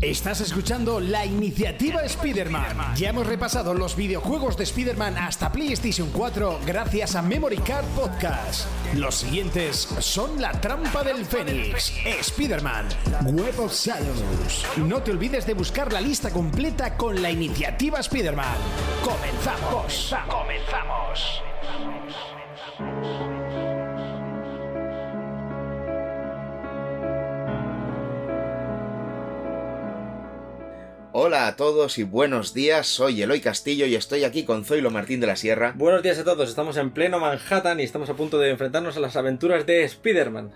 Estás escuchando la iniciativa Spider-Man. Ya hemos repasado los videojuegos de Spider-Man hasta PlayStation 4 gracias a Memory Card Podcast. Los siguientes son La Trampa del Fénix, Spider-Man, Web of Shadows. No te olvides de buscar la lista completa con la iniciativa Spider-Man. ¡Comenzamos! ¡Comenzamos! Hola a todos y buenos días, soy Eloy Castillo y estoy aquí con Zoilo Martín de la Sierra. Buenos días a todos, estamos en pleno Manhattan y estamos a punto de enfrentarnos a las aventuras de Spider-Man.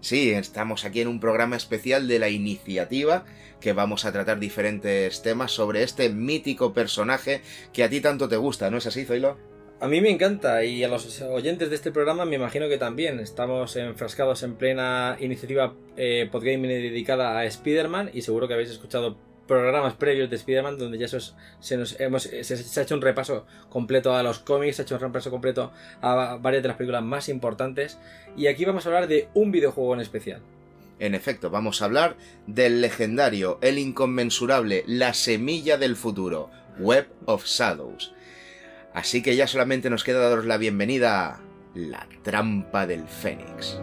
Sí, estamos aquí en un programa especial de la iniciativa que vamos a tratar diferentes temas sobre este mítico personaje que a ti tanto te gusta, ¿no es así, Zoilo? A mí me encanta y a los oyentes de este programa me imagino que también. Estamos enfrascados en plena iniciativa eh, podgaming dedicada a Spider-Man y seguro que habéis escuchado programas previos de Spider-Man donde ya se, hemos, se, ha hecho un repaso completo a los cómics, se ha hecho un repaso completo a varias de las películas más importantes y aquí vamos a hablar de un videojuego en especial. En efecto, vamos a hablar del legendario, el inconmensurable, la semilla del futuro, Web of Shadows. Así que ya solamente nos queda daros la bienvenida a La Trampa del Fénix.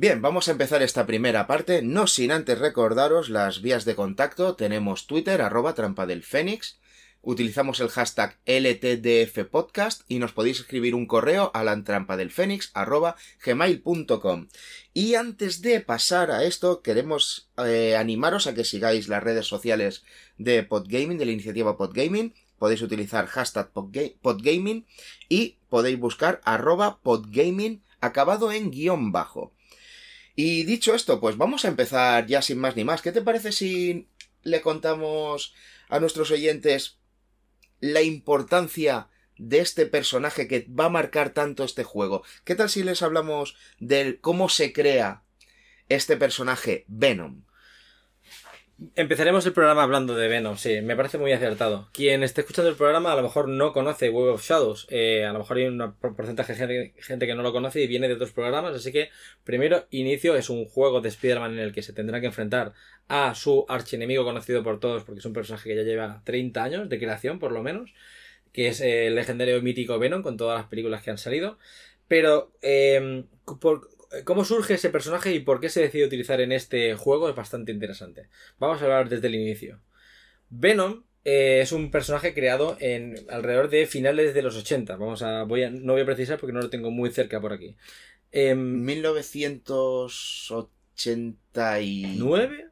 Bien, vamos a empezar esta primera parte, no sin antes recordaros las vías de contacto. Tenemos Twitter, arroba trampa del Fénix. Utilizamos el hashtag LTDFpodcast y nos podéis escribir un correo a la trampa del Fénix, arroba gmail.com. Y antes de pasar a esto, queremos eh, animaros a que sigáis las redes sociales de Podgaming, de la iniciativa Podgaming. Podéis utilizar hashtag Podgaming y podéis buscar arroba Podgaming acabado en guion bajo. Y dicho esto, pues vamos a empezar ya sin más ni más. ¿Qué te parece si le contamos a nuestros oyentes la importancia de este personaje que va a marcar tanto este juego? ¿Qué tal si les hablamos de cómo se crea este personaje Venom? Empezaremos el programa hablando de Venom, sí, me parece muy acertado. Quien esté escuchando el programa a lo mejor no conoce Web of Shadows, eh, a lo mejor hay un porcentaje de gente, que no lo conoce y viene de otros programas, así que primero inicio es un juego de Spider-Man en el que se tendrá que enfrentar a su archienemigo conocido por todos porque es un personaje que ya lleva 30 años de creación por lo menos, que es el legendario mítico Venom con todas las películas que han salido, pero eh, por, cómo surge ese personaje y por qué se decide utilizar en este juego es bastante interesante. Vamos a hablar desde el inicio. Venom eh, es un personaje creado en alrededor de finales de los 80. Vamos a, voy a, no voy a precisar porque no lo tengo muy cerca por aquí. En 1989.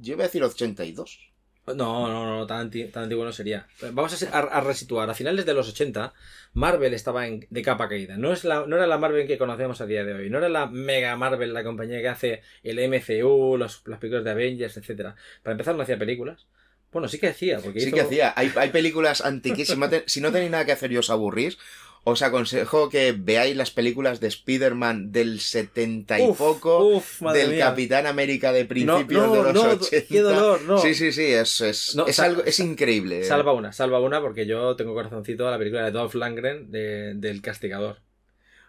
Yo voy a decir 82. No, no, no, tan, antiguo no sería. Vamos a, resituar. A finales de los 80, Marvel estaba en, de capa caída. No, es la, no era la Marvel que conocemos a día de hoy. No era la Mega Marvel, la compañía que hace el MCU, los, las películas de Avengers, etcétera. Para empezar, no hacía películas. Bueno, sí que hacía. Porque sí que hacía. Hay, hay películas antiquísimas. si no tenéis nada que hacer y os aburrís, os aconsejo que veáis las películas de Spider-Man del 70 y poco, del Capitán América de principios de los no, 80. Qué dolor, no. Sí, sí, sí, es, es, es algo, es increíble. Salva una, salva una, porque yo tengo corazoncito a la película de Dolph Langren de, del Castigador.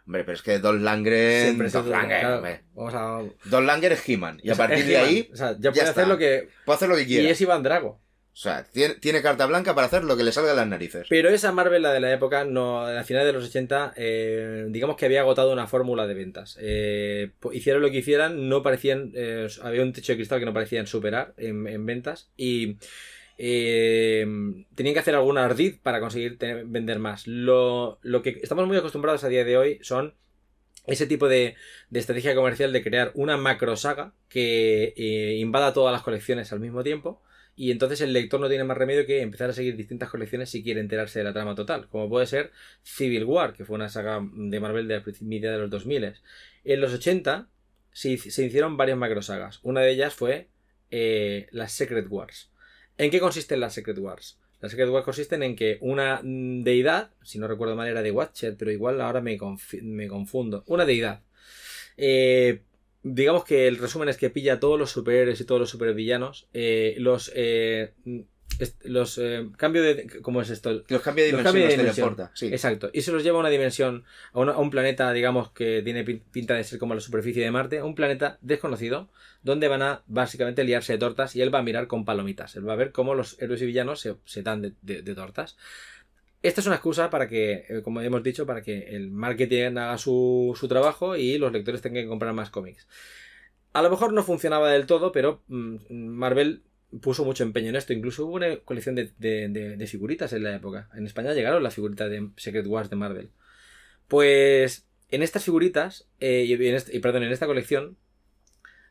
Hombre, pero es que Dolph Langren. Dolph Langren, Vamos a... Dolph Langren es He-Man. Y a partir de ahí. O sea, ya puede hacer lo que. Puede hacer lo que quiera. Y es Iván Drago. O sea, tiene, carta blanca para hacer lo que le salga de las narices. Pero esa Marvel, la de la época, no, a final de los 80, eh, digamos que había agotado una fórmula de ventas. Eh, hicieron lo que hicieran, no parecían, eh, había un techo de cristal que no parecían superar en, ventas y tenían que hacer algún ardid para conseguir vender más. Lo, lo que estamos muy acostumbrados a día de hoy son ese tipo de, de, estrategia comercial de crear una macro saga que invada todas las colecciones al mismo tiempo y entonces el lector no tiene más remedio que empezar a seguir distintas colecciones si quiere enterarse de la trama total, como puede ser Civil War, que fue una saga de Marvel de la media de los 2000. En los 80 se, hicieron varias macrosagas. Una de ellas fue eh, las Secret Wars. ¿En qué consisten las Secret Wars? Las Secret Wars consisten en que una deidad, si no recuerdo mal era de Watcher, pero igual ahora me, me confundo, una deidad, eh, digamos que el resumen es que pilla a todos los superhéroes y todos los supervillanos, eh, los eh, los eh, cambio de ¿cómo es esto? Los cambia de dimensión, de dimensión. teleporta. Sí. Exacto. Y se los lleva a una dimensión, a, una- a un planeta, digamos, que tiene pin- pinta de ser como la superficie de Marte, un planeta desconocido, donde van a básicamente liarse de tortas y él va a mirar con palomitas. Él va a ver cómo los héroes y villanos se, se dan de, de- de tortas. Esta es una excusa para que, eh, como hemos dicho, para que el marketing haga su, trabajo y los lectores tengan que comprar más cómics. A lo mejor no funcionaba del todo, pero mm, Marvel puso mucho empeño en esto. Incluso hubo una colección de, figuritas en la época. En España llegaron las figuritas de Secret Wars de Marvel. Pues en estas figuritas, eh, y perdón, en esta colección,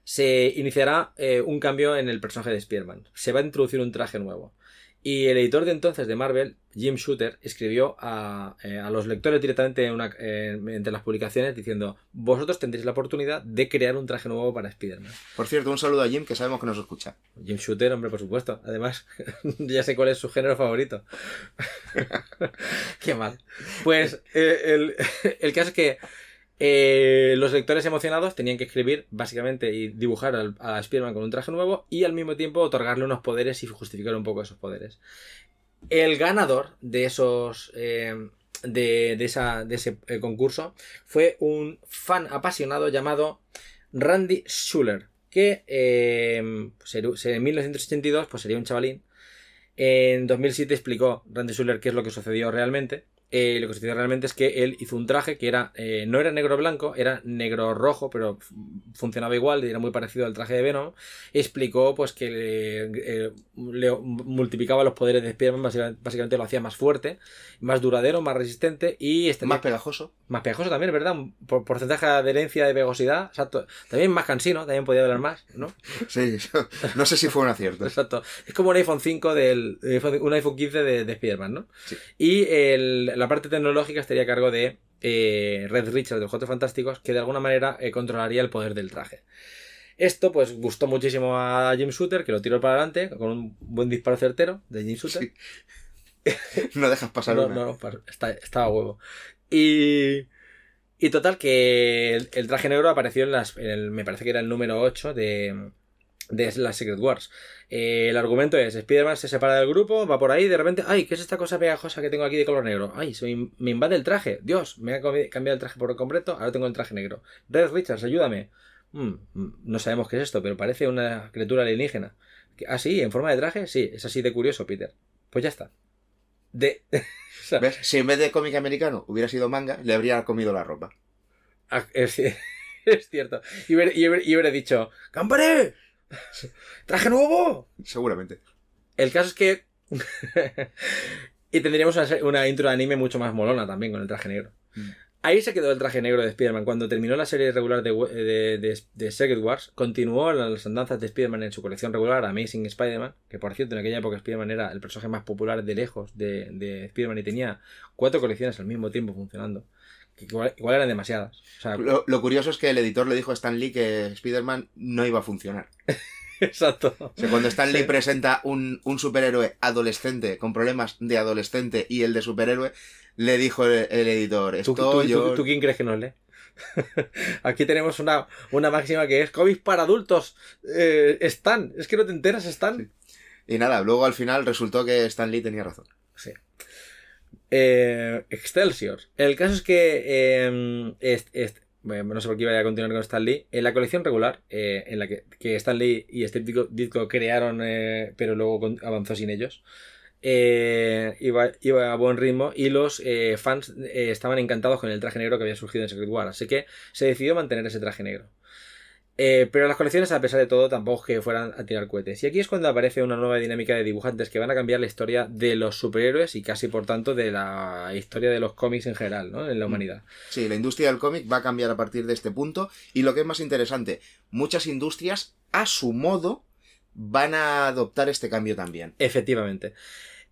se iniciará eh, un cambio en el personaje de Spearman. Se va a introducir un traje nuevo. Y el editor de entonces de Marvel, Jim Shooter, escribió a, eh, a los lectores directamente en una- eh, entre las publicaciones diciendo: Vosotros tendréis la oportunidad de crear un traje nuevo para Spider-Man. Por cierto, un saludo a Jim, que sabemos que nos escucha. Jim Shooter, hombre, por supuesto. Además, ya sé cuál es su género favorito. Qué mal. Pues eh, el, el caso es que eh, los lectores emocionados tenían que escribir básicamente y dibujar a Spider-Man con un traje nuevo y al mismo tiempo otorgarle unos poderes y justificar un poco esos poderes. El ganador de esos. eh, de, ese eh, concurso fue un fan apasionado llamado Randy Schuller, que se- en 1982 pues sería un chavalín. En 2007 explicó Randy Schuller qué es lo que sucedió realmente. Eh, lo que sucedió realmente es que él hizo un traje que era eh, no era negro blanco, era negro rojo, pero funcionaba igual y era muy parecido al traje de Venom. Explicó pues que le, eh, le multiplicaba los poderes de Spider-Man, básicamente, básicamente lo hacía más fuerte, más duradero, más resistente y este Más pegajoso. más pegajoso también, ¿verdad? Un por- porcentaje de adherencia de pegosidad, exacto. También más cansino, también podía hablar más, ¿no? Sí, no sé si fue un acierto. Exacto. Es como un iPhone 5 del. un iPhone 15 de, de Spider-Man, ¿no? Sí. Y el- la parte tecnológica estaría a cargo de eh, Red Richards de los Cuatro Fantásticos, que de alguna manera eh, controlaría el poder del traje. Esto, pues, gustó muchísimo a Jim Shooter, que lo tiró para adelante con un buen disparo certero de Jim Shooter. Sí. No dejas pasar No, una. no, no, está, estaba a huevo. Y, y total, que el, el traje negro apareció en las. en el- me parece que era el número 8 de, de las Secret Wars. Eh, el argumento es: Spider-Man se separa del grupo, va por ahí, de repente, ¡ay! ¿Qué es esta cosa pegajosa que tengo aquí de color negro? ¡Ay! Se me, invade el traje. Dios, me ha cambiado el traje por completo, ahora tengo el traje negro. Red Richards, ayúdame. Mm, mm, no sabemos qué es esto, pero parece una criatura alienígena. ¿Qué- ¿Ah, sí? ¿En forma de traje? Sí, es así de curioso, Peter. Pues ya está. De. o sea, ¿Ves? Si en vez de cómic americano hubiera sido manga, le habría comido la ropa. Ah, Es, es cierto. Y hubiera, dicho, ¡Campare! ¡Traje nuevo! Seguramente. El caso es que... y tendríamos una, intro de anime mucho más molona también con el traje negro. Mm. Ahí se quedó el traje negro de Spider-Man. Cuando terminó la serie regular de, de, de, de Secret Wars, continuó las andanzas de Spider-Man en su colección regular, Amazing Spider-Man, que por cierto en aquella época Spider-Man era el personaje más popular de lejos de, de Spider-Man y tenía cuatro colecciones al mismo tiempo funcionando. Que igual, igual eran demasiadas. O sea, Lo, lo curioso es que el editor le dijo a Stan Lee que Spider-Man no iba a funcionar. exacto. O sea, cuando Stan Lee Sí. presenta un, un superhéroe adolescente con problemas de adolescente y el de superhéroe, le dijo el, el editor, ¿Tú, esto tú- yo... tú- tú quién crees que nos lee? Aquí tenemos una, una máxima que es cómics para adultos. Eh, están, es que no te enteras, están. Y nada, luego al final resultó que Stan Lee tenía razón. Sí. Eh, Excelsior. El caso es que eh, no sé por qué iba a continuar con Stan Lee. En la colección regular, eh, en la que, que Stan Lee y Steve Ditko, Ditko crearon, eh, pero luego avanzó sin ellos, eh, iba, iba a buen ritmo y los eh, fans estaban encantados con el traje negro que había surgido en Secret War. Así que se decidió mantener ese traje negro. Eh, pero las colecciones, a pesar de todo, tampoco que fueran a tirar cohetes. Y aquí es cuando aparece una nueva dinámica de dibujantes que van a cambiar la historia de los superhéroes y casi, por tanto, de la historia de los cómics en general, ¿no? En la humanidad. Sí, la industria del cómic va a cambiar a partir de este punto y lo que es más interesante, muchas industrias a su modo van a adoptar este cambio también. Efectivamente.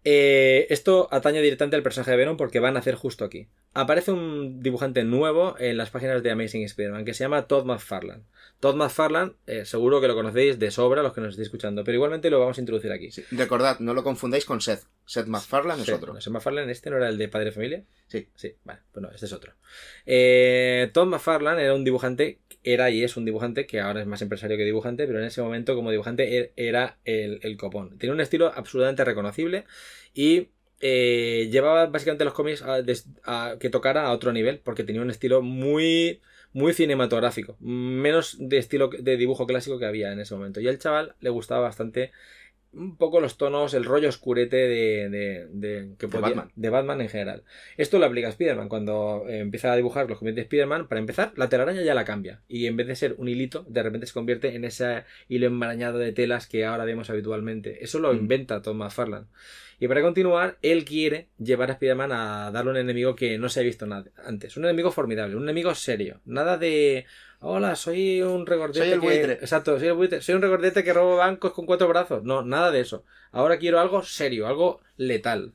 Eh, esto atañe directamente al personaje de Venom porque van a hacer justo aquí. aparece un dibujante nuevo en las páginas de Amazing Spider-Man que se llama Todd McFarlane. Todd McFarlane, eh, seguro que lo conocéis de sobra los que nos estéis escuchando, pero igualmente lo vamos a introducir aquí. Recordad, no lo confundáis con Seth. Seth MacFarlane es otro. Seth MacFarlane, ¿este no era el de Padre de Familia? Sí. Sí, vale, pues no, este es otro. Eh, Todd McFarlane era un dibujante, era y es un dibujante que ahora es más empresario que dibujante, pero en ese momento como dibujante er, era el, el copón. Tiene un estilo absolutamente reconocible y eh, llevaba básicamente los cómics a, a, que tocara a otro nivel, porque tenía un estilo muy, muy cinematográfico, menos de estilo de dibujo clásico que había en ese momento. Y al chaval le gustaba bastante un poco los tonos, el rollo oscurete de, de, de, que podía, Batman. de Batman en general. Esto lo aplica a Spider-Man. Cuando eh, empieza a dibujar los cómics de Spider-Man, para empezar, la telaraña ya la cambia. Y en vez de ser un hilito, de repente se convierte en ese hilo enmarañado de telas que ahora vemos habitualmente. Eso lo Mm. inventa Tom McFarlane. Y para continuar, él quiere llevar a Spider-Man a darle un enemigo que no se ha visto nada antes. Un enemigo formidable, un enemigo serio. Nada de. Hola, soy un regordete. Soy el que- buitre. Exacto, soy el buitre. Soy un regordete que roba bancos con cuatro brazos. No, nada de eso. Ahora quiero algo serio, algo letal.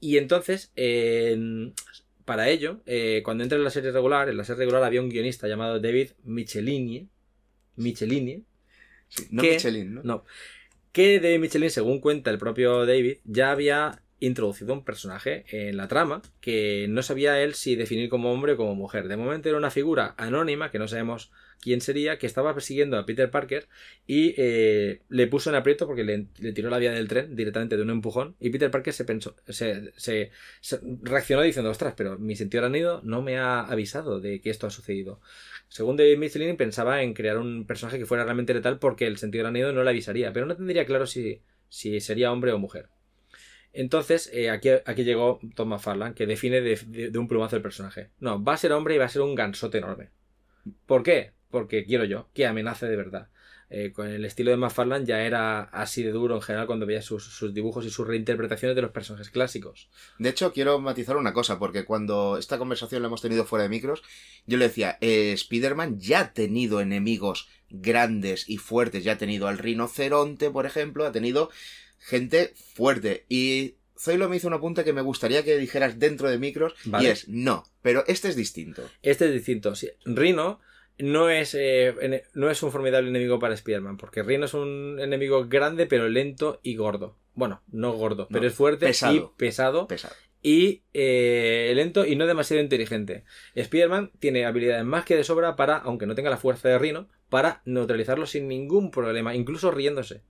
Y entonces, eh, para ello, eh, cuando entra en la serie regular, en la serie regular había un guionista llamado David Michelini. Michelini. Sí, no. Michelin, ¿no? No. Que David Michelin, según cuenta el propio David, ya había introducido un personaje en la trama que no sabía él si definir como hombre o como mujer. De momento era una figura anónima, que no sabemos quién sería, que estaba persiguiendo a Peter Parker y eh, le puso en aprieto porque le, tiró la vía del tren directamente de un empujón y Peter Parker se reaccionó diciendo, ostras, pero mi sentido arácnido no me ha avisado de que esto ha sucedido. Según David Michelin pensaba en crear un personaje que fuera realmente letal porque el sentido arácnido no le avisaría, pero no tendría claro si sería hombre o mujer. Entonces, eh, aquí, aquí llegó Tom McFarlane, que define de, un plumazo el personaje. No, va a ser hombre y va a ser un gansote enorme. ¿Por qué? Porque quiero yo, que amenace de verdad. Eh, con el estilo de McFarlane ya era así de duro en general cuando veía sus, sus dibujos y sus reinterpretaciones de los personajes clásicos. De hecho, quiero matizar una cosa, porque cuando esta conversación la hemos tenido fuera de micros, yo le decía, eh, Spider-Man ya ha tenido enemigos grandes y fuertes, ya ha tenido al rinoceronte, por ejemplo, ha tenido gente fuerte. Y Zoilo me hizo un apunte que me gustaría que dijeras dentro de micros, Vale. y es, no, pero este es distinto. Este es distinto. Sí, Rhino no es, eh, no es un formidable enemigo para Spider-Man, porque Rhino es un enemigo grande, pero lento y gordo. Bueno, no gordo, pero es fuerte pesado. y pesado Pesado. y eh, lento y no demasiado inteligente. Spider-Man tiene habilidades más que de sobra para, aunque no tenga la fuerza de Rhino, para neutralizarlo sin ningún problema, incluso riéndose.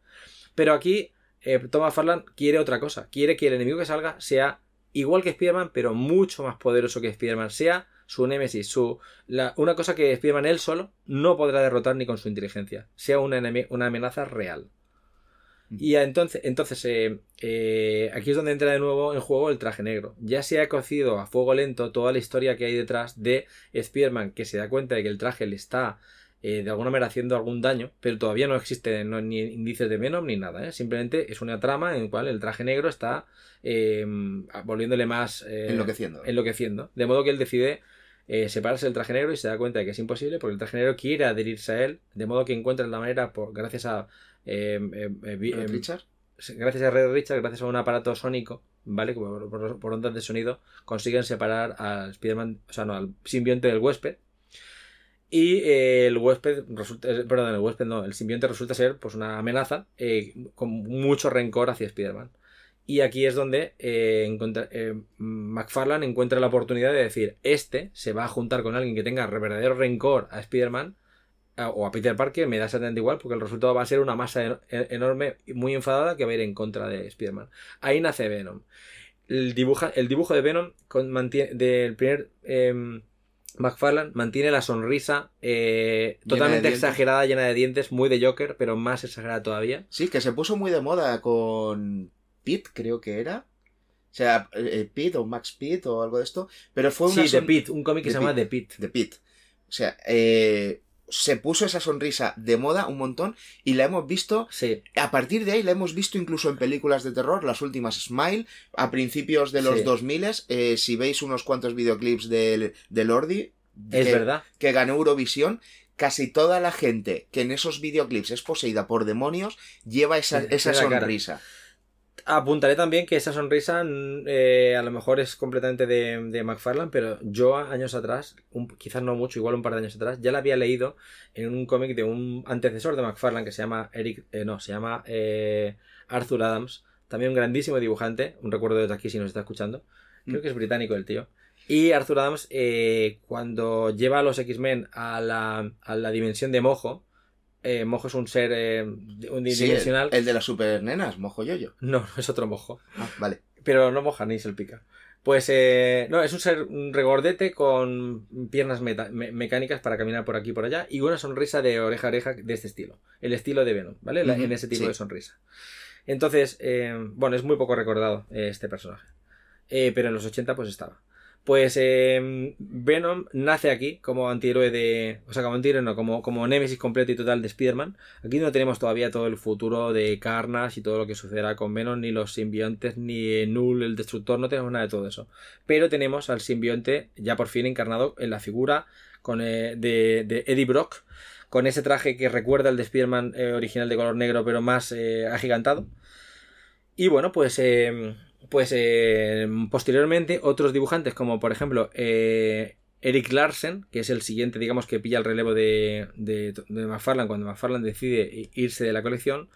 Pero aquí eh, Thomas Farland quiere otra cosa. Quiere que el enemigo que salga sea igual que Spider-Man, pero mucho más poderoso que Spider-Man. Sea su némesis, su, la- una cosa que Spider-Man él solo no podrá derrotar ni con su inteligencia. Sea una, amenaza real. Y a- entonces, entonces eh, eh, aquí es donde entra de nuevo en juego el traje negro. Ya se ha cocido a fuego lento toda la historia que hay detrás de Spider-Man, que se da cuenta de que el traje le está eh, de alguna manera haciendo algún daño, pero todavía no existe no- ni indicios de Venom ni nada. ¿eh? Simplemente es una trama en la cual el traje negro está eh, volviéndole más eh, Enloqueciendo. enloqueciendo. De modo que él decide separarse del traje negro y se da cuenta de que es imposible porque el traje negro quiere adherirse a él, de modo que encuentra la manera, por, gracias a... Red eh, Richard? gracias a Red Richard, gracias a un aparato sónico, ¿vale? Por- por ondas de sonido, consiguen separar al Spider-Man, o sea, no, al simbionte del huésped. Y eh, el huésped resulta, eh, perdón, el huésped no, el simbionte resulta ser pues una amenaza eh, con mucho rencor hacia Spider-Man. Y aquí es donde eh, encuentra- McFarlane encuentra la oportunidad de decir, este se va a juntar con alguien que tenga verdadero rencor a Spider-Man o a Peter Parker, me da exactamente igual, porque el resultado va a ser una masa en- enorme y muy enfadada que va a ir en contra de Spider-Man. Ahí nace Venom. El, dibuja, el dibujo de Venom con- mantiene, del primer em, McFarlane mantiene la sonrisa eh, totalmente exagerada, llena de dientes, muy de Joker, pero más exagerada todavía. Sí, que se puso muy de moda con Pete, creo que era. O sea, eh, Pete o Max Pete o algo de esto. Pero fue una Sí, The son- Pit, un cómic que The se llama. The Pit. de Pete. O sea, eh, se puso esa sonrisa de moda un montón y la hemos visto. Sí, A partir de ahí la hemos visto incluso en películas de terror, las últimas Smile, a principios de los Sí. 2000, eh, si veis unos cuantos videoclips del, de Lordi, es que, verdad. que ganó Eurovisión, casi toda la gente que en esos videoclips es poseída por demonios lleva esa, Sí, esa cara. Apuntaré también que esa sonrisa mm, eh, a lo mejor es completamente de, de McFarlane, pero yo años atrás, un- quizás no mucho, igual un par de años atrás, ya la había leído en un cómic de un antecesor de McFarlane que se llama Eric, eh, no, se llama eh, Arthur Adams, también un grandísimo dibujante, un recuerdo desde aquí si nos está escuchando, creo Mm. que es británico el tío. Y Arthur Adams, eh, cuando lleva a los X-Men a la, a la dimensión de Mojo, eh, Mojo es un ser eh, unidimensional. Sí, el, el de las super nenas, mojo yoyo. No, no es otro Mojo Ah, vale. pero no moja ni se pica. Pues eh, no, es un ser un regordete con piernas meta- me- mecánicas para caminar por aquí y por allá y una sonrisa de oreja a oreja de este estilo, el estilo de Venom, ¿vale? La- en ese tipo sí. de sonrisa. Entonces, bueno, es muy poco recordado este personaje, pero en los 80 pues estaba. Pues eh, Venom nace aquí como antihéroe de. O sea, como antihéroe, no, como, como némesis completo y total de Spider-Man. Aquí no tenemos todavía todo el futuro de Carnage y todo lo que sucederá con Venom, ni los simbiontes, ni Null, el destructor, no tenemos nada de todo eso. Pero tenemos al simbionte ya por fin encarnado en la figura con, eh, de, Eddie Brock, con ese traje que recuerda al de Spider-Man eh, original de color negro, pero más eh, agigantado. Y bueno, pues. Pues eh, posteriormente otros dibujantes como por ejemplo eh, Eric Larsen, que es el siguiente, digamos, que pilla el relevo de, de, de cuando McFarlane decide irse de la colección,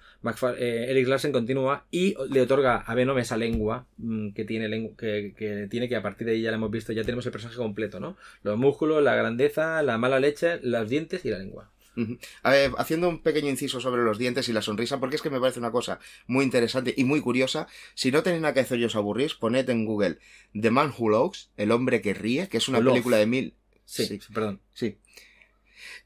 eh, Eric Larsen continúa y le otorga a Venom esa lengua mm, que tiene, que, que tiene que a partir de ahí ya la hemos visto, ya tenemos el personaje completo, ¿no? Los músculos, la grandeza, la mala leche, los dientes y la lengua. A ver, haciendo un pequeño inciso sobre los dientes y la sonrisa, porque es que me parece una cosa muy interesante y muy curiosa. Si no tenéis nada que hacer y os aburrís, poned en Google The Man Who Laughs, El hombre que ríe, que es una película de mil. Sí, Sí. perdón. Sí.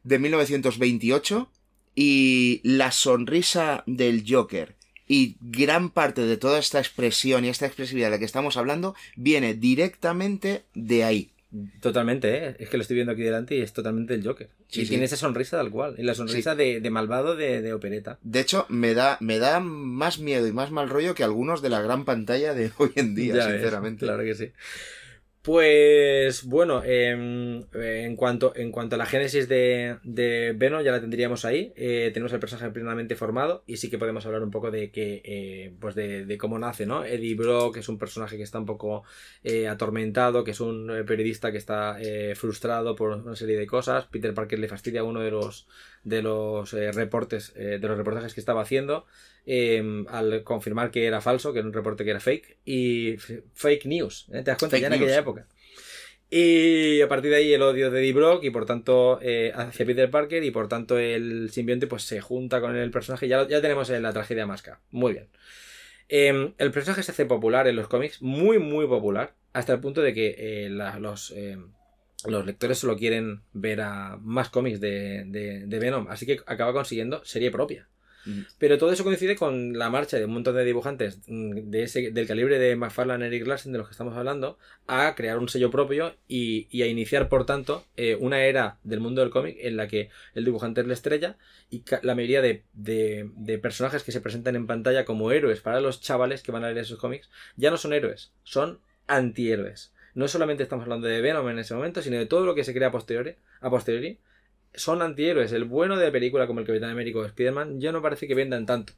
De 1928. Y la sonrisa del Joker y gran parte de toda esta expresión y esta expresividad de la que estamos hablando viene directamente de ahí. Totalmente, ¿eh? es que lo estoy viendo aquí delante y es totalmente el Joker. Sí, y sí. tiene esa sonrisa tal cual, y la sonrisa de, de malvado de, de opereta. De hecho, me da, me da más miedo y más mal rollo que algunos de la gran pantalla de hoy en día, Ya ves, sinceramente. claro que sí. Pues bueno, em, eh, en, cuanto, en cuanto a la génesis de, de Venom, ya la tendríamos ahí. Eh, tenemos el personaje plenamente formado y sí que podemos hablar un poco de que eh, pues de, de cómo nace, ¿no? Eddie Brock es un personaje que está un poco atormentado, que es un periodista que está frustrado por una serie de cosas. Peter Parker le fastidia uno de los de los eh, reportes, eh, de los reportajes que estaba haciendo eh, al confirmar que era falso, que era un reporte que era fake, y fake news, ¿eh? ¿te das cuenta? Fake ya en aquella época. Y a partir de ahí el odio de Eddie Brock y por tanto eh, hacia Peter Parker y por tanto el simbionte pues se junta con el personaje ya, lo- ya tenemos en la tragedia masca. Muy bien. Eh, el personaje se hace popular en los cómics, muy muy popular, hasta el punto de que eh, la- los, eh, los lectores solo quieren ver a más cómics de, de- de Venom, así que acaba consiguiendo serie propia. Mm. Pero todo eso coincide con la marcha de un montón de dibujantes mm, de ese, del calibre de McFarlane Eric Larsen, de los que estamos hablando, a crear un sello propio y, y a iniciar, por tanto, eh, una era del mundo del cómic en la que el dibujante es la estrella y la mayoría de, de- de personajes que se presentan en pantalla como héroes para los chavales que van a leer esos cómics ya no son héroes, son antihéroes. No solamente estamos hablando de Venom en ese momento, sino de todo lo que se crea a posteriori, a posteriori son antihéroes. El bueno de la película como el Capitán América o Spider-Man ya no parece que vendan tanto.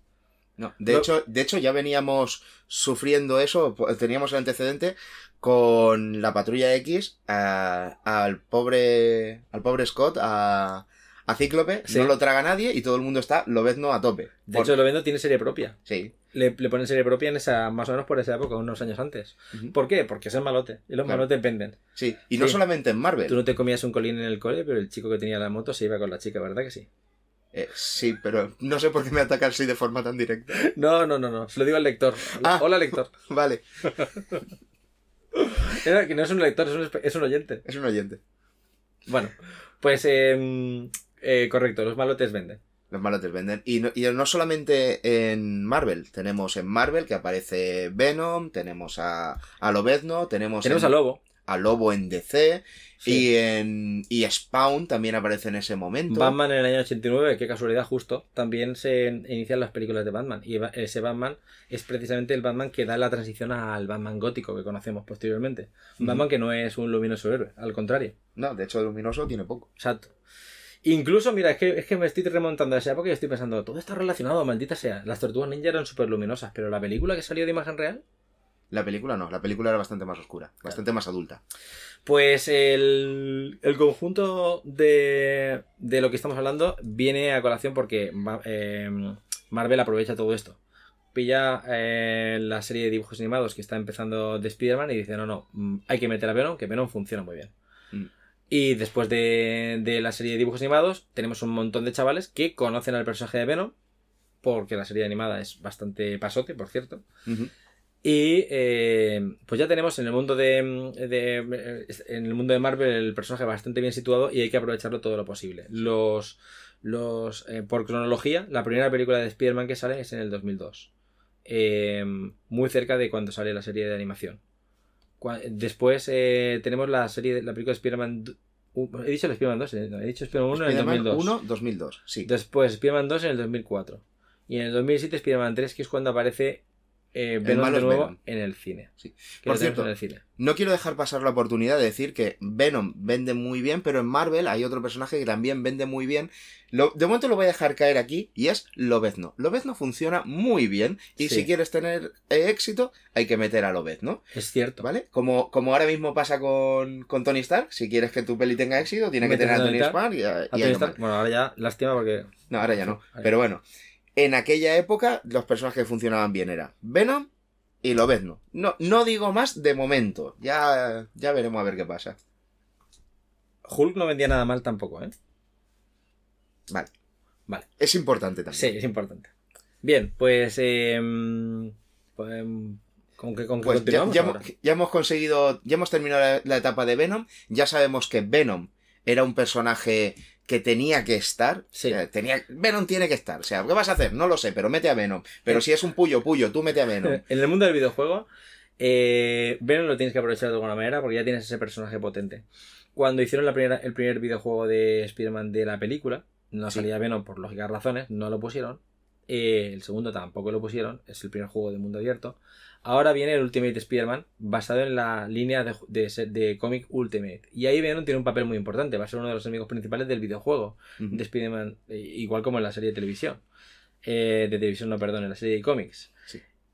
No, de, No. Hecho, de hecho, ya veníamos sufriendo eso, po- teníamos el antecedente con la patrulla X a- al pobre al pobre Scott, a, a Cíclope, Sí. no lo traga nadie y todo el mundo está lobezno a tope. De Por- hecho, lo vendo tiene serie propia. sí. Le, le ponen serie propia en esa, más o menos por esa época, unos años antes. ¿Por qué? Porque es el malote. Y los Claro. malotes venden. Sí, y no solamente en Marvel. Tú no te comías un colín en el cole, pero el chico que tenía la moto se iba con la chica, ¿verdad que sí? Eh, sí, pero no sé por qué me ataca así de forma tan directa. No, no, no, no. Se lo digo al lector. Ah. Hola, lector. Vale, que no es un lector, es un, es un oyente. es un oyente. Bueno, pues eh, eh, correcto, los malotes venden. Los malotes venden. Y no, y no solamente en Marvel. Tenemos en Marvel que aparece Venom, tenemos a, a Lobezno, tenemos, Tenemos en- a Lobo. a Lobo en DC. Sí. Y en y Spawn también aparece en ese momento. Batman en el año 89, qué casualidad justo, también se inician las películas de Batman. Y ese Batman es precisamente el Batman que da la transición al Batman gótico que conocemos posteriormente. Un. Batman que no es un luminoso héroe, al contrario. No, de hecho, Luminoso tiene poco. Exacto. Incluso, mira, es que, es que me estoy remontando a esa época y estoy pensando, todo está relacionado, maldita sea. Las tortugas ninja eran súper luminosas, pero la película que salió de imagen real. La película no, la película era bastante más oscura, bastante más adulta. Pues el, el conjunto de, de, lo que estamos hablando viene a colación porque eh, Marvel aprovecha todo esto. Pilla eh, la serie de dibujos animados que está empezando de Spider-Man y dice, no, no, mm, hay que meter a Venom, que Venom funciona muy bien. Y después de, de, la serie de dibujos animados, tenemos un montón de chavales que conocen al personaje de Venom, porque la serie animada es bastante pasote, por cierto. Y eh, pues ya tenemos en el mundo de, en el mundo de Marvel el personaje bastante bien situado y hay que aprovecharlo todo lo posible. Los los eh, por cronología, la primera película de Spider-Man que sale es en el 2002. Eh, muy cerca de cuando sale la serie de animación. Después tenemos la serie la película de Spider-Man He dicho el Spider-Man 2, he dicho Spider-Man 1 en el 2002. 1, 2002, sí. Después Spider-Man 2 en el 2004. Y en el 2007 Spider-Man 3, que es cuando aparece eh, de nuevo en el cine. Por cierto, no quiero dejar pasar la oportunidad de decir que Venom vende muy bien, pero en Marvel hay otro personaje que también vende muy bien. de momento lo voy a dejar caer aquí y es Lobezno. Lobezno funciona muy bien y si quieres tener eh, éxito hay que meter a Lobezno. Es cierto. ¿Vale? Como, como ahora mismo pasa con, Tony Stark, si quieres que tu peli tenga éxito, tiene que tener a Tony Stark y a, Bueno, ahora ya lástima porque... No, ahora ya no. Pero bueno, en aquella época los personajes que funcionaban bien era Venom y Lobezno. No, no digo más de momento. Ya, ya veremos a ver qué pasa. Hulk no vendía nada mal tampoco, ¿eh? Vale. Vale. Es importante también. Sí, es importante. Bien, pues... Em, pues em, ¿Con qué, con pues ya, hemos, conseguido, ya hemos terminado la, etapa de Venom, ya sabemos que Venom era un personaje que tenía que estar. Sí. tenía, Venom tiene que estar. O sea, ¿qué vas a hacer? No lo sé, pero mete a Venom. Pero si es un puyo, puyo, tú mete a Venom. En el mundo del videojuego, eh, Venom lo tienes que aprovechar de alguna manera porque ya tienes ese personaje potente. Cuando hicieron la primera, el primer videojuego de Spider-Man de la película, no salía Venom por lógicas razones, no lo pusieron. Eh, el segundo tampoco lo pusieron, es el primer juego de mundo abierto. Ahora viene el Ultimate Spider-Man basado en la línea de, de, cómic Ultimate. Y ahí Venom tiene un papel muy importante. Va a ser uno de los enemigos principales del videojuego de Spider-Man, eh, igual como en la serie de televisión. Eh, de televisión, no, perdón, en la serie de cómics.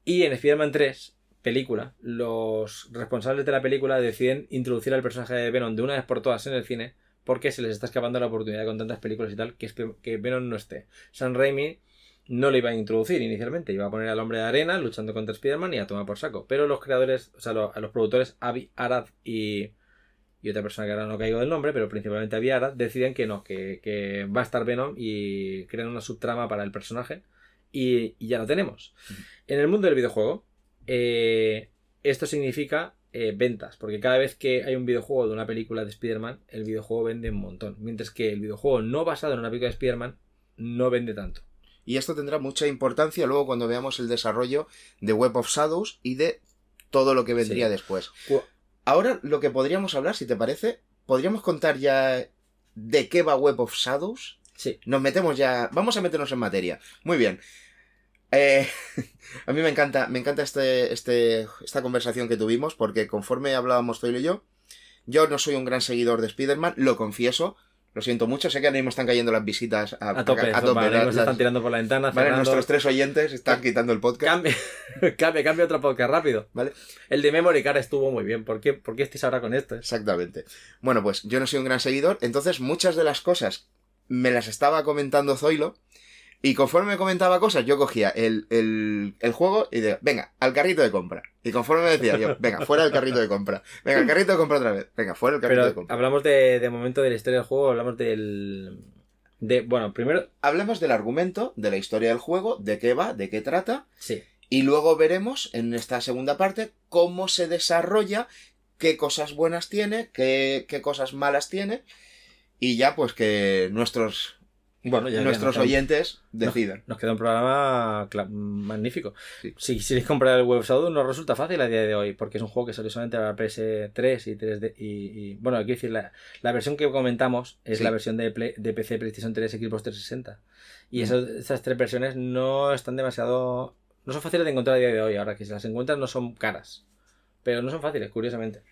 Y en Spider-Man 3, película, los responsables de la película deciden introducir al personaje de Venom de una vez por todas en el cine porque se les está escapando la oportunidad con tantas películas y tal que, que Venom no esté. San Raimi no lo iba a introducir inicialmente, iba a poner al hombre de arena luchando contra Spider-Man y a tomar por saco. Pero los creadores, o sea, los productores Avi Arad y, y otra persona que ahora no caigo del nombre, pero principalmente Avi Arad, deciden que no, que, va a estar Venom y crean una subtrama para el personaje y, ya lo tenemos. En el mundo del videojuego, eh, esto significa eh, ventas, porque cada vez que hay un videojuego de una película de Spider-Man, el videojuego vende un montón, mientras que el videojuego no basado en una película de Spider-Man no vende tanto. Y esto tendrá mucha importancia luego cuando veamos el desarrollo de Web of Shadows y de todo lo que vendría después. Ahora lo que podríamos hablar, si te parece, podríamos contar ya de qué va Web of Shadows. Sí. Nos metemos ya. Vamos a meternos en materia. Muy bien. Eh, a mí me encanta, me encanta este, este, esta conversación que tuvimos, porque conforme hablábamos Zoilo y yo, yo no soy un gran seguidor de Spider-Man, lo confieso, lo siento mucho, sé que ahora mismo están cayendo las visitas a, a tope. A, tope están tirando por la ventana. Vale, nuestros tres oyentes están quitando el podcast. Cambia, cambia, cambia otro podcast rápido. ¿Vale? El de Memory Card estuvo muy bien. ¿Por qué, ¿Por qué estáis ahora con esto? Exactamente. Bueno, pues yo no soy un gran seguidor, entonces muchas de las cosas me las estaba comentando Zoilo y conforme me comentaba cosas, yo cogía el, el, el juego y decía, venga, al carrito de compra. Y conforme me decía yo, venga, fuera del carrito de compra. Venga, al carrito de compra otra vez. Venga, fuera del carrito de compra. Hablamos de, de momento de la historia del juego, hablamos del... De, bueno, primero... Hablemos del argumento, de la historia del juego, de qué va, de qué trata. Sí. Y luego veremos en esta segunda parte cómo se desarrolla, qué cosas buenas tiene, qué, qué cosas malas tiene. Y ya pues que nuestros bueno, ya nuestros oyentes decidan. Nos, queda un programa magnífico. Si queréis comprar el Web Shadow no resulta fácil a día de hoy, porque es un juego que salió solamente para PS3 y 3D. Y, bueno, hay que decir, la, la, versión que comentamos es la versión de, de PC, PlayStation 3, Xbox 360. Y mm. esas tres versiones no están demasiado. No son fáciles de encontrar a día de hoy. Ahora que si las encuentras no son caras. Pero no son fáciles, curiosamente.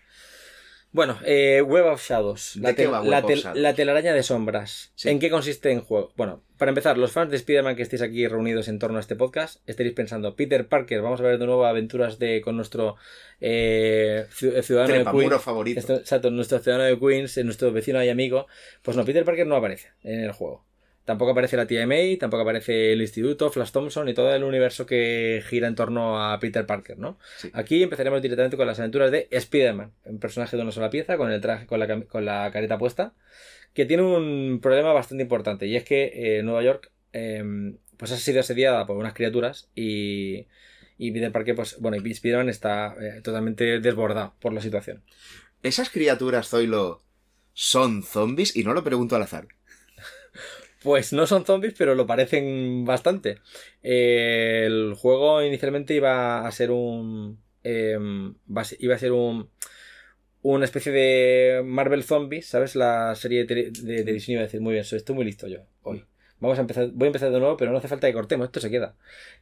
Bueno, eh, Web of Shadows. ¿De La, qué tel- va Web la of tel- Shadows? la telaraña de sombras. Sí. ¿En qué consiste el juego? Bueno, para empezar, los fans de Spider-Man que estéis aquí reunidos en torno a este podcast, estaréis pensando, Peter Parker, vamos a ver de nuevo aventuras de con nuestro eh, ciu- ciudadano de Queens. favorito. Esto- exacto, nuestro ciudadano de Queens, eh, nuestro vecino y amigo. Pues no, Peter Parker no aparece en el juego. Tampoco aparece la tía May, tampoco aparece el instituto, Flash Thompson y todo el universo que gira en torno a Peter Parker, ¿no? Sí. Aquí empezaremos directamente con las aventuras de Spider-Man, un personaje de una sola pieza, con el traje, con la, con la careta puesta, que tiene un problema bastante importante, y es que eh, Nueva York eh, pues ha sido asediada por unas criaturas y, y Peter Parker, pues, bueno, y Spider-Man está eh, totalmente desbordado por la situación. Esas criaturas, Zoilo, son zombies y no lo pregunto al azar. Pues no son zombies, pero lo parecen bastante. Eh, el juego inicialmente iba a ser un. em, iba a ser un. Una especie de Marvel Zombies, ¿sabes? La serie de, de, de televisión iba a decir, muy bien, soy- estoy muy listo yo hoy. Vamos a empezar, voy a empezar de nuevo, pero no hace falta que cortemos, esto se queda.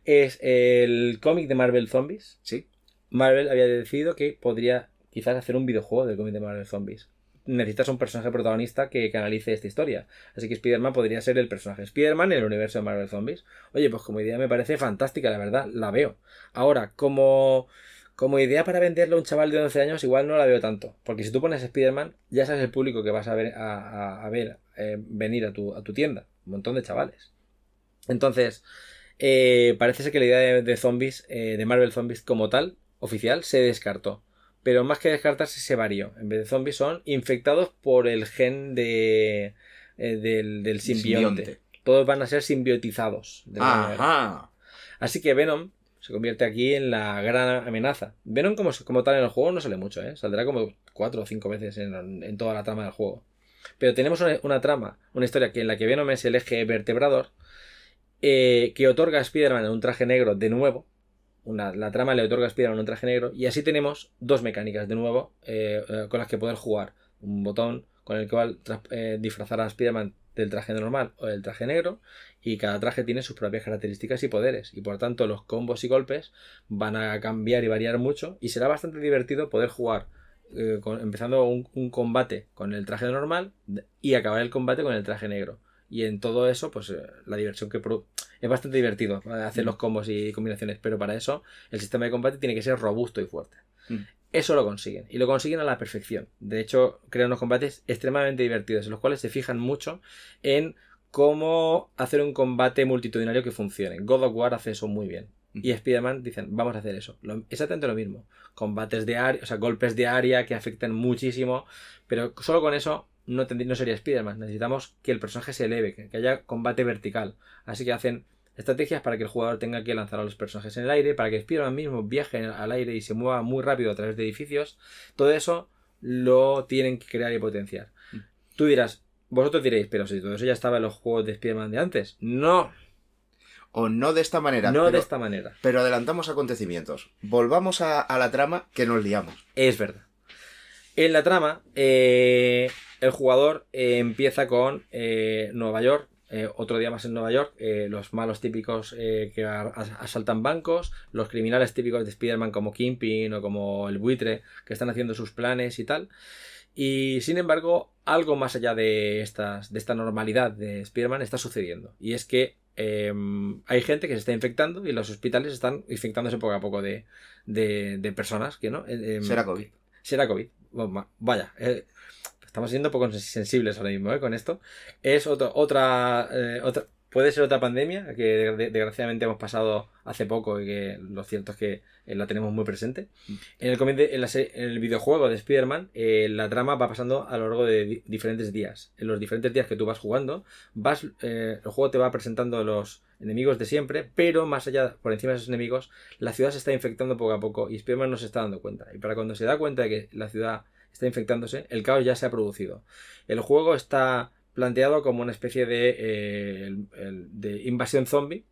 Es el cómic de Marvel Zombies. Sí. Marvel había decidido que podría quizás hacer un videojuego del cómic de Marvel Zombies. Necesitas un personaje protagonista que canalice esta historia. Así que Spider-Man podría ser el personaje Spider-Man en el universo de Marvel Zombies. Oye, pues como idea me parece fantástica, la verdad, la veo. Ahora, como, como idea para venderle a un chaval de 11 años, igual no la veo tanto. Porque si tú pones Spider-Man, ya sabes el público que vas a ver, a, a- a ver eh, venir a tu, a tu tienda. Un montón de chavales. Entonces, eh, parece ser que la idea de, de zombies, eh, de Marvel Zombies como tal, oficial, se descartó. Pero más que descartarse, se varió. En vez de zombies, son infectados por el gen de, eh, del, del simbionte. Simbionte. Todos van a ser simbiotizados. de. Ajá. Así que Venom se convierte aquí en la gran amenaza. Venom como, como tal en el juego no sale mucho, ¿eh? Saldrá como cuatro o cinco veces en, en toda la trama del juego. Pero tenemos una, una trama, una historia que en la que Venom es el eje vertebrador, eh, que otorga a Spider-Man un traje negro de nuevo. Una- la trama le otorga a Spider-Man un traje negro. Y así tenemos dos mecánicas de nuevo eh, eh, con las que poder jugar. Un botón con el cual eh, disfrazar a Spider-Man del traje normal o del traje negro. Y cada traje tiene sus propias características y poderes. Y por tanto los combos y golpes van a cambiar y variar mucho. Y será bastante divertido poder jugar. eh, con- empezando un combate con el traje normal y acabar el combate con el traje negro. Y en todo eso, pues eh, la diversión que pro- es bastante divertido eh, hacer los combos y combinaciones, pero para eso el sistema de combate tiene que ser robusto y fuerte. Mm. Eso lo consiguen y lo consiguen a la perfección. De hecho, crean unos combates extremadamente divertidos, en los cuales se fijan mucho en cómo hacer un combate multitudinario que funcione. God of War hace eso muy bien. Y Spider-Man dicen, vamos a hacer eso. Lo- exactamente lo mismo. Combates de área, o sea, golpes de área que afectan muchísimo. Pero solo con eso no, sería Spider-Man. Necesitamos que el personaje se eleve, que, que haya combate vertical. Así que hacen estrategias para que el jugador tenga que lanzar a los personajes en el aire, para que Spider-Man mismo viaje al aire y se mueva muy rápido a través de edificios. Todo eso lo tienen que crear y potenciar. Mm. Tú dirás, vosotros diréis, pero si todo eso ya estaba en los juegos de Spider-Man de antes. No, O no de esta manera. no pero, de esta manera. pero adelantamos acontecimientos. Volvamos a, a la trama que nos liamos. Es verdad. En la trama, eh, el jugador eh, empieza con eh, Nueva York, eh, otro día más en Nueva York, eh, los malos típicos eh, que asaltan bancos, los criminales típicos de Spider-Man como Kingpin o como el buitre que están haciendo sus planes y tal. Y sin embargo, algo más allá de, estas, de esta normalidad de Spider-Man está sucediendo. Y es que eh, hay gente que se está infectando y los hospitales están infectándose poco a poco de, de, de personas que no. Eh, Será COVID. será COVID. Bueno, Vaya, estamos siendo poco sensibles ahora mismo eh, con esto. Es otro- otra, eh, otra. Puede ser otra pandemia que de- de- desgraciadamente hemos pasado hace poco y que lo cierto es que eh, la tenemos muy presente. En el, en, la en el videojuego de Spider-Man, eh, la trama va pasando a lo largo de di- diferentes días. En los diferentes días que tú vas jugando, vas, eh, el juego te va presentando los enemigos de siempre, pero más allá, por encima de esos enemigos, la ciudad se está infectando poco a poco y Spider-Man no se está dando cuenta. Y para cuando se da cuenta de que la ciudad está infectándose, el caos ya se ha producido. El juego está planteado como una especie de, eh, de invasión zombie,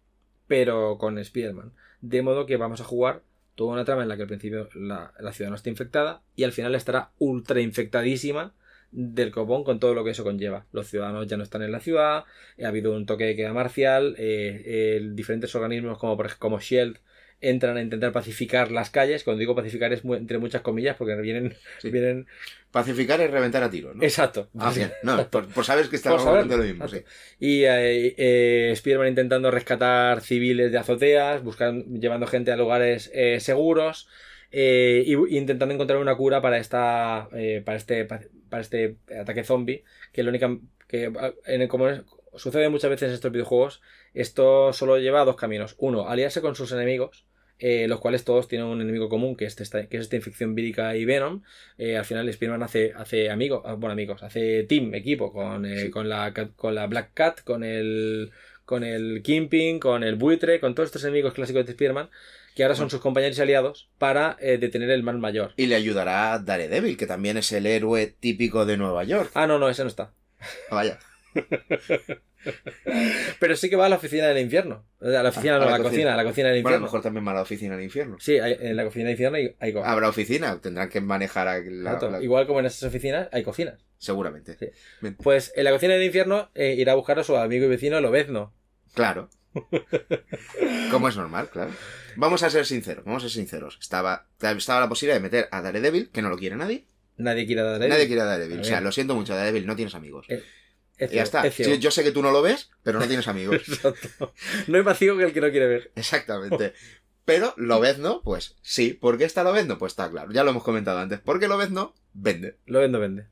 pero con Spider-Man. De modo que vamos a jugar toda una trama en la que al principio la, ciudad no está infectada y al final estará ultra infectadísima del copón con todo lo que eso conlleva. Los ciudadanos ya no están en la ciudad, ha habido un toque de queda marcial, eh, diferentes organismos como, como Shield entran a intentar pacificar las calles. Cuando digo pacificar es entre muchas comillas porque vienen... vienen... Pacificar es reventar a tiro, ¿no? Exacto. Ah, bien. No, por, saber que estamos hablando lo mismo, sí. Y eh, eh, Spiderman intentando rescatar civiles de azoteas, buscando, llevando gente a lugares eh, seguros. Eh, y intentando encontrar una cura para esta eh, para este para este ataque zombie que la única que en como sucede muchas veces en estos videojuegos esto solo lleva a dos caminos uno aliarse con sus enemigos eh, los cuales todos tienen un enemigo común que es esta, que es esta infección vírica y Venom al final Spider-Man hace, hace amigos ah, bueno amigos hace team equipo con, con, la, con la Black Cat con el con el Kingpin con el buitre con todos estos enemigos clásicos de Spider-Man que ahora son sus compañeros y aliados, para eh, detener el mal mayor. Y le ayudará Daredevil, que también es el héroe típico de Nueva York. Ah, no, no, ese no está. Vaya. Pero sí que va a la oficina del infierno. A la oficina, no, a la, cocina. a la cocina del infierno. Bueno, a lo mejor también va a la oficina del infierno. Sí, en la cocina del infierno hay, hay Habrá oficina, tendrán que manejar la, Igual como en esas oficinas hay cocinas. Seguramente. Pues en la cocina del infierno eh, irá a buscar a su amigo y vecino Lobezno. Claro. Como es normal, claro. Vamos a ser sinceros, vamos a ser sinceros. Estaba, estaba la posibilidad de meter a Daredevil, que no lo quiere nadie. Nadie quiere a Daredevil. Nadie quiere a Daredevil. O sea, lo siento mucho, Daredevil, no tienes amigos. Eh, ya está. yo sé que tú no lo ves, pero no tienes amigos. No hay más ciego que el que no quiere ver. Exactamente. Pero lo ves, ¿no? Pues sí. ¿Por qué está lo no? Pues está claro. Ya lo hemos comentado antes. ¿Por qué lo ves, no? Vende. Lo vendo, vende.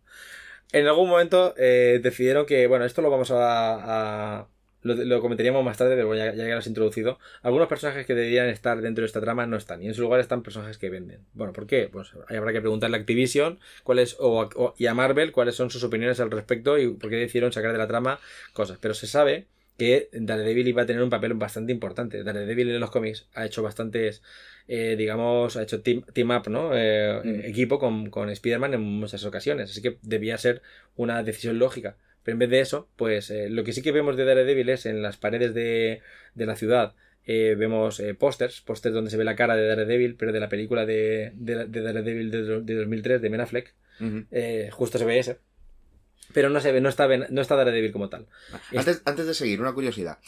En algún momento eh, decidieron que, bueno, esto lo vamos a, lo, comentaríamos más tarde, pero ya, ya que lo has introducido. Algunos personajes que deberían estar dentro de esta trama no están, y en su lugar están personajes que venden. Bueno, ¿por qué? Pues habrá que preguntarle a Activision cuáles, o, y a Marvel cuáles son sus opiniones al respecto y por qué decidieron sacar de la trama cosas. Pero se sabe que Daredevil iba a tener un papel bastante importante. Daredevil en los cómics ha hecho bastantes, eh, digamos, ha hecho team, up, ¿no? Eh, mm. Equipo con, con Spider-Man en muchas ocasiones. Así que debía ser una decisión lógica. Pero en vez de eso, pues eh, lo que sí que vemos de Daredevil es en las paredes de, la ciudad. Eh, vemos eh, pósters, pósters donde se ve la cara de Daredevil, pero de la película de, Daredevil de, 2003, de Men Affleck. justo se ve ese. Pero no se ve, no está, no está Daredevil como tal. Antes, antes de seguir, una curiosidad.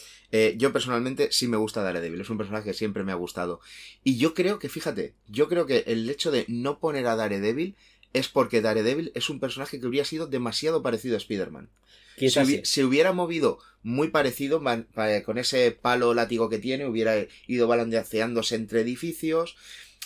yo personalmente sí me gusta Daredevil, es un personaje que siempre me ha gustado. Y yo creo que, fíjate, yo creo que el hecho de no poner a Daredevil es porque Daredevil es un personaje que hubiera sido demasiado parecido a Spider-Man. Si se hubiera movido muy parecido, con ese palo látigo que tiene, hubiera ido balanceándose entre edificios,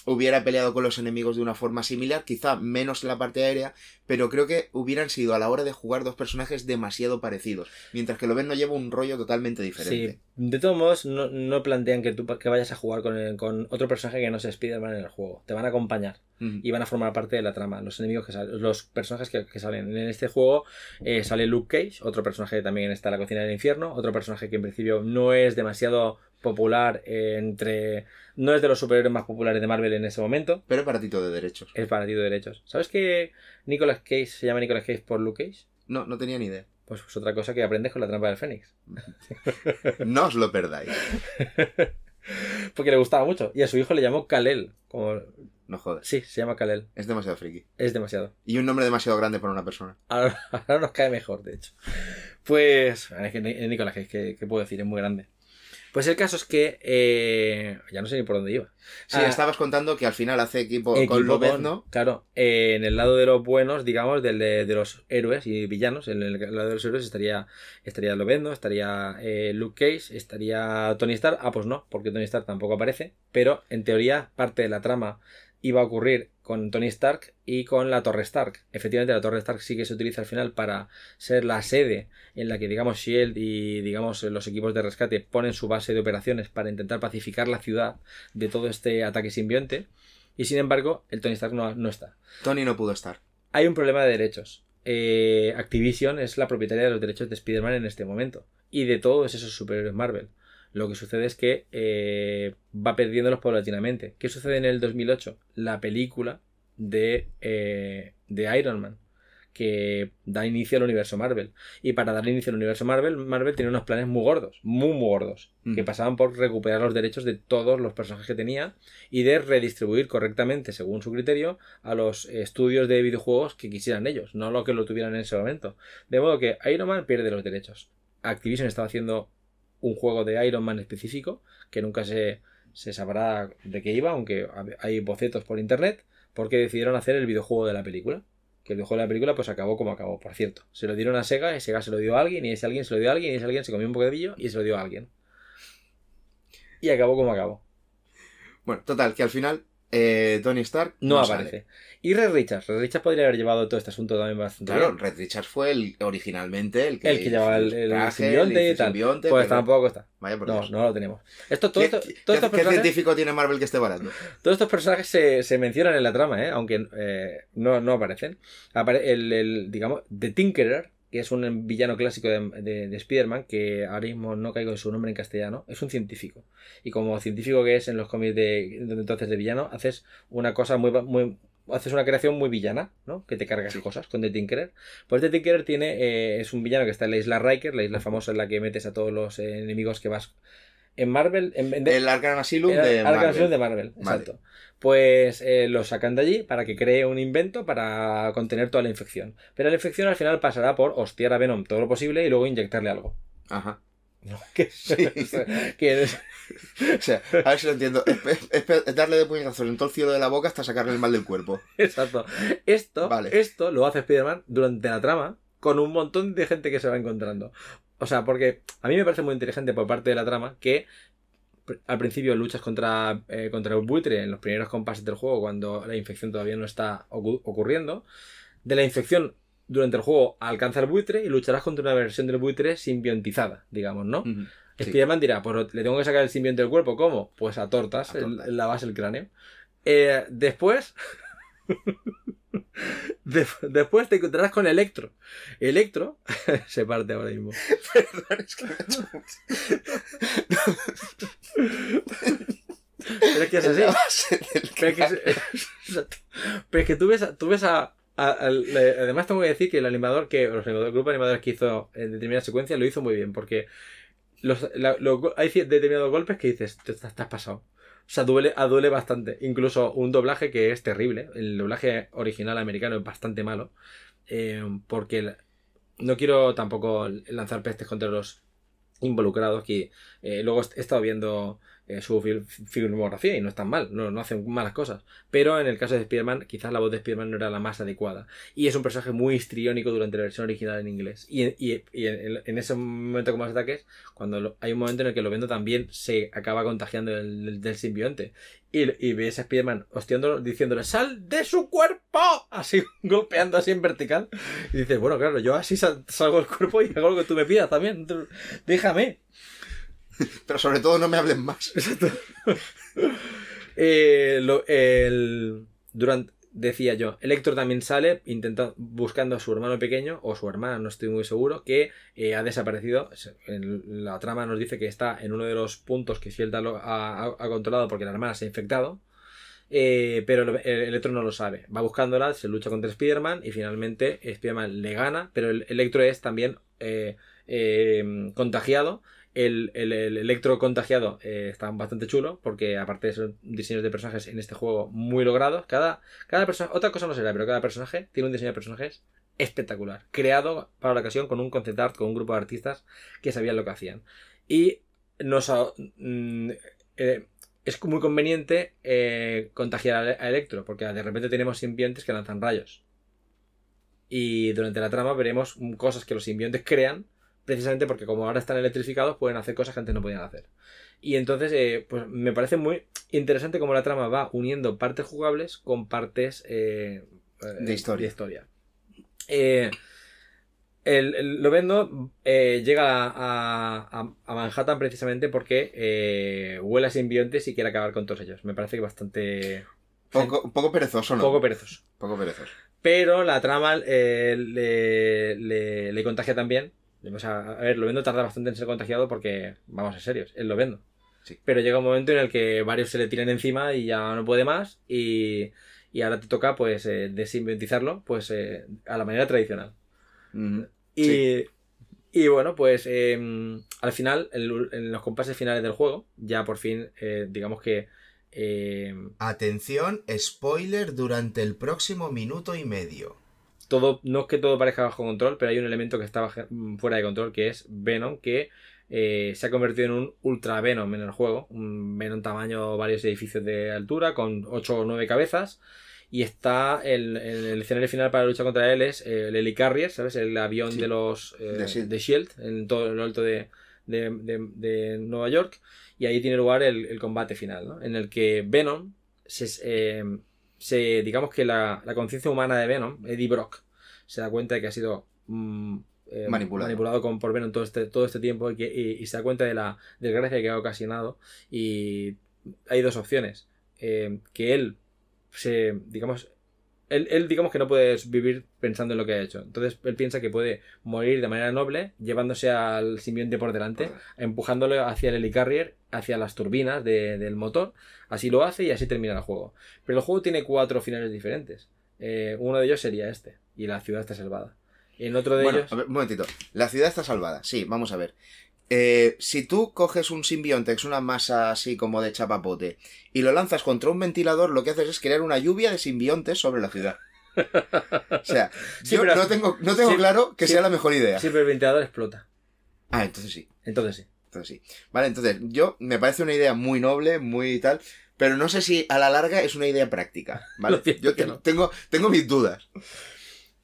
hubiera peleado con los enemigos de una forma similar, quizá menos en la parte aérea, pero creo que hubieran sido a la hora de jugar dos personajes demasiado parecidos, mientras que lo ven no lleva un rollo totalmente diferente. Sí, de todos modos, no, plantean que tú que vayas a jugar con, con otro personaje que no sea Spider-Man en el juego, te van a acompañar y van a formar parte de la trama, los enemigos que salen, los personajes que, salen. En este juego eh, sale Luke Cage, otro personaje que también está en la cocina del infierno, otro personaje que en principio no es demasiado popular entre... No es de los superhéroes más populares de Marvel en ese momento. Pero para ti todo de derechos. Es para ti de derechos. ¿Sabes que Nicolas Cage se llama Nicolas Cage por Luke Cage? No, no tenía ni idea. Pues es otra cosa que aprendes con la trampa del Fénix. no os lo perdáis. Porque le gustaba mucho. Y a su hijo le llamó Kalel. Como... No jodas. Sí, se llama Kalel. Es demasiado friki. Es demasiado. Y un nombre demasiado grande para una persona. Ahora, nos cae mejor, de hecho. Pues, es que Nicolás, que, que puedo decir, es muy grande. Pues el caso es que eh, ya no sé ni por dónde iba. Sí, ah, estabas contando que al final hace equipo, con Lobezno. Claro, eh, en el lado de los buenos, digamos, del de, los héroes y villanos, en el lado de los héroes estaría, estaría Lobezno, estaría eh, Luke Cage, estaría Tony Stark. Ah, pues no, porque Tony Stark tampoco aparece. Pero en teoría, parte de la trama iba a ocurrir con Tony Stark y con la Torre Stark. Efectivamente, la Torre Stark sí que se utiliza al final para ser la sede en la que, digamos, Shield y, digamos, los equipos de rescate ponen su base de operaciones para intentar pacificar la ciudad de todo este ataque simbionte. Y sin embargo, el Tony Stark no, está. Tony no pudo estar. Hay un problema de derechos. Eh, Activision es la propietaria de los derechos de Spider-Man en este momento. Y de todos esos superhéroes Marvel. Lo que sucede es que eh, va perdiéndolos paulatinamente. ¿Qué sucede en el 2008? La película de, eh, de Iron Man que da inicio al universo Marvel. Y para dar inicio al universo Marvel, Marvel tiene unos planes muy gordos, muy, muy gordos, que pasaban por recuperar los derechos de todos los personajes que tenía y de redistribuir correctamente, según su criterio, a los estudios de videojuegos que quisieran ellos, no lo que lo tuvieran en ese momento. De modo que Iron Man pierde los derechos. Activision estaba haciendo un juego de Iron Man específico, que nunca se, se sabrá de qué iba, aunque hay bocetos por internet, porque decidieron hacer el videojuego de la película. Que el videojuego de la película pues acabó como acabó, por cierto. Se lo dieron a Sega, y Sega se lo dio a alguien, y ese alguien se lo dio a alguien, y ese alguien se comió un bocadillo y se lo dio a alguien. Y acabó como acabó. Bueno, total, que al final eh, Tony Stark no, aparece. Y Red Richards. Red Richards podría haber llevado todo este asunto también bastante Claro, Red Richards fue el originalmente el que, el que llevaba el, el, simbionte pues tampoco está. Vaya por no, no lo tenemos. Esto, todo ¿Qué, esto, ¿qué, científico tiene Marvel que esté barato? Todos estos personajes se, se mencionan en la trama, ¿eh? aunque eh, no, no aparecen. Apare el, el, digamos, The Tinkerer, que es un villano clásico de, de, de Spider-Man, que ahora mismo no caigo en su nombre en castellano, es un científico. Y como científico que es en los cómics de, de entonces de villano, haces una cosa muy, muy haces una creación muy villana, ¿no? Que te cargas sí. cosas con The Tinkerer. Pues The Tinkerer tiene, eh, es un villano que está en la isla Riker, la isla famosa en la que metes a todos los eh, enemigos que vas en Marvel. En, en, el Arkham Asylum el, de Marvel. Asylum de Marvel, exacto. Vale. Pues eh, lo sacan de allí para que cree un invento para contener toda la infección. Pero la infección al final pasará por hostiar a Venom todo lo posible y luego inyectarle algo. Ajá. No, que, sí. es... o sea, a ver si lo entiendo. Es, es, es, darle de puñetazos en todo el cielo de la boca hasta sacarle el mal del cuerpo. Exacto. Esto, vale. esto lo hace Spider-Man durante la trama con un montón de gente que se va encontrando. O sea, porque a mí me parece muy inteligente por parte de la trama que al principio luchas contra, eh, contra el buitre en los primeros compases del juego cuando la infección todavía no está ocurriendo. De la infección durante el juego alcanza el buitre y lucharás contra una versión del buitre simbiontizada, digamos, ¿no? Uh -huh. Sí. Spiderman dirá, pues le tengo que sacar el simbionte del cuerpo, ¿cómo? Pues a tortas, a tortas. En la base del cráneo. Eh, después. de después te encontrarás con Electro. Electro se parte ahora mismo. Perdón, es que me ha hecho Pero es que es así. Pero es que, pero es que tú ves, tú ves a, además tengo que decir que el animador que el grupo de animadores que hizo en determinada secuencia lo hizo muy bien porque los, la, hay determinados golpes que dices te, te, has pasado sea duele, duele bastante. Incluso un doblaje que es terrible el doblaje original americano es bastante malo eh, porque no quiero tampoco lanzar pestes contra los involucrados que eh, luego he estado viendo eh, su fil filmografía y no es tan mal, no, no hacen malas cosas. Pero en el caso de Spider-Man, quizás la voz de Spider-Man no era la más adecuada. Y es un personaje muy histriónico durante la versión original en inglés. Y, y, en, ese momento como los ataques, cuando hay un momento en el que lo vendo también se acaba contagiando del simbionte. Y, y ves a Spider-Man hostiándolo, diciéndole, ¡sal de su cuerpo! Así, golpeando así en vertical. Y dices, bueno, claro, yo así sal, salgo del cuerpo y hago lo que tú me pidas también. Déjame. Pero sobre todo no me hablen más. eh, lo, el, durante, decía yo, Electro también sale intentando, buscando a su hermano pequeño, o su hermana, no estoy muy seguro, que eh, ha desaparecido. La trama nos dice que está en uno de los puntos que Fielda ha, ha, controlado porque la hermana se ha infectado. Eh, pero el, el Electro no lo sabe. Va buscándola, se lucha contra Spider-Man y finalmente Spider-Man le gana, pero el Electro es también eh, contagiado el, el, el, electro contagiado eh, está bastante chulo porque aparte de esos diseños de personajes en este juego muy logrados. Cada, cada personaje otra cosa no será pero cada personaje tiene un diseño de personajes espectacular creado para la ocasión con un concept art con un grupo de artistas que sabían lo que hacían. Y nos mm, eh, es muy conveniente eh, contagiar a Electro porque de repente tenemos simbiontes que lanzan rayos. Y durante la trama veremos cosas que los simbiontes crean precisamente porque como ahora están electrificados pueden hacer cosas que antes no podían hacer. Y entonces, eh, pues me parece muy interesante cómo la trama va uniendo partes jugables con partes eh, de historia. De historia. Eh, el, el, lo vendo llega a, a, a, Manhattan precisamente porque huele a simbiontes y quiere acabar con todos ellos. Me parece que bastante... Poco, un poco perezoso, ¿no? Poco perezoso. Poco perezoso. Pero la trama le, le, le contagia también o sea, a ver, lo vendo tarda bastante en ser contagiado porque, vamos a ser serios, él lo vendo. Sí. Pero llega un momento en el que varios se le tiran encima y ya no puede más y, y ahora te toca pues eh, desimbiontizarlo pues eh, a la manera tradicional. Y, sí. y bueno, pues eh, al final, en, en, los compases finales del juego, ya por fin, eh, digamos que... eh, Atención, spoiler durante el próximo minuto y medio todo, no es que todo parezca bajo control, pero hay un elemento que está bajo, fuera de control, que es Venom, que eh, se ha convertido en un Ultra Venom en el juego. Un Venom tamaño varios edificios de altura, con 8 o 9 cabezas. Y está el, el, el escenario final para la lucha contra él es el Helicarrier, ¿sabes? El avión Sí. de los eh, De Shield. de Shield en todo lo alto de, de, de- de Nueva York. Y ahí tiene lugar el, el combate final, ¿no? En el que Venom se, eh, se- digamos que la, la conciencia humana de Venom, Eddie Brock, se da cuenta de que ha sido mm, eh, Manipulado. con, por Venom todo este, todo este tiempo y, que, y- y se da cuenta de la desgracia que ha ocasionado. Y hay dos opciones. Eh, que él se, digamos, él, él, digamos que no puede vivir pensando en lo que ha hecho. Entonces él piensa que puede morir de manera noble, llevándose al simbionte por delante, empujándolo hacia el helicarrier, hacia las turbinas de- del motor. Así lo hace y así termina el juego. Pero el juego tiene cuatro finales diferentes. Eh, uno de ellos sería este, y la ciudad está salvada. En otro de Bueno, ellos... a ver, un momentito. La ciudad está salvada. Sí, vamos a ver. Eh, si tú coges un simbionte, que es una masa así como de chapapote, y lo lanzas contra un ventilador, lo que haces es crear una lluvia de simbiontes sobre la ciudad. O sea, Sí, yo pero- no tengo, no tengo sí, claro que sí. sea la mejor idea. Siempre el ventilador explota. Ah, entonces sí. Entonces sí. Entonces sí. Vale, entonces yo me parece una idea muy noble, muy tal, pero no sé si a la larga es una idea práctica. ¿vale? Yo tengo mis dudas.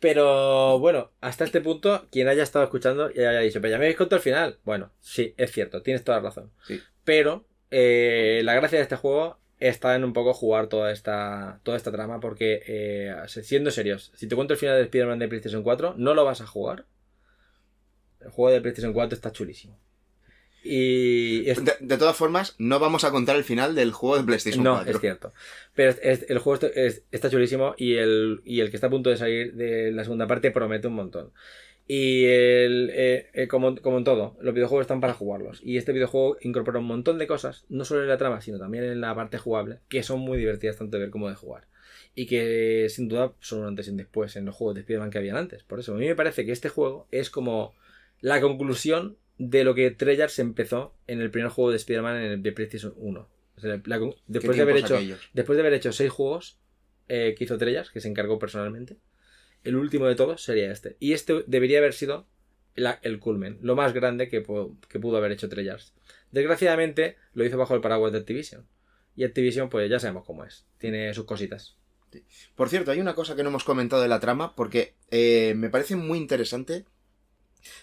Pero bueno, hasta este punto, quien haya estado escuchando y haya dicho, pero ya me habéis contado el final. Bueno, sí, es cierto, tienes toda la razón. Sí. Pero eh, la gracia de este juego está en un poco jugar toda esta, toda esta trama, porque eh, siendo serios, si te cuento el final de Spider-Man de PlayStation 4, no lo vas a jugar. El juego de PlayStation 4 está chulísimo. Y es- De, de todas formas, no vamos a contar el final del juego de PlayStation no, 4. es cierto. Pero es- es- el juego está, es- está chulísimo y el, y el que está a punto de salir de la segunda parte promete un montón. Y el, eh, eh, como, como en todo, los videojuegos están para jugarlos. Y este videojuego incorpora un montón de cosas, no solo en la trama, sino también en la parte jugable, que son muy divertidas tanto de ver como de jugar. Y que sin duda son un antes y un después en los juegos de Spider-Man que habían antes. Por eso, a mí me parece que este juego es como la conclusión de lo que Treyarch empezó en el primer juego de Spider-Man en el de PlayStation 1. O sea, la con- ¿Qué después de haber hecho aquellos? Después de haber hecho seis juegos eh, que hizo Trellas, que se encargó personalmente, el último de todos sería este. Y este debería haber sido la- el culmen, lo más grande que, que pudo haber hecho Trellas. Desgraciadamente lo hizo bajo el paraguas de Activision. Y Activision, pues ya sabemos cómo es. Tiene sus cositas. Por cierto, hay una cosa que no hemos comentado de la trama, porque eh, me parece muy interesante,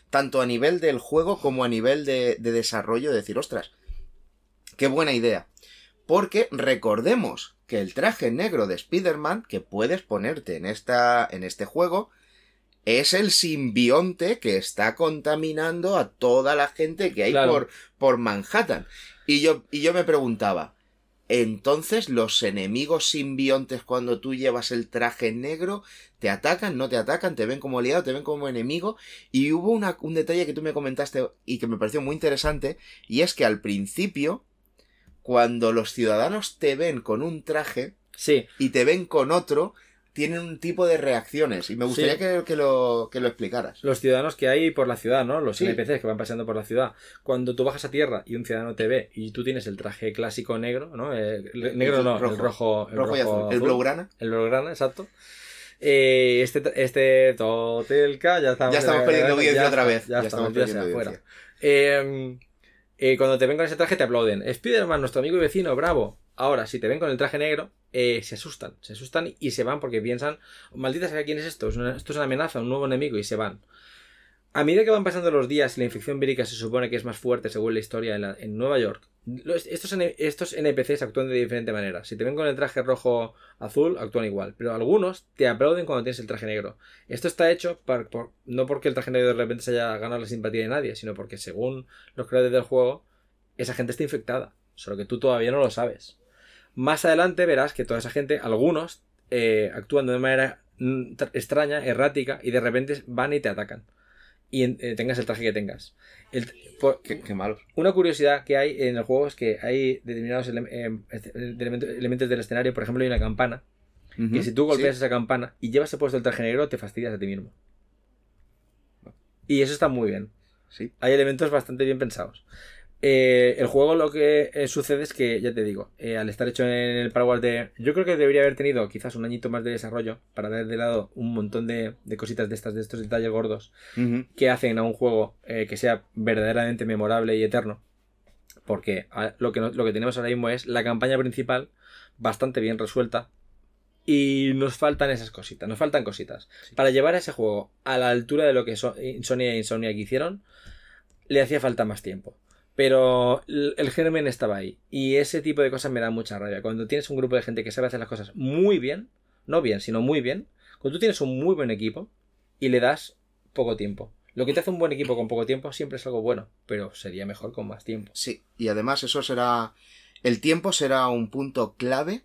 tanto a nivel del juego como a nivel de, de desarrollo, de decir, ostras, qué buena idea. Porque recordemos que el traje negro de Spider-Man que puedes ponerte en, esta, en este juego es el simbionte que está contaminando a toda la gente que hay Claro. por, por Manhattan. Y yo, y yo me preguntaba, entonces los enemigos simbiontes cuando tú llevas el traje negro te atacan, no te atacan, te ven como aliado, te ven como enemigo. Y hubo una- un detalle que tú me comentaste y que me pareció muy interesante, y es que al principio, cuando los ciudadanos te ven con un traje Sí, y te ven con otro, tienen un tipo de reacciones. Y me gustaría Sí. que, que lo, que lo explicaras. los ciudadanos que hay por la ciudad, ¿no? Los Sí. NPCs que van paseando por la ciudad. Cuando tú bajas a tierra y un ciudadano te ve y tú tienes el traje clásico negro, ¿no? Eh, el negro no, rojo. el rojo. El Rojo y azul. El blaugrana. El Blaugrana, exacto. Eh, este, este Totelka, ya estamos, Ya estamos perdiendo audiencia ya otra vez. Ya, Ya estamos, perdiendo audiencia. Eh, eh, cuando te ven con ese traje te aplauden. Spider-Man, nuestro amigo y vecino, bravo. Ahora, si te ven con el traje negro, eh, se asustan. Se asustan y se van porque piensan, maldita sea, ¿quién es esto? Es una- esto es una amenaza, un nuevo enemigo y se van. A medida que van pasando los días y la infección vírica se supone que es más fuerte según la historia en, Nueva York, estos, NPCs actúan de diferente manera. Si te ven con el traje rojo azul, actúan igual. Pero algunos te aplauden cuando tienes el traje negro. Esto está hecho no porque el traje negro de repente se haya ganado la simpatía de nadie, sino porque según los creadores del juego, esa gente está infectada. Solo que tú todavía no lo sabes. Más adelante verás que toda esa gente, algunos, eh, actúan de una manera mm, tra- extraña, errática, y de repente van y te atacan. Y en- eh, tengas el traje que tengas. El- por- Qué, qué malos. una curiosidad que hay en el juego es que hay determinados ele- eh, este- elementos, del escenario, por ejemplo, hay una campana, que si tú golpeas Sí. esa campana y llevas puesto el traje negro, te fastidias a ti mismo. Y eso está muy bien. Sí. Hay elementos bastante bien pensados. Eh, el juego lo que eh, sucede es que, ya te digo, eh, al estar hecho en el paraguas de... Yo creo que debería haber tenido quizás un añito más de desarrollo para dar de lado un montón de, de cositas de estas, de estos detalles gordos que hacen a un juego que sea verdaderamente memorable y eterno. Porque a- lo que, no- lo que tenemos ahora mismo es la campaña principal bastante bien resuelta. Y nos faltan esas cositas, nos faltan cositas. Para llevar a ese juego a la altura de lo que So- Sony e Insomniac hicieron, le hacía falta más tiempo. Pero el germen estaba ahí. Y ese tipo de cosas me da mucha rabia. Cuando tienes un grupo de gente que sabe hacer las cosas muy bien, no bien, sino muy bien, cuando tú tienes un muy buen equipo y le das poco tiempo. Lo que te hace un buen equipo con poco tiempo siempre es algo bueno, pero sería mejor con más tiempo. Sí, y además eso será. El tiempo será un punto clave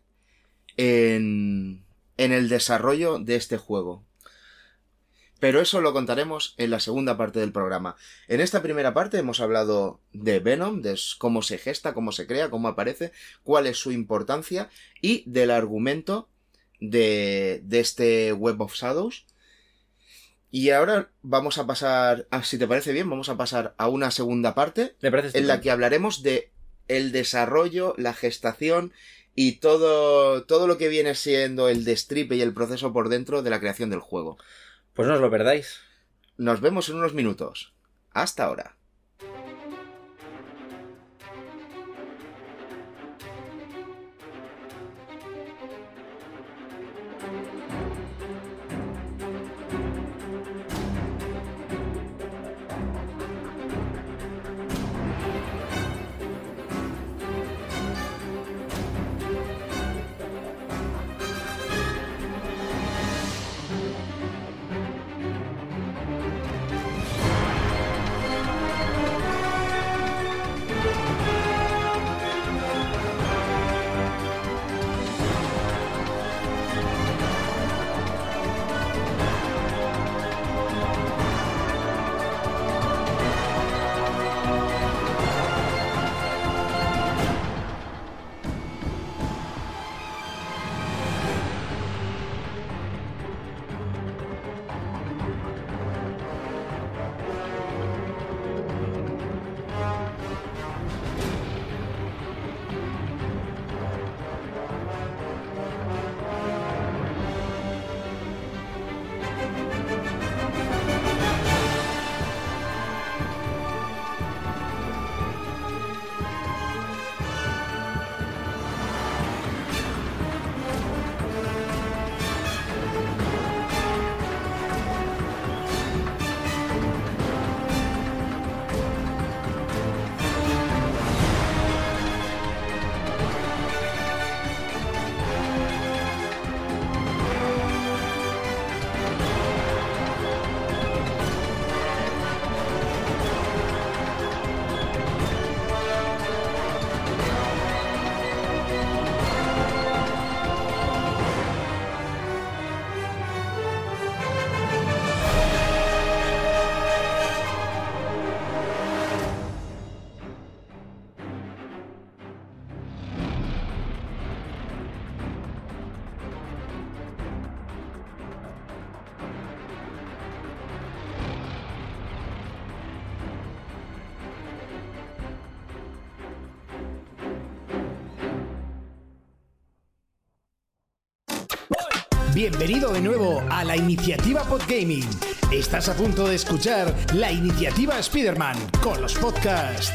en, en el desarrollo de este juego. Pero eso lo contaremos en la segunda parte del programa. En esta primera parte hemos hablado de Venom, de cómo se gesta, cómo se crea, cómo aparece, cuál es su importancia y del argumento de, de este Web of Shadows. Y ahora vamos a pasar, ah, si te parece bien, vamos a pasar a una segunda parte Me parece en la que hablaremos de el desarrollo, la gestación y todo, todo lo que viene siendo el destripe y el proceso por dentro de la creación del juego. Pues no os lo perdáis. Nos vemos en unos minutos. Hasta ahora. Bienvenido de nuevo a la iniciativa Podgaming. Estás a punto de escuchar la iniciativa Spider-Man con los podcasts.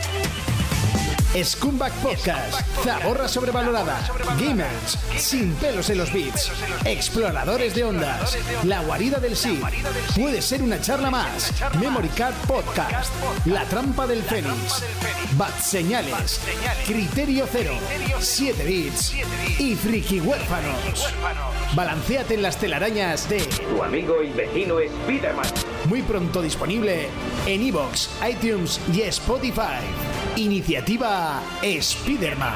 Scumbag Podcast, Zaborra sobrevalorada, Gamers, Sin pelos en los beats, Exploradores de ondas, La guarida del sí, Puede ser una charla más, Memory Card Podcast, La trampa del Fénix, Bat Señales, Criterio Cero, 7 bits y Friki Huérfanos. Balanceate en las telarañas de Tu amigo y vecino Spiderman. muy pronto disponible en iVoox, iTunes y Spotify. Iniciativa Spider-Man.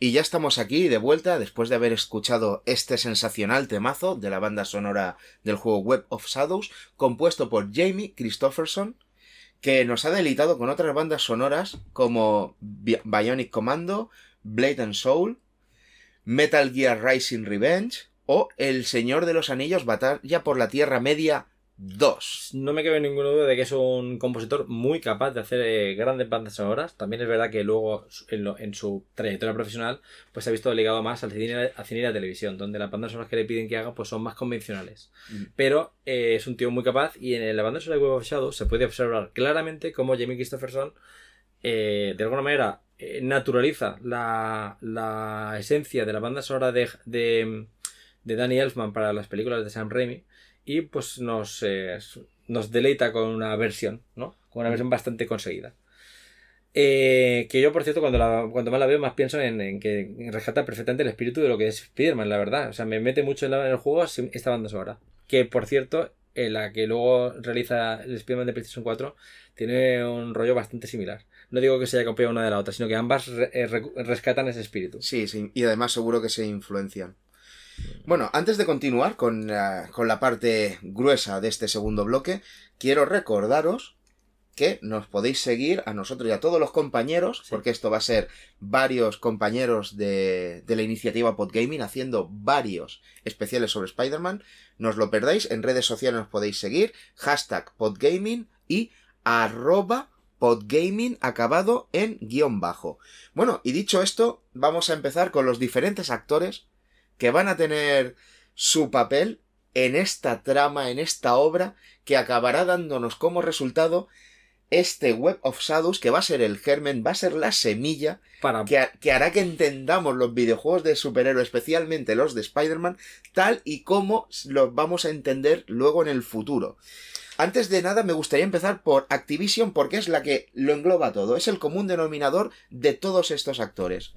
Y ya estamos aquí de vuelta después de haber escuchado este sensacional temazo de la banda sonora del juego Web of Shadows, compuesto por Jamie Christopherson, que nos ha deleitado con otras bandas sonoras como Bi- Bionic Commando, Blade and Soul, Metal Gear Rising Revenge o El Señor de los Anillos Batalla por la Tierra Media 2. No me cabe ninguna duda de que es un compositor muy capaz de hacer eh, grandes bandas sonoras. También es verdad que luego en, lo- en su trayectoria profesional pues se ha visto ligado más al cine, al cine y la televisión, donde las bandas sonoras que le piden que haga pues son más convencionales. Mm. Pero eh, es un tío muy capaz y en la banda sonora de Web of Shadows se puede observar claramente cómo Jamie Christopherson eh, de alguna manera naturaliza la, la esencia de la banda sonora de, de, de Danny Elfman para las películas de Sam Raimi y pues nos, eh, nos deleita con una versión, ¿no? Con una versión bastante conseguida. Eh, que yo, por cierto, cuando, la, cuando más la veo, más pienso en, en que rescata perfectamente el espíritu de lo que es Spider-Man, la verdad. O sea, me mete mucho en, la- en el juego esta banda sonora. Que, por cierto, en la que luego realiza el Spider-Man de PlayStation 4 tiene un rollo bastante similar. No digo que se haya copiado una de la otra, sino que ambas re- eh, rescatan ese espíritu. Sí, sí, y además seguro que se influencian. Bueno, antes de continuar con, la- con la parte gruesa de este segundo bloque, quiero recordaros que nos podéis seguir a nosotros y a todos los compañeros, Sí. porque esto va a ser varios compañeros de, de la iniciativa Podgaming haciendo varios especiales sobre Spider-Man. No os lo perdáis, en redes sociales nos podéis seguir, hashtag Podgaming y arroba Podgaming acabado en guion bajo. Bueno, y dicho esto, vamos a empezar con los diferentes actores que van a tener su papel en esta trama, en esta obra, que acabará dándonos como resultado este Web of Shadows, que va a ser el germen, va a ser la semilla Para, que, ha- que hará que entendamos los videojuegos de superhéroes, especialmente los de Spider-Man, tal y como los vamos a entender luego en el futuro. Antes de nada, me gustaría empezar por Activision, porque es la que lo engloba todo. Es el común denominador de todos estos actores.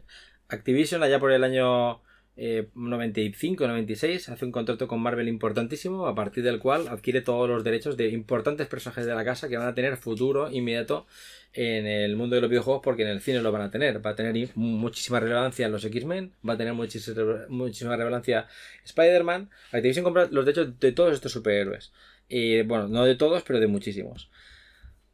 Activision, allá por el año eh, 95-96, hace un contrato con Marvel importantísimo, a partir del cual adquiere todos los derechos de importantes personajes de la casa que van a tener futuro inmediato en el mundo de los videojuegos, porque en el cine lo van a tener. Va a tener muchísima relevancia en los X-Men, va a tener muchis- muchísima relevancia Spider-Man. Activision compra los derechos de todos estos superhéroes. Y bueno, no de todos, pero de muchísimos.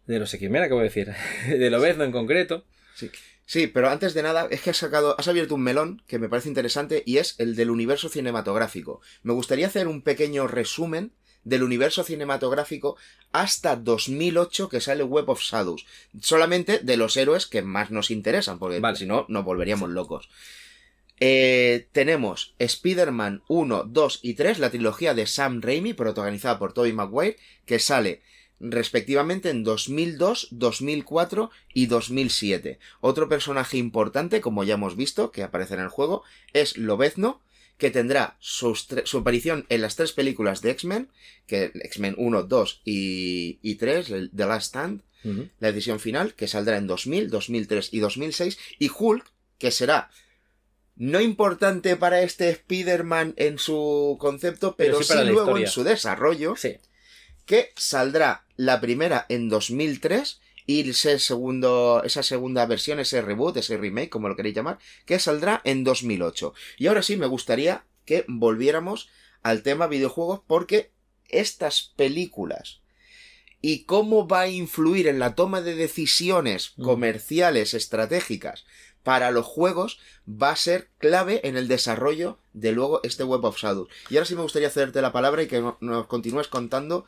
De los X-Men, acabo de decir. De Lobezno en concreto. Sí. Sí, pero antes de nada, es que has sacado, has abierto un melón que me parece interesante y es el del universo cinematográfico. Me gustaría hacer un pequeño resumen del universo cinematográfico hasta 2008 que sale Web of Shadows. Solamente de los héroes que más nos interesan, porque Vale. si no, nos volveríamos locos. Eh, tenemos Spider-Man 1, 2 y 3, la trilogía de Sam Raimi, protagonizada por Tobey Maguire, que sale respectivamente en 2002, 2004 y 2007. Otro personaje importante, como ya hemos visto, que aparece en el juego, es Lobezno, que tendrá tre- su aparición en las tres películas de X-Men, que X-Men 1, 2 y, y 3, el The Last Stand, la edición final, que saldrá en 2000, 2003 y 2006, y Hulk, que será no importante para este Spider-Man en su concepto, pero, Pero sí sí, luego historia. en su desarrollo, Sí. que saldrá la primera en 2003 y ese segundo, esa segunda versión, ese reboot, ese remake, como lo queréis llamar, que saldrá en 2008. Y ahora sí me gustaría que volviéramos al tema videojuegos porque estas películas y cómo va a influir en la toma de decisiones Mm. comerciales estratégicas para los juegos va a ser clave en el desarrollo de luego este Web of Shadows. Y ahora sí me gustaría cederte la palabra y que no- nos continúes contando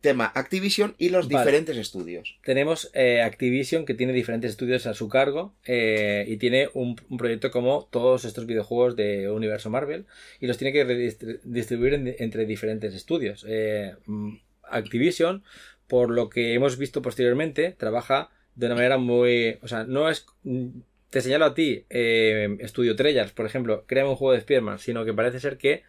tema Activision y los Vale. diferentes estudios. Tenemos eh, Activision que tiene diferentes estudios a su cargo eh, y tiene un, un proyecto como todos estos videojuegos de universo Marvel y los tiene que distribuir en- entre diferentes estudios. Eh, mm, Activision, por lo que hemos visto posteriormente, trabaja de una manera muy... O sea, no es... mm, Te señalo a ti, Estudio Treyarch, por ejemplo, crea un juego de Spider-Man, sino que parece ser que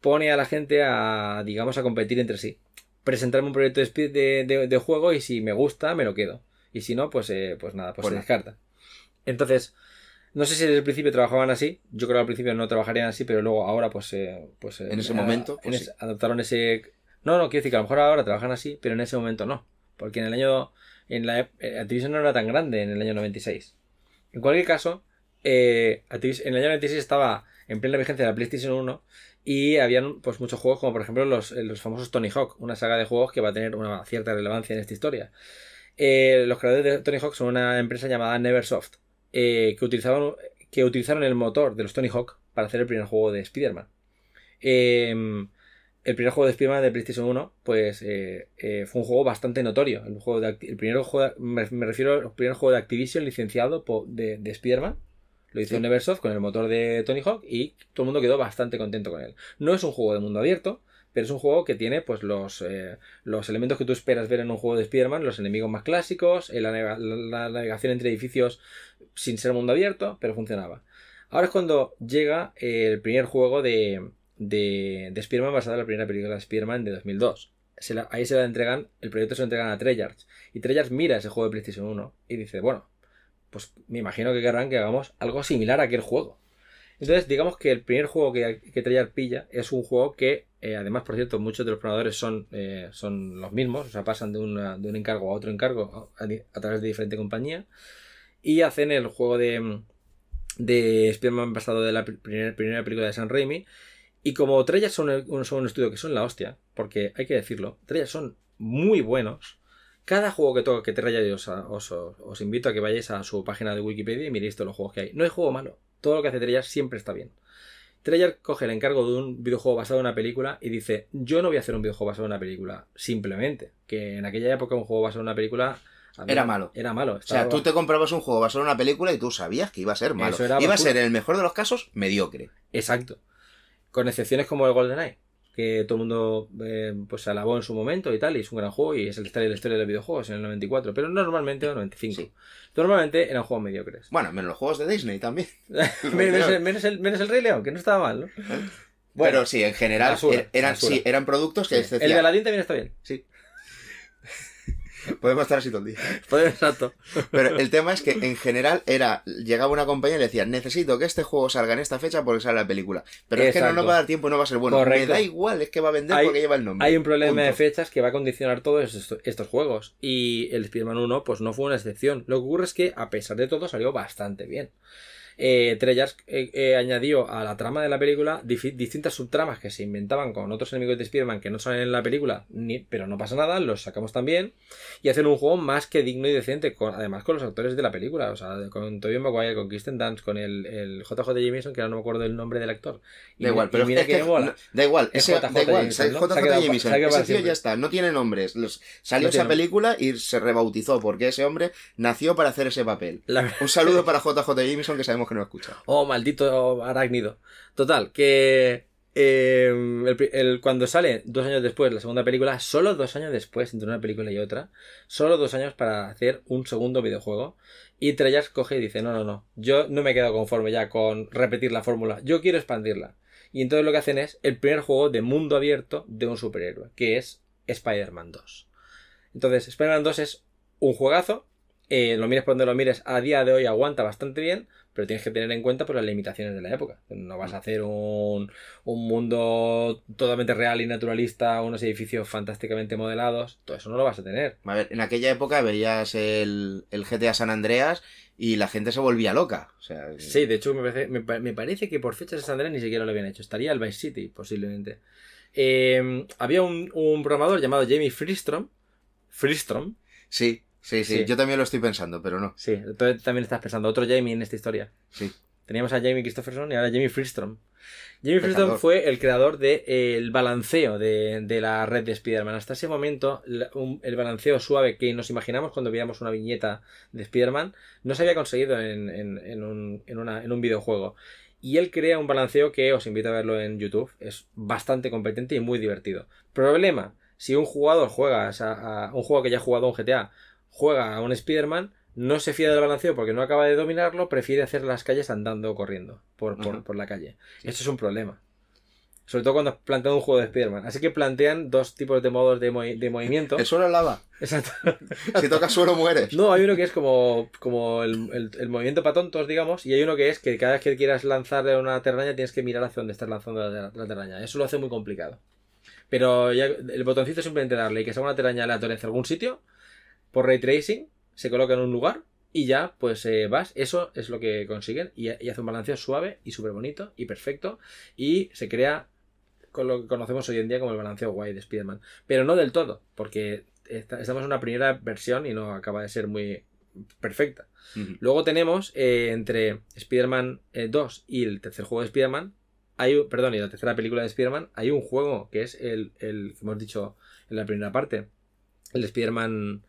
pone a la gente a, digamos, a competir entre sí presentarme un proyecto de, de, de- de juego y si me gusta, me lo quedo. Y si no, pues, eh, pues nada, pues Pues se descarta. Entonces, no sé si desde el principio trabajaban así. Yo creo que al principio no trabajarían así, pero luego ahora, pues. eh, pues eh, En ese momento, en pues sí. adoptaron ese. No, no, quiero decir que a lo mejor ahora trabajan así, pero en ese momento no. Porque en el año. En la, eh, Activision no era tan grande en el año 96. En cualquier caso, eh, en el año 96 estaba en plena vigencia de la PlayStation 1 y habían pues muchos juegos como por ejemplo los, eh, los famosos Tony Hawk, una saga de juegos que va a tener una cierta relevancia en esta historia. Eh, los creadores de Tony Hawk son una empresa llamada Neversoft eh, que, utilizaban, que utilizaron el motor de los Tony Hawk para hacer el primer juego de Spider-Man. Eh, el primer juego de Spider-Man de PlayStation 1, pues fue un juego bastante notorio. El, juego el primer juego, de- me, refiero al primer juego de Activision licenciado de, de Spider-Man. Lo hizo Sí. Neversoft con el motor de Tony Hawk y todo el mundo quedó bastante contento con él. No es un juego de mundo abierto, pero es un juego que tiene pues los, eh, los elementos que tú esperas ver en un juego de Spider-Man, los enemigos más clásicos, eh, la, navega- la- la navegación entre edificios sin ser mundo abierto, pero funcionaba. Ahora es cuando llega el primer juego de, de, de Spider-Man basado en la primera película de Spider-Man de 2002. Se la- ahí se la entregan, el proyecto se lo entregan a Treyarch. Y Treyarch mira ese juego de PlayStation 1 y dice, bueno, pues me imagino que querrán que hagamos algo similar a aquel juego. Entonces, digamos que el primer juego que, que Treyarch pilla es un juego que, eh, además, por cierto, muchos de los programadores son, eh, son los mismos, o sea, pasan de, una- de un encargo a otro encargo a, través de diferente compañía y hacen el juego de, de Spider-Man basado de la pr- primera, película de San Raimi. Y como Treyarch son, son un estudio que son la hostia, porque hay que decirlo, Treyarch son muy buenos. Cada juego que toca que Treyarch os, os, os- os invito a que vayáis a su página de Wikipedia y miréis todos los juegos que hay. No hay juego malo. Todo lo que hace Treyarch siempre está bien. Treyarch coge el encargo de un videojuego basado en una película y dice, yo no voy a hacer un videojuego basado en una película, simplemente. Que en aquella época un juego basado en una película... Era malo. Era malo. O sea, tú te comprabas un juego basado en una película y tú sabías que iba a ser malo. Eso era Iba a ser, en el mejor de los casos, mediocre. Exacto. Con excepciones como el GoldenEye, que todo el mundo eh, pues alabó en su momento y tal, y es un gran juego y es el historia de la historia de los videojuegos en el 94, pero normalmente en el 95. Sí. Normalmente eran juegos mediocres. Bueno, menos los juegos de Disney también. menos, el, menos, el, menos el Rey León, que no estaba mal, ¿no? Pero sí, en general basura, er- eran, basura. sí, eran productos que Sí. decía, El de Aladdin también está bien. Sí. Podemos estar así todo el día. Pues, Exacto. Pero el tema es que en general era, llegaba una compañía y le decía, necesito que este juego salga en esta fecha porque sale la película. Pero es que no nos va a dar tiempo y no va a ser bueno. Correcto. Me da igual, es que va a vender Hay- porque lleva el nombre. Hay un problema de fechas que va a condicionar todos estos, estos juegos. Y el Spider-Man 1, pues no fue una excepción. Lo que ocurre es que, a pesar de todo, salió bastante bien. Eh, Treyarch eh, eh, añadió a la trama de la película distintas subtramas que se inventaban con otros enemigos de Spider-Man que no salen en la película, ni, pero no pasa nada, los sacamos también. Y hacen un juego más que digno y decente, con, además con los actores de la película. O sea, con Tobey Maguire, con Kristen Dunst, con el, el JJ Jameson, que ahora no me acuerdo el nombre del actor. Y Da igual, pero mira es que que da igual, Es JJ da igual, Jameson, ¿no? JJ Jameson, quedado ese tío ya está, no tiene nombres. Los- salió No esa película y se rebautizó porque ese hombre nació para hacer ese papel. La- Un saludo para JJ Jameson que sabemos que no escucha. Oh, maldito arácnido. Total, que el- cuando sale dos años después la segunda película, solo dos años después entre una película y otra, solo dos años para hacer un segundo videojuego. Y Treyarch coge y dice, no, no, no, yo no me he quedado conforme ya con repetir la fórmula, yo quiero expandirla. Y entonces lo que hacen es el primer juego de mundo abierto de un superhéroe, que es Spider-Man 2. Entonces, Spider-Man 2 es un juegazo, eh, lo mires por donde lo mires, a día de hoy aguanta bastante bien, pero tienes que tener en cuenta pues, las limitaciones de la época. No vas a hacer un, un mundo totalmente real y naturalista, unos edificios fantásticamente modelados, todo eso no lo vas a tener. A ver, en aquella época veías el, el GTA San Andreas y la gente se volvía loca. O sea, Sí, de hecho me parece, me, pa- me parece que por fechas de San Andreas ni siquiera lo habían hecho. Estaría el Vice City, posiblemente. Eh, había un, un programador llamado Jamie Freestrom. Freestrom. sí, sí, sí, Sí. Yo también lo estoy pensando, pero no. Sí, tú también estás pensando, otro Jamie en esta historia. Sí. Teníamos a Jamie Christopherson y ahora Jamie Freestrom. Jamie. Freestrom fue el creador del balanceo de, de la red de Spider-Man. Hasta ese momento, la- un- el balanceo suave que nos imaginamos cuando veíamos una viñeta de Spider-Man no se había conseguido en, en- en un, en una- un videojuego. Y él crea un balanceo que os invito a verlo en YouTube. Es bastante competente y muy divertido. Problema, si un jugador juega a, a un juego que ya ha jugado un GTA, juega a un Spider-Man, no se fía del balanceo porque no acaba de dominarlo, prefiere hacer las calles andando o corriendo por, por- por la calle. Esto es un problema. Sobre todo cuando plantean un juego de Spider-Man. Así que plantean dos tipos de modos de, movi- de movimiento. El suelo es lava. Exacto. Si tocas suelo mueres. No, hay uno que es como, como el, el- el movimiento para tontos, digamos, y hay uno que es que cada vez que quieras lanzarle una telaraña tienes que mirar hacia donde estás lanzando la, la telaraña. Eso lo hace muy complicado. Pero ya el botoncito es simplemente darle y que salga una telaraña aleatoria hacia algún sitio, por ray tracing, se coloca en un lugar y ya pues eh, vas. Eso es lo que consiguen y, y hace un balanceo suave y súper bonito y perfecto y se crea con lo que conocemos hoy en día como el balanceo guay de Spider-Man. Pero no del todo, porque esta- estamos en una primera versión y no acaba de ser muy perfecta. Luego tenemos eh, entre Spider-Man eh, 2 y el tercer juego de Spider-Man, hay, perdón, y la tercera película de Spider-Man, hay un juego que es el, el que hemos dicho en la primera parte, el Spider-Man,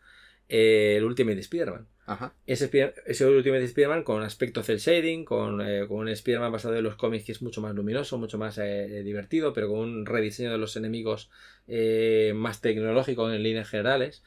eh, el Ultimate Spider-Man. Ajá. Ese, ese Ultimate Spider-Man con aspecto cel shading, con, eh, con un Spider-Man basado en los cómics que es mucho más luminoso, mucho más eh, divertido, pero con un rediseño de los enemigos eh, más tecnológico en líneas generales.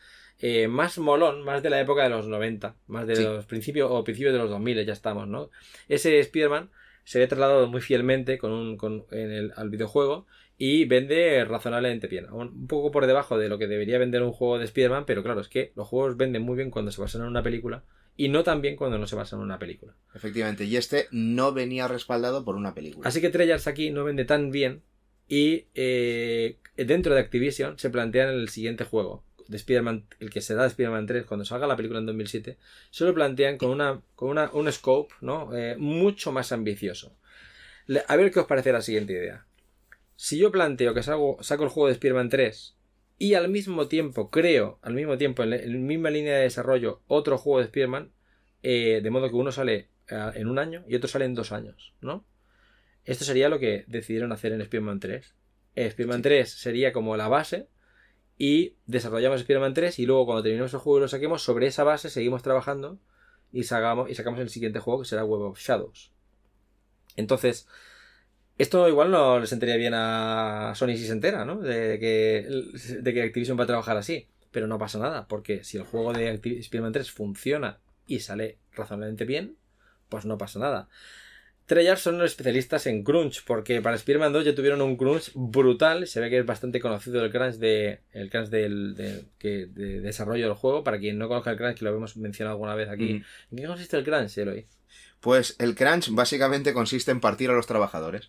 más molón, más de la época de los 90, más de Sí. los principios o principios de los 2000 ya estamos, ¿no? Ese Spider-Man se ve trasladado muy fielmente con un, con, en el, al videojuego y vende razonablemente bien. Un poco por debajo de lo que debería vender un juego de Spider-Man, pero claro, es que los juegos venden muy bien cuando se basan en una película y no tan bien cuando no se basan en una película. Efectivamente. Y este no venía respaldado por una película. Así que Treyarch aquí no vende tan bien y eh, dentro de Activision se plantean el siguiente juego de Spider-Man, el que será de Spider-Man 3 cuando salga la película en 2007, se lo plantean con, una, con una, un scope ¿no? Eh, mucho más ambicioso. A ver qué os parece la siguiente idea. Si yo planteo que saco, saco el juego de Spider-Man 3 y al mismo tiempo creo, al mismo tiempo, en la, en misma línea de desarrollo, otro juego de Spider-Man, eh, de modo que uno sale eh, en un año y otro sale en dos años, ¿no? Esto sería lo que decidieron hacer en Spider-Man 3. Eh, Spider-Man 3 sería como la base y desarrollamos Spider-Man 3 y luego cuando terminemos el juego y lo saquemos, sobre esa base seguimos trabajando y, sacamos, y sacamos el siguiente juego que será Web of Shadows. Entonces, esto igual no le sentaría bien a Sony si se entera, ¿no? De que, de que Activision va a trabajar así. Pero no pasa nada, porque si el juego de Spider-Man 3 funciona y sale razonablemente bien, pues no pasa nada. Treyarch son los especialistas en crunch, porque para Spider-Man 2 ya tuvieron un crunch brutal. Se ve que es bastante conocido el crunch de el crunch del de, desarrollo del juego. Para quien no conozca el crunch, que lo hemos mencionado alguna vez aquí. ¿En qué consiste el crunch, Eloy? Pues el crunch básicamente consiste en partir a los trabajadores.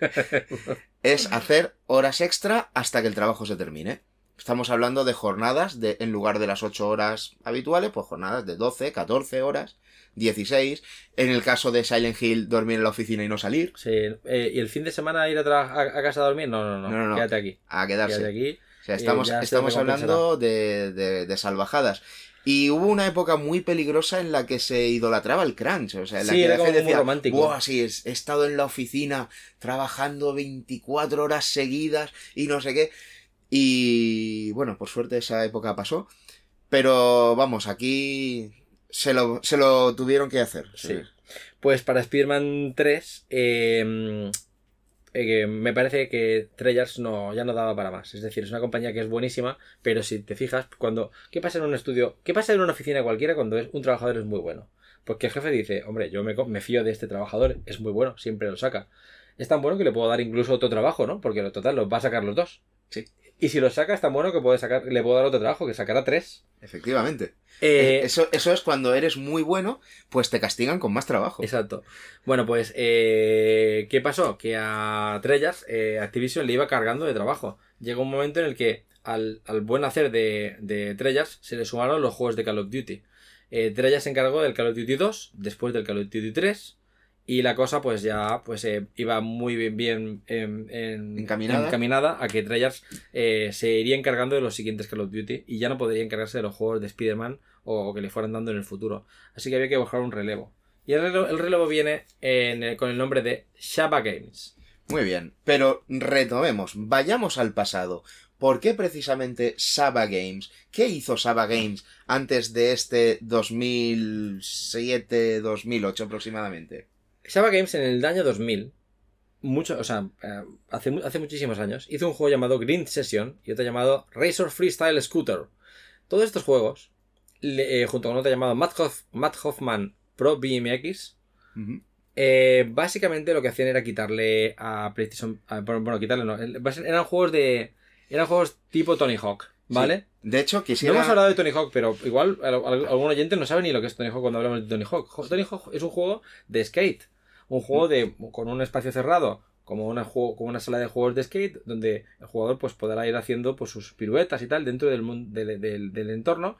es hacer horas extra hasta que el trabajo se termine. Estamos hablando de jornadas de, en lugar de las 8 horas habituales, pues jornadas de 12, 14 horas, 16. En el caso de Silent Hill, dormir en la oficina y no salir, Sí, eh, ¿Y el fin de semana ir a, a, a casa a dormir? No, no, no. No, no, no. Quédate aquí. a Quédate quedarse. aquí. O sea, estamos, Eh, estamos hablando de, de- de salvajadas. Y hubo una época muy peligrosa en la que se idolatraba el crunch. O sea, en la Sí, que era como muy decía, romántico. "Buah, sí, he estado en la oficina trabajando 24 horas seguidas y no sé qué. Y bueno, por suerte esa época pasó. Pero vamos, aquí se lo, se lo tuvieron que hacer. Sí. Pues para Spider-Man 3, eh, eh, me parece que Treyarch no, ya no daba para más. Es decir, es una compañía que es buenísima, pero si te fijas, cuando. ¿Qué pasa en un estudio? ¿Qué pasa en una oficina cualquiera cuando es, un trabajador es muy bueno? Porque el jefe dice, hombre, yo me, fío de este trabajador, es muy bueno, siempre lo saca. Es tan bueno que le puedo dar incluso otro trabajo, ¿no? Porque lo total los va a sacar los dos. Sí. Y si lo saca, es tan bueno que puede sacar, le puedo dar otro trabajo, que sacará tres. Efectivamente. Eh, eso, eso es cuando eres muy bueno, pues te castigan con más trabajo. Exacto. Bueno, pues, eh, ¿qué pasó? Que a Treyarch, eh, Activision le iba cargando de trabajo. Llegó un momento en el que al, al buen hacer de, de Treyarch se le sumaron los juegos de Call of Duty. Treyarch se encargó del Call of Duty 2, después del Call of Duty 3, y la cosa pues ya pues eh, iba muy bien, bien em, en- Encaminada. encaminada a que Treyarch eh, se iría encargando de los siguientes Call of Duty y ya no podría encargarse de los juegos de Spider-Man o, que le fueran dando en el futuro. Así que había que buscar un relevo. Y el relevo, el relevo viene en el- con el nombre de Shabba Games. Muy bien, pero retomemos, vayamos al pasado. ¿Por qué precisamente Saba Games? ¿Qué hizo Saba Games antes de este 2007-2008 aproximadamente? Shabba Games en el año 2000, mucho, o sea, eh, hace, hace muchísimos años, hizo un juego llamado Green Session y otro llamado Razor Freestyle Scooter. Todos estos juegos, le- eh, junto con otro llamado Matt, Hoff- Matt Hoffman Pro BMX. Eh, básicamente lo que hacían era quitarle a PlayStation. a- bueno, quitarle no. Eran juegos de. Eran juegos tipo Tony Hawk, ¿vale? De hecho, No quisiera... hemos hablado de Tony Hawk, pero igual al- al- algún oyente no sabe ni lo que es Tony Hawk cuando hablamos de Tony Hawk. Tony Hawk es un juego de skate. Un juego de con un espacio cerrado, como una, juego, como una sala de juegos de skate, donde el jugador pues podrá ir haciendo pues, sus piruetas y tal dentro del, del, del- del entorno.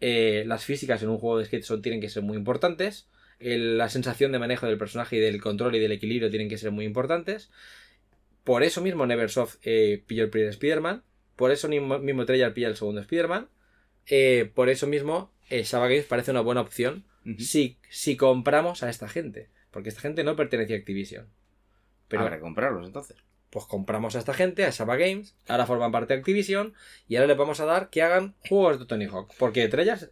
Eh, las físicas en un juego de skate son, tienen que ser muy importantes. El- la sensación de manejo del personaje y del control y del equilibrio tienen que ser muy importantes. Por eso mismo Neversoft eh, pilló el primer Spider-Man. Por eso mismo, Treyarch pilla el segundo Spider-Man. Eh, por eso mismo eh, Games parece una buena opción si, si compramos a esta gente. Porque esta gente no pertenece a Activision. Pero Habrá que comprarlos entonces. pues compramos a esta gente, a Saba Games, ahora forman parte de Activision y ahora les vamos a dar que hagan juegos de Tony Hawk. Porque Treyarch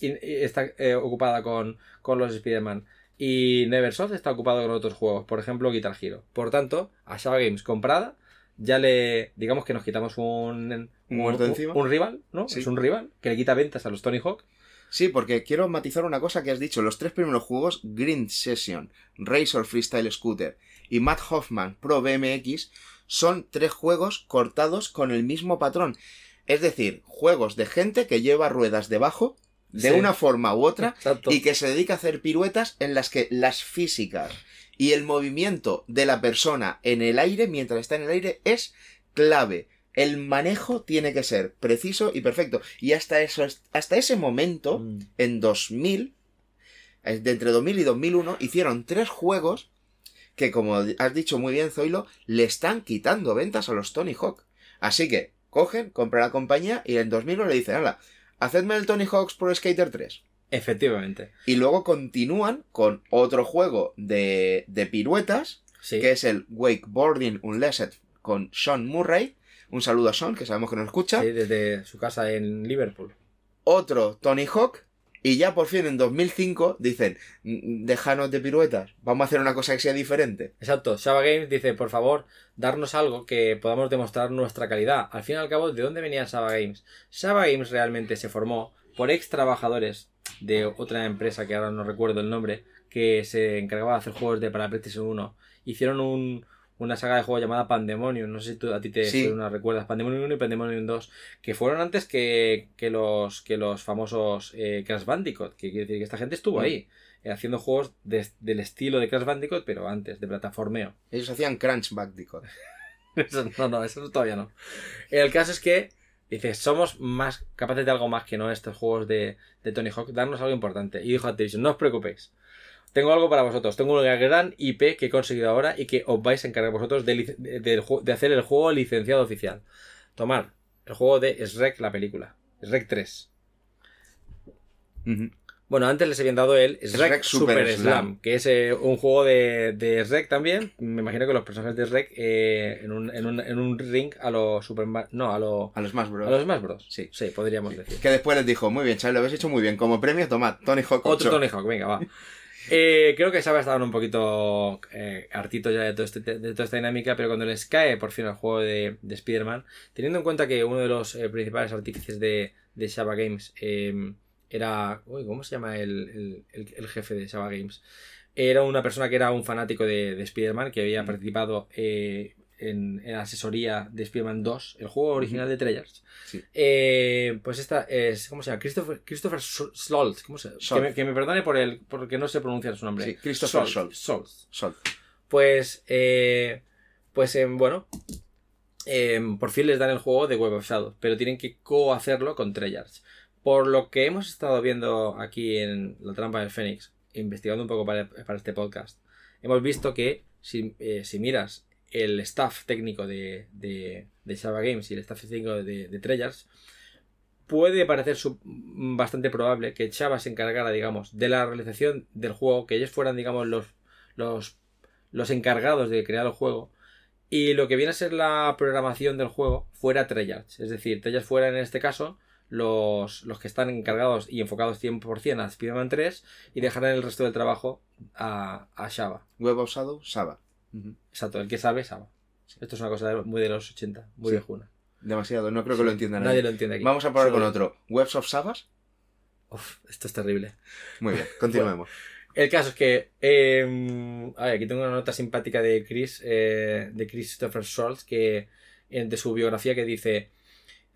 está eh, ocupada con, con los Spider-Man y Neversoft está ocupado con otros juegos, por ejemplo Guitar Hero. Por tanto, a Saba Games comprada, ya le digamos que nos quitamos un, un, muerto un- encima. un rival, ¿no? Sí. Es un rival que le quita ventas a los Tony Hawk. Sí, porque quiero matizar una cosa que has dicho. Los tres primeros juegos, Green Session, Razor Freestyle Scooter y Matt Hoffman Pro BMX, son tres juegos cortados con el mismo patrón. Es decir, juegos de gente que lleva ruedas debajo, de Sí. una forma u otra, Exacto. y que se dedica a hacer piruetas en las que las físicas y el movimiento de la persona en el aire, mientras está en el aire, es clave. El manejo tiene que ser preciso y perfecto. Y hasta, eso, hasta ese momento, Mm. en 2000, eh, de entre 2000 y 2001, hicieron tres juegos que, como has dicho muy bien, Zoilo, le están quitando ventas a los Tony Hawk. Así que, cogen, compran la compañía y en 2001 le dicen, hala, hacedme el Tony Hawk's Pro Skater 3. Efectivamente. Y luego continúan con otro juego de, de piruetas, Sí. que es el Wakeboarding Unleashed con Sean Murray. Un saludo a Sean, que sabemos que nos escucha. Sí, desde su casa en Liverpool. Otro Tony Hawk. Y ya por fin en 2005 dicen, "Mm, déjanos de piruetas, vamos a hacer una cosa que sea diferente. Exacto, Shaba Games dice, por favor, darnos algo que podamos demostrar nuestra calidad. Al fin y al cabo, ¿de dónde venía Shaba Games? Shaba Games realmente se formó por ex trabajadores de otra empresa que ahora no recuerdo el nombre, que se encargaba de hacer juegos de para PlayStation 1. Hicieron un- una saga de juegos llamada Pandemonium, no sé si tú, a ti te Sí. recuerdas, Pandemonium 1 y Pandemonium 2, que fueron antes que, que los, que los famosos eh, Crash Bandicoot, que quiere decir que esta gente estuvo Mm. ahí, eh, haciendo juegos de- del estilo de Crash Bandicoot, pero antes, de plataformeo. Ellos hacían Crunch Bandicoot. Eso- no, no, eso todavía no. El caso es que, dice, somos más capaces de algo más que no estos juegos de, de Tony Hawk, darnos algo importante. Y dijo Activision, no os preocupéis. Tengo algo para vosotros. Tengo una gran IP que he conseguido ahora y que os vais a encargar vosotros de, hacer el juego licenciado oficial. Tomar el juego de Shrek, la película. Shrek 3. Ujú. Bueno, antes les habían dado el Shrek, Shrek Super, Super Slam, Slam. que es eh, un juego de, de Shrek también. Me imagino que los personajes de Shrek eh, en, un, en, un, en un ring a los Super No, a, lo- A los más bros. a los Smash Bros. Sí. Sí, podríamos decir. Que después les dijo, muy bien, Charlie, lo habéis hecho muy bien. Como premio, tomad Tony Hawk 8. Otro Tony Hawk, venga, va. Eh, creo que Saba estaban un poquito eh, hartitos ya de, todo este- de toda esta dinámica, pero cuando les cae por fin el juego de, de Spider-Man, teniendo en cuenta que uno de los eh, principales artífices de, de Shaba Games eh, era. Uy, ¿cómo se llama el, el- jefe de Shaba Games? Era una persona que era un fanático de, de Spider-Man, que había participado eh, en, en asesoría de Spider-Man 2, el juego original de Treyarch. Sí. Eh, pues esta es. ¿Cómo se llama? Christopher, Christopher Schultz. ¿Cómo se Schultz. Que me, que me perdone por el, porque no sé pronunciar su nombre. Sí, Christopher Schultz. Pues, eh, pues eh, bueno, eh, por fin les dan el juego de Web of Shadows, pero tienen que co-hacerlo con Treyarch. Por lo que hemos estado viendo aquí en La Trampa del Fénix, investigando un poco para, para este podcast, hemos visto que si, eh, si miras el staff técnico de, de, de Java Games y el staff técnico de, de Treyarch, puede parecer bastante probable que Chava se encargara, digamos, de la realización del juego, que ellos fueran, digamos, los, los, los encargados de crear el juego, y lo que viene a ser la programación del juego fuera Treyarch. Es decir, Treyarch fuera en este caso los, los que están encargados y enfocados 100% a Spider-Man 3 y dejarán el resto del trabajo a, a. Web of Shadow, Exacto, el que sabe, sabe. Esto es una cosa muy de los 80, muy Sí. viejuna. Demasiado, no creo que lo entiendan Nadie lo entiende aquí. Vamos a probar con otro. Webs of Sabas. Uf, esto es terrible. Muy bien, continuemos. El caso es que. eh, a ver, aquí tengo una nota simpática de Chris, eh, de Christopher Schultz, que de su biografía que dice.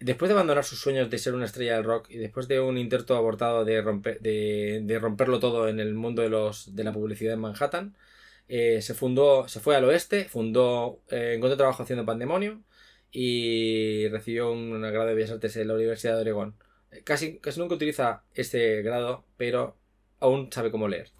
Después de abandonar sus sueños de ser una estrella del rock y después de un intento abortado de, romper, de, de romperlo todo en el mundo de, los, de la publicidad en Manhattan, eh, se fundó, se fue al oeste, fundó, eh, encontró trabajo haciendo Pandemonio y recibió un grado de Bellas Artes en la Universidad de Oregón. Eh, Casi, casi nunca utiliza este grado, pero aún sabe cómo leer.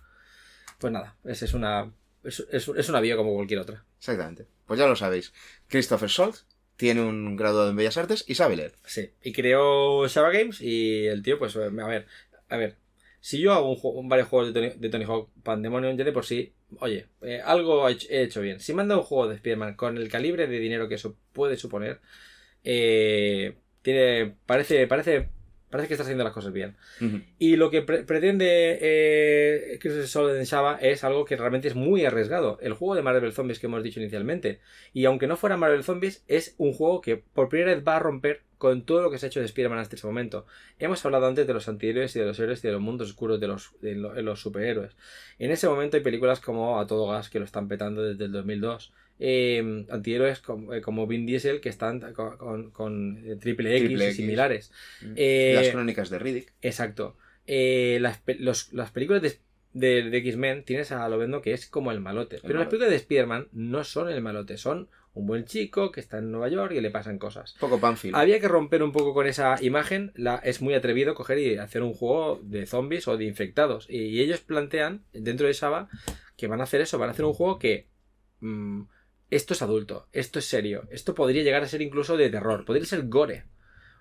Pues nada, esa es una, es, es, es una bio como cualquier otra. Exactamente. Pues ya lo sabéis. Christopher Schultz tiene un graduado en Bellas Artes y sabe leer. Sí. Y creó Java Games y el tío, pues, a ver, a ver. Si yo hago un juego- varios juegos de Tony, de Tony Hawk Pandemonium, ya de por sí, oye, eh, algo he hecho, he hecho bien. Si manda un juego de Spider-Man con el calibre de dinero que eso puede suponer, eh, tiene, parece, parece, parece que está haciendo las cosas bien. Y lo que pre- pretende eh, Chris Solid en Shaba es algo que realmente es muy arriesgado. El juego de Marvel Zombies que hemos dicho inicialmente. Y aunque no fuera Marvel Zombies, es un juego que por primera vez va a romper con todo lo que se ha hecho de Spider-Man hasta ese momento. Hemos hablado antes de los antihéroes y de los héroes y de los mundos oscuros de los, de lo- de los superhéroes. En ese momento hay películas como A Todo Gas que lo están petando desde el 2002. Eh, antihéroes como, eh, como Vin Diesel que están con, con, con, eh, Triple X Triple y similares. Eh, Las crónicas de Riddick. Exacto. Eh, las, los- las películas de, de- de X-Men tienes a Lovendo que es como el malote. Pero las películas de Spider-Man no son el malote, son un buen chico que está en Nueva York y le pasan cosas. Poco Panfield. Había que romper un poco con esa imagen. La, es muy atrevido coger y hacer un juego de zombies o de infectados. Y, y ellos plantean, dentro de Saba, que van a hacer eso. Van a hacer un juego que. mm, esto es adulto, esto es serio. Esto podría llegar a ser incluso de terror. Podría ser gore.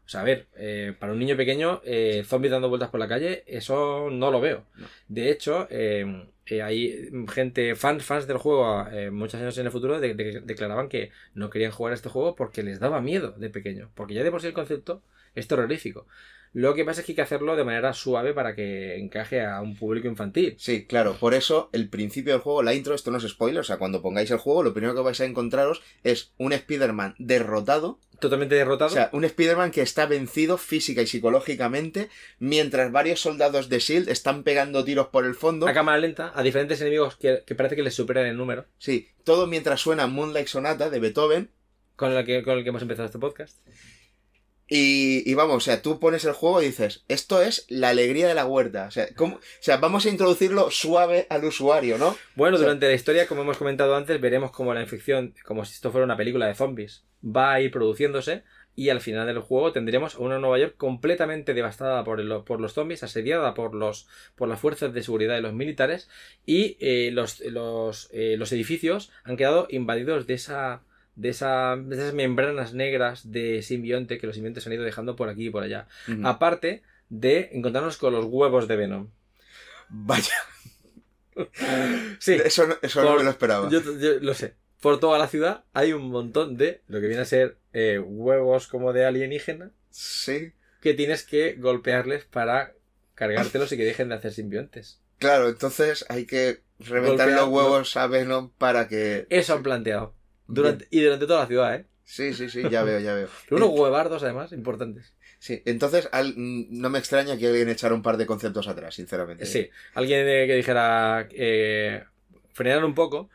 O sea, a ver, eh, para un niño pequeño, eh, zombies dando vueltas por la calle, eso no lo veo. No. De hecho, eh, eh, hay gente, fans, fans del juego, muchos años en el futuro, de- de- declaraban que no querían jugar a este juego porque les daba miedo de pequeño. Porque ya de por sí el concepto es terrorífico. Lo que pasa es que hay que hacerlo de manera suave para que encaje a un público infantil. Sí, claro, por eso el principio del juego, la intro, esto no es spoiler, o sea, cuando pongáis el juego, lo primero que vais a encontraros es un Spider-Man derrotado, Totalmente derrotado. o sea, un Spider-Man que está vencido física y psicológicamente, mientras varios soldados de S.H.I.E.L.D. Están pegando tiros por el fondo. a cámara lenta, a diferentes enemigos que, que parece que les superan en número. Sí, todo mientras suena Moonlight Sonata de Beethoven. Con el que, con el que hemos empezado este podcast. Y, y vamos, o sea, tú pones el juego y dices, esto es la alegría de la huerta. O sea, ¿cómo? O sea, vamos a introducirlo suave al usuario, ¿no? Bueno, O sea- durante la historia, como hemos comentado antes, veremos cómo la infección, como si esto fuera una película de zombies, va a ir produciéndose y al final del juego tendremos una Nueva York completamente devastada por, el- por los zombies, asediada por, los, por las fuerzas de seguridad de los militares y eh, los, los, eh, los edificios han quedado invadidos de esa... De, esa, de esas membranas negras de simbionte que los simbiontes han ido dejando por aquí y por allá. Aparte de encontrarnos con los huevos de Venom. Vaya, Sí, eso, no- eso no me lo esperaba. Yo, yo lo sé. Por toda la ciudad hay un montón de lo que viene a ser eh, huevos como de alienígena Sí. que tienes que golpearles para cargártelos y que dejen de hacer simbiontes. Claro, entonces hay que reventar los huevos a Venom para que... Eso han planteado. Durante, y durante toda la ciudad, ¿eh? Sí, sí, sí, ya veo, ya veo. Pero unos huevardos, además, importantes. Sí, entonces al- no me extraña que alguien echara un par de conceptos atrás, sinceramente. Sí. Alguien eh, que dijera eh, frenar un poco.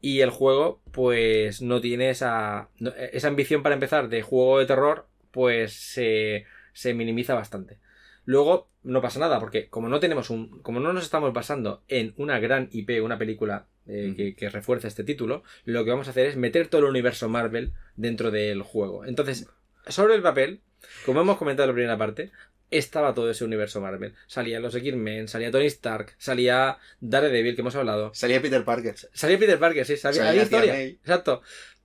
Y el juego, pues, no tiene esa, no- esa ambición para empezar de juego de terror, pues se, se minimiza bastante. Luego, no pasa nada, porque como no tenemos un. Como no nos estamos basando en una gran IP, una película eh, que, que refuerce este título, lo que vamos a hacer es meter todo el universo Marvel dentro del juego. Entonces, sobre el papel, como hemos comentado en la primera parte, estaba todo ese universo Marvel. Salía los X-Men, salía Tony Stark, salía Daredevil, que hemos hablado. Salía Peter Parker. Salía Peter Parker, sí, Salía había Tía historia. May. Exacto.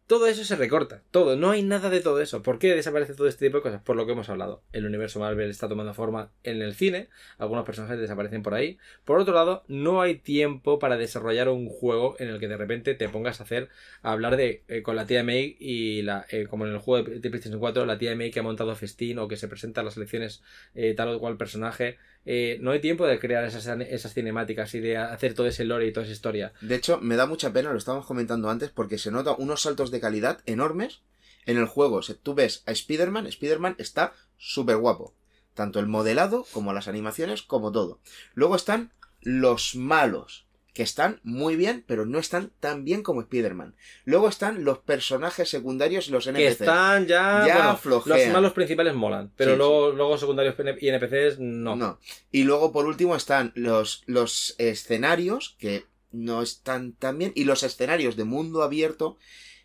Todo eso se recorta, todo, no hay nada de todo eso. ¿Por qué desaparece todo este tipo de cosas? Por lo que hemos hablado. El universo Marvel está tomando forma en el cine, algunos personajes desaparecen por ahí. Por otro lado, no hay tiempo para desarrollar un juego en el que de repente te pongas a hacer, a hablar de eh, con la tía May y la, eh, como en el juego de, PlayStation 4, la tía May que ha montado festín o que se presenta a las elecciones eh, tal o cual personaje. Eh, no hay tiempo de crear esas, esas cinemáticas y de hacer todo ese lore y toda esa historia. De hecho, me da mucha pena, lo estábamos comentando antes, porque se nota unos saltos de calidad enormes en el juego. Sea, tú ves a Spider-Man, Spider-Man está súper guapo. Tanto el modelado, como las animaciones, como todo. Luego están los malos, que están muy bien, pero no están tan bien como Spider-Man. Luego están los personajes secundarios y los NPCs. Que están ya. Ya bueno, flojean. los malos principales molan, pero Sí, luego, luego secundarios y NPCs no. No. Y luego, por último, están los, los escenarios, que no están tan bien, y los escenarios de mundo abierto,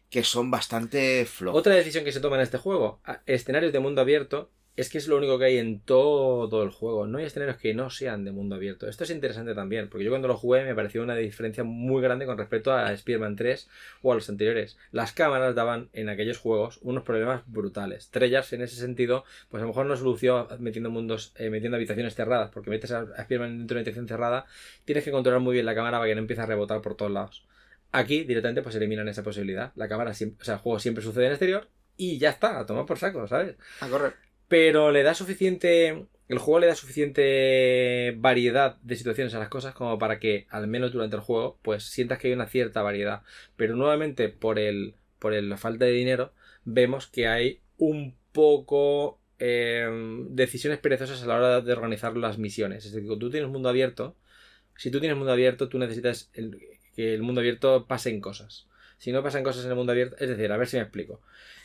que son bastante flojos. Otra decisión que se toma en este juego: escenarios de mundo abierto es que es lo único que hay en todo el juego. No hay escenarios que no sean de mundo abierto. Esto es interesante también, porque yo cuando lo jugué me pareció una diferencia muy grande con respecto a Spider-Man 3 o a los anteriores. Las cámaras daban en aquellos juegos unos problemas brutales. Treyarch en ese sentido, pues a lo mejor no solucionó metiendo mundos, eh, metiendo habitaciones cerradas, porque metes a Spider-Man dentro de una habitación cerrada, tienes que controlar muy bien la cámara para que no empiece a rebotar por todos lados. Aquí directamente pues eliminan esa posibilidad. La cámara siempre, o sea, el juego siempre sucede en exterior y ya está, a tomar por saco, ¿sabes? A correr. Pero le da suficiente. El juego le da suficiente variedad de situaciones a las cosas como para que, al menos durante el juego, pues sientas que hay una cierta variedad. Pero nuevamente, por el. por la falta de dinero, vemos que hay un poco. em, decisiones perezosas a la hora de organizar las misiones. Es decir, cuando tú tienes mundo abierto. Si tú tienes mundo abierto, tú necesitas el- que el mundo abierto pasen cosas. Si no pasan cosas en el mundo abierto. Es decir, a ver si me explico.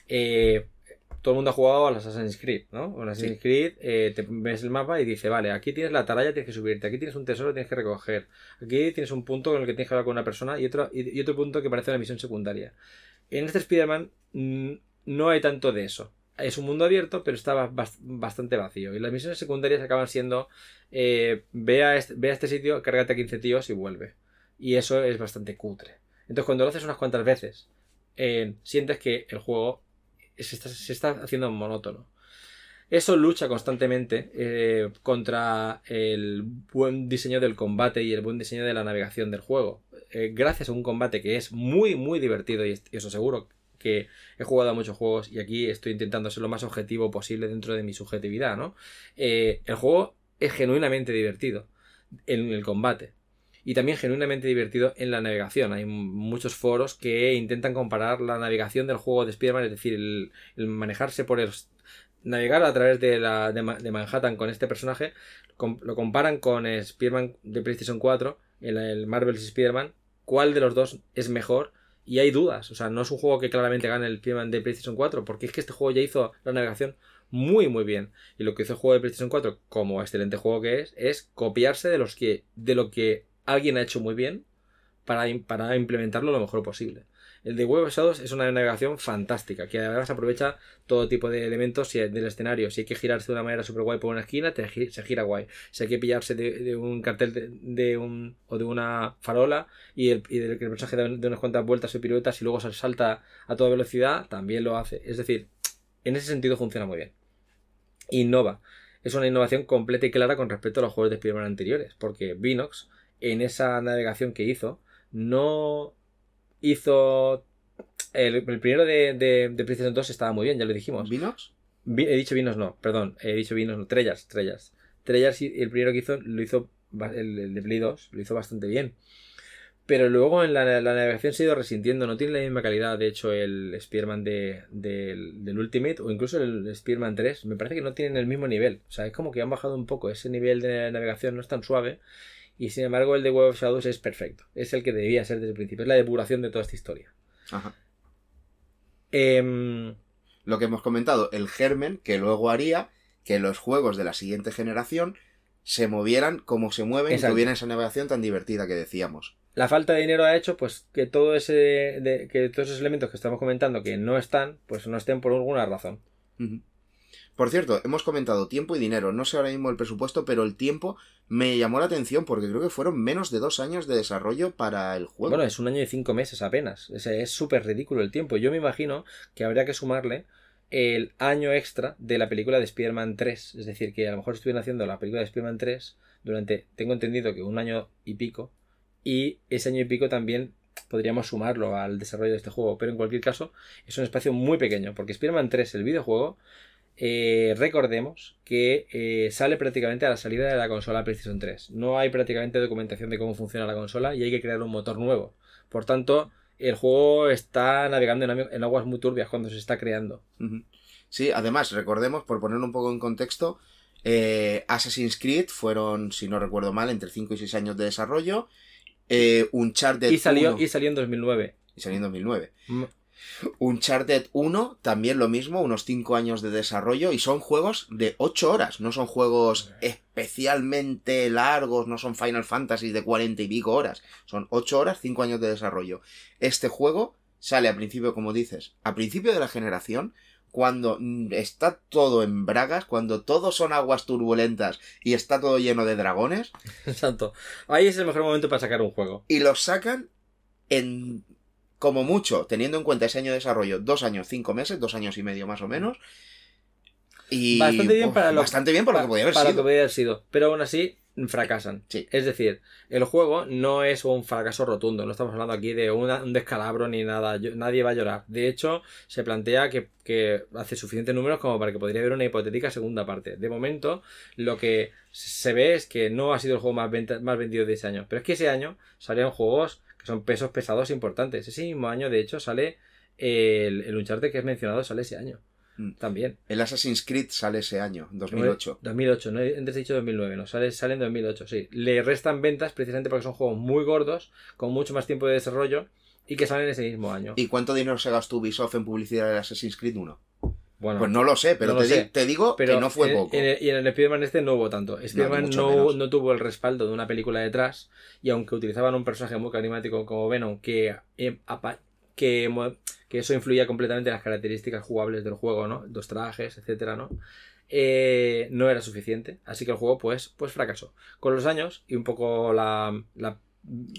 Eh, todo el mundo ha jugado al Assassin's Creed, ¿no? En Assassin's Creed eh, te ves el mapa y dice, vale, aquí tienes la atalaya, tienes que subirte, aquí tienes un tesoro, tienes que recoger, aquí tienes un punto con el que tienes que hablar con una persona y otro, y, y otro punto que parece una misión secundaria. En este Spider-Man no hay tanto de eso. Es un mundo abierto, pero está bas- bastante vacío. Y las misiones secundarias acaban siendo, eh, ve, a este, ve a este sitio, cárgate a 15 tíos y vuelve. Y eso es bastante cutre. Entonces cuando lo haces unas cuantas veces, eh, sientes que el juego se está, haciendo monótono. Eso lucha constantemente eh, contra el buen diseño del combate y el buen diseño de la navegación del juego. Eh, gracias a un combate que es muy, muy divertido y, y eso seguro que he jugado a muchos juegos y aquí estoy intentando ser lo más objetivo posible dentro de mi subjetividad, ¿no? Eh, el juego es genuinamente divertido en el combate y también genuinamente divertido en la navegación. Hay muchos foros que intentan comparar la navegación del juego de Spider-Man, es decir, el, manejarse por el navegar a través de, la, de, Ma- de Manhattan con este personaje, lo comparan con Spider-Man de PlayStation 4, el, el Marvel's Spider-Man, cuál de los dos es mejor. Y hay dudas, o sea, no es un juego que claramente gane el Spider-Man de PlayStation 4, porque es que este juego ya hizo la navegación muy muy bien. Y lo que hizo el juego de PlayStation 4, como excelente juego que es, es copiarse de los que de lo que alguien ha hecho muy bien para, para implementarlo lo mejor posible. El de Web of es una navegación fantástica, que además aprovecha todo tipo de elementos del escenario. Si hay que girarse de una manera super guay por una esquina, se gira guay. Si hay que pillarse de, de un cartel de, un, o de una farola y el, y el personaje da de unas cuantas vueltas o piruetas y luego se salta a toda velocidad, también lo hace. Es decir, en ese sentido funciona muy bien. Innova. Es una innovación completa y clara con respecto a los juegos de Spider-Man anteriores, porque Vinox, en esa navegación que hizo, no hizo. El, el primero de, de, de PlayStation 2 estaba muy bien, ya lo dijimos. ¿Vinox? Vi- he dicho Vinos no, perdón, he dicho Vinos no, Trellas, Trellas. Trellas, el primero que hizo, lo hizo, el, el de Play 2, lo hizo bastante bien. Pero luego en la, la navegación se ha ido resintiendo, no tiene la misma calidad, de hecho, el Spearman de, del, del Ultimate o incluso el Spearman 3, me parece que no tienen el mismo nivel. O sea, es como que han bajado un poco, ese nivel de navegación no es tan suave. Y sin embargo, el de Web of Shadows es perfecto. Es el que debía ser desde el principio. Es la depuración de toda esta historia. Ajá. Em, Lo que hemos comentado, el germen que luego haría que los juegos de la siguiente generación se movieran como se mueven Exacto. y tuvieran esa navegación tan divertida que decíamos. la falta de dinero ha hecho pues que todo ese de- que todos esos elementos que estamos comentando que no están pues no estén por alguna razón Ujú. Por cierto, hemos comentado tiempo y dinero. No sé ahora mismo el presupuesto, pero el tiempo me llamó la atención porque creo que fueron menos de dos años de desarrollo para el juego. bueno es un año y cinco meses apenas es súper ridículo el tiempo yo me imagino que habría que sumarle el año extra de la película de Spider-Man 3 es decir que a lo mejor estuvieron haciendo la película de Spider-Man 3 durante tengo entendido que un año y pico y ese año y pico también podríamos sumarlo al desarrollo de este juego pero en cualquier caso es un espacio muy pequeño porque Spider-Man 3 el videojuego eh, recordemos que eh, sale prácticamente a la salida de la consola PlayStation 3. No hay prácticamente documentación de cómo funciona la consola y hay que crear un motor nuevo. Por tanto, el juego está navegando en, aguas muy turbias cuando se está creando. Sí, además, recordemos, por ponerlo un poco en contexto, eh, Assassin's Creed fueron, si no recuerdo mal, entre 5 y 6 años de desarrollo. Eh, Uncharted Y salió, 1 y salió en 2009. y salió en 2009. Uncharted 1, también lo mismo, unos 5 años de desarrollo y son juegos de 8 horas, no son juegos especialmente largos, no son Final Fantasy de 40 y pico horas, son 8 horas, 5 años de desarrollo. Este juego sale a principio, como dices, a principio de la generación cuando mm, está todo en bragas, cuando todo son aguas turbulentas y está todo lleno de dragones, Exacto. Ahí es el mejor momento para sacar un juego. y los sacan en, como mucho, teniendo en cuenta ese año de desarrollo, dos años, cinco meses, dos años y medio más o menos. Y Bastante bien uf, para lo- bastante bien por lo que podía haber para lo sido. que podía haber sido. Pero aún así, fracasan. Sí. Es decir, el juego no es un fracaso rotundo. No estamos hablando aquí de una- un descalabro ni nada. Yo- nadie va a llorar. De hecho, se plantea que, que hace suficientes números como para que podría haber una hipotética segunda parte. De momento, lo que se ve es que no ha sido el juego más, venta- más vendido de ese año. Pero es que ese año salieron juegos son pesos pesados importantes. Ese mismo año, de hecho, sale el, el Uncharted que has mencionado, sale ese año. Mm. También. El Assassin's Creed sale ese año, 2008. 2008, no antes he dicho 2009, no, sale, sale en 2008, sí. Le restan ventas precisamente porque son juegos muy gordos, con mucho más tiempo de desarrollo y que salen ese mismo año. ¿Y cuánto dinero se gastó Ubisoft en publicidad del Assassin's Creed 1? Bueno, Pues no lo sé, pero no lo te, di- sé. te digo pero que no fue en- poco. en el- y en el Spider-Man este no hubo tanto. Spider-Man no, no tuvo el respaldo de una película detrás y aunque utilizaban un personaje muy carismático como Venom que, eh, que, que eso influía completamente en las características jugables del juego, ¿no? Los trajes, etcétera, ¿no? Eh, no era suficiente, así que el juego pues, pues fracasó. Con los años y un poco la, la,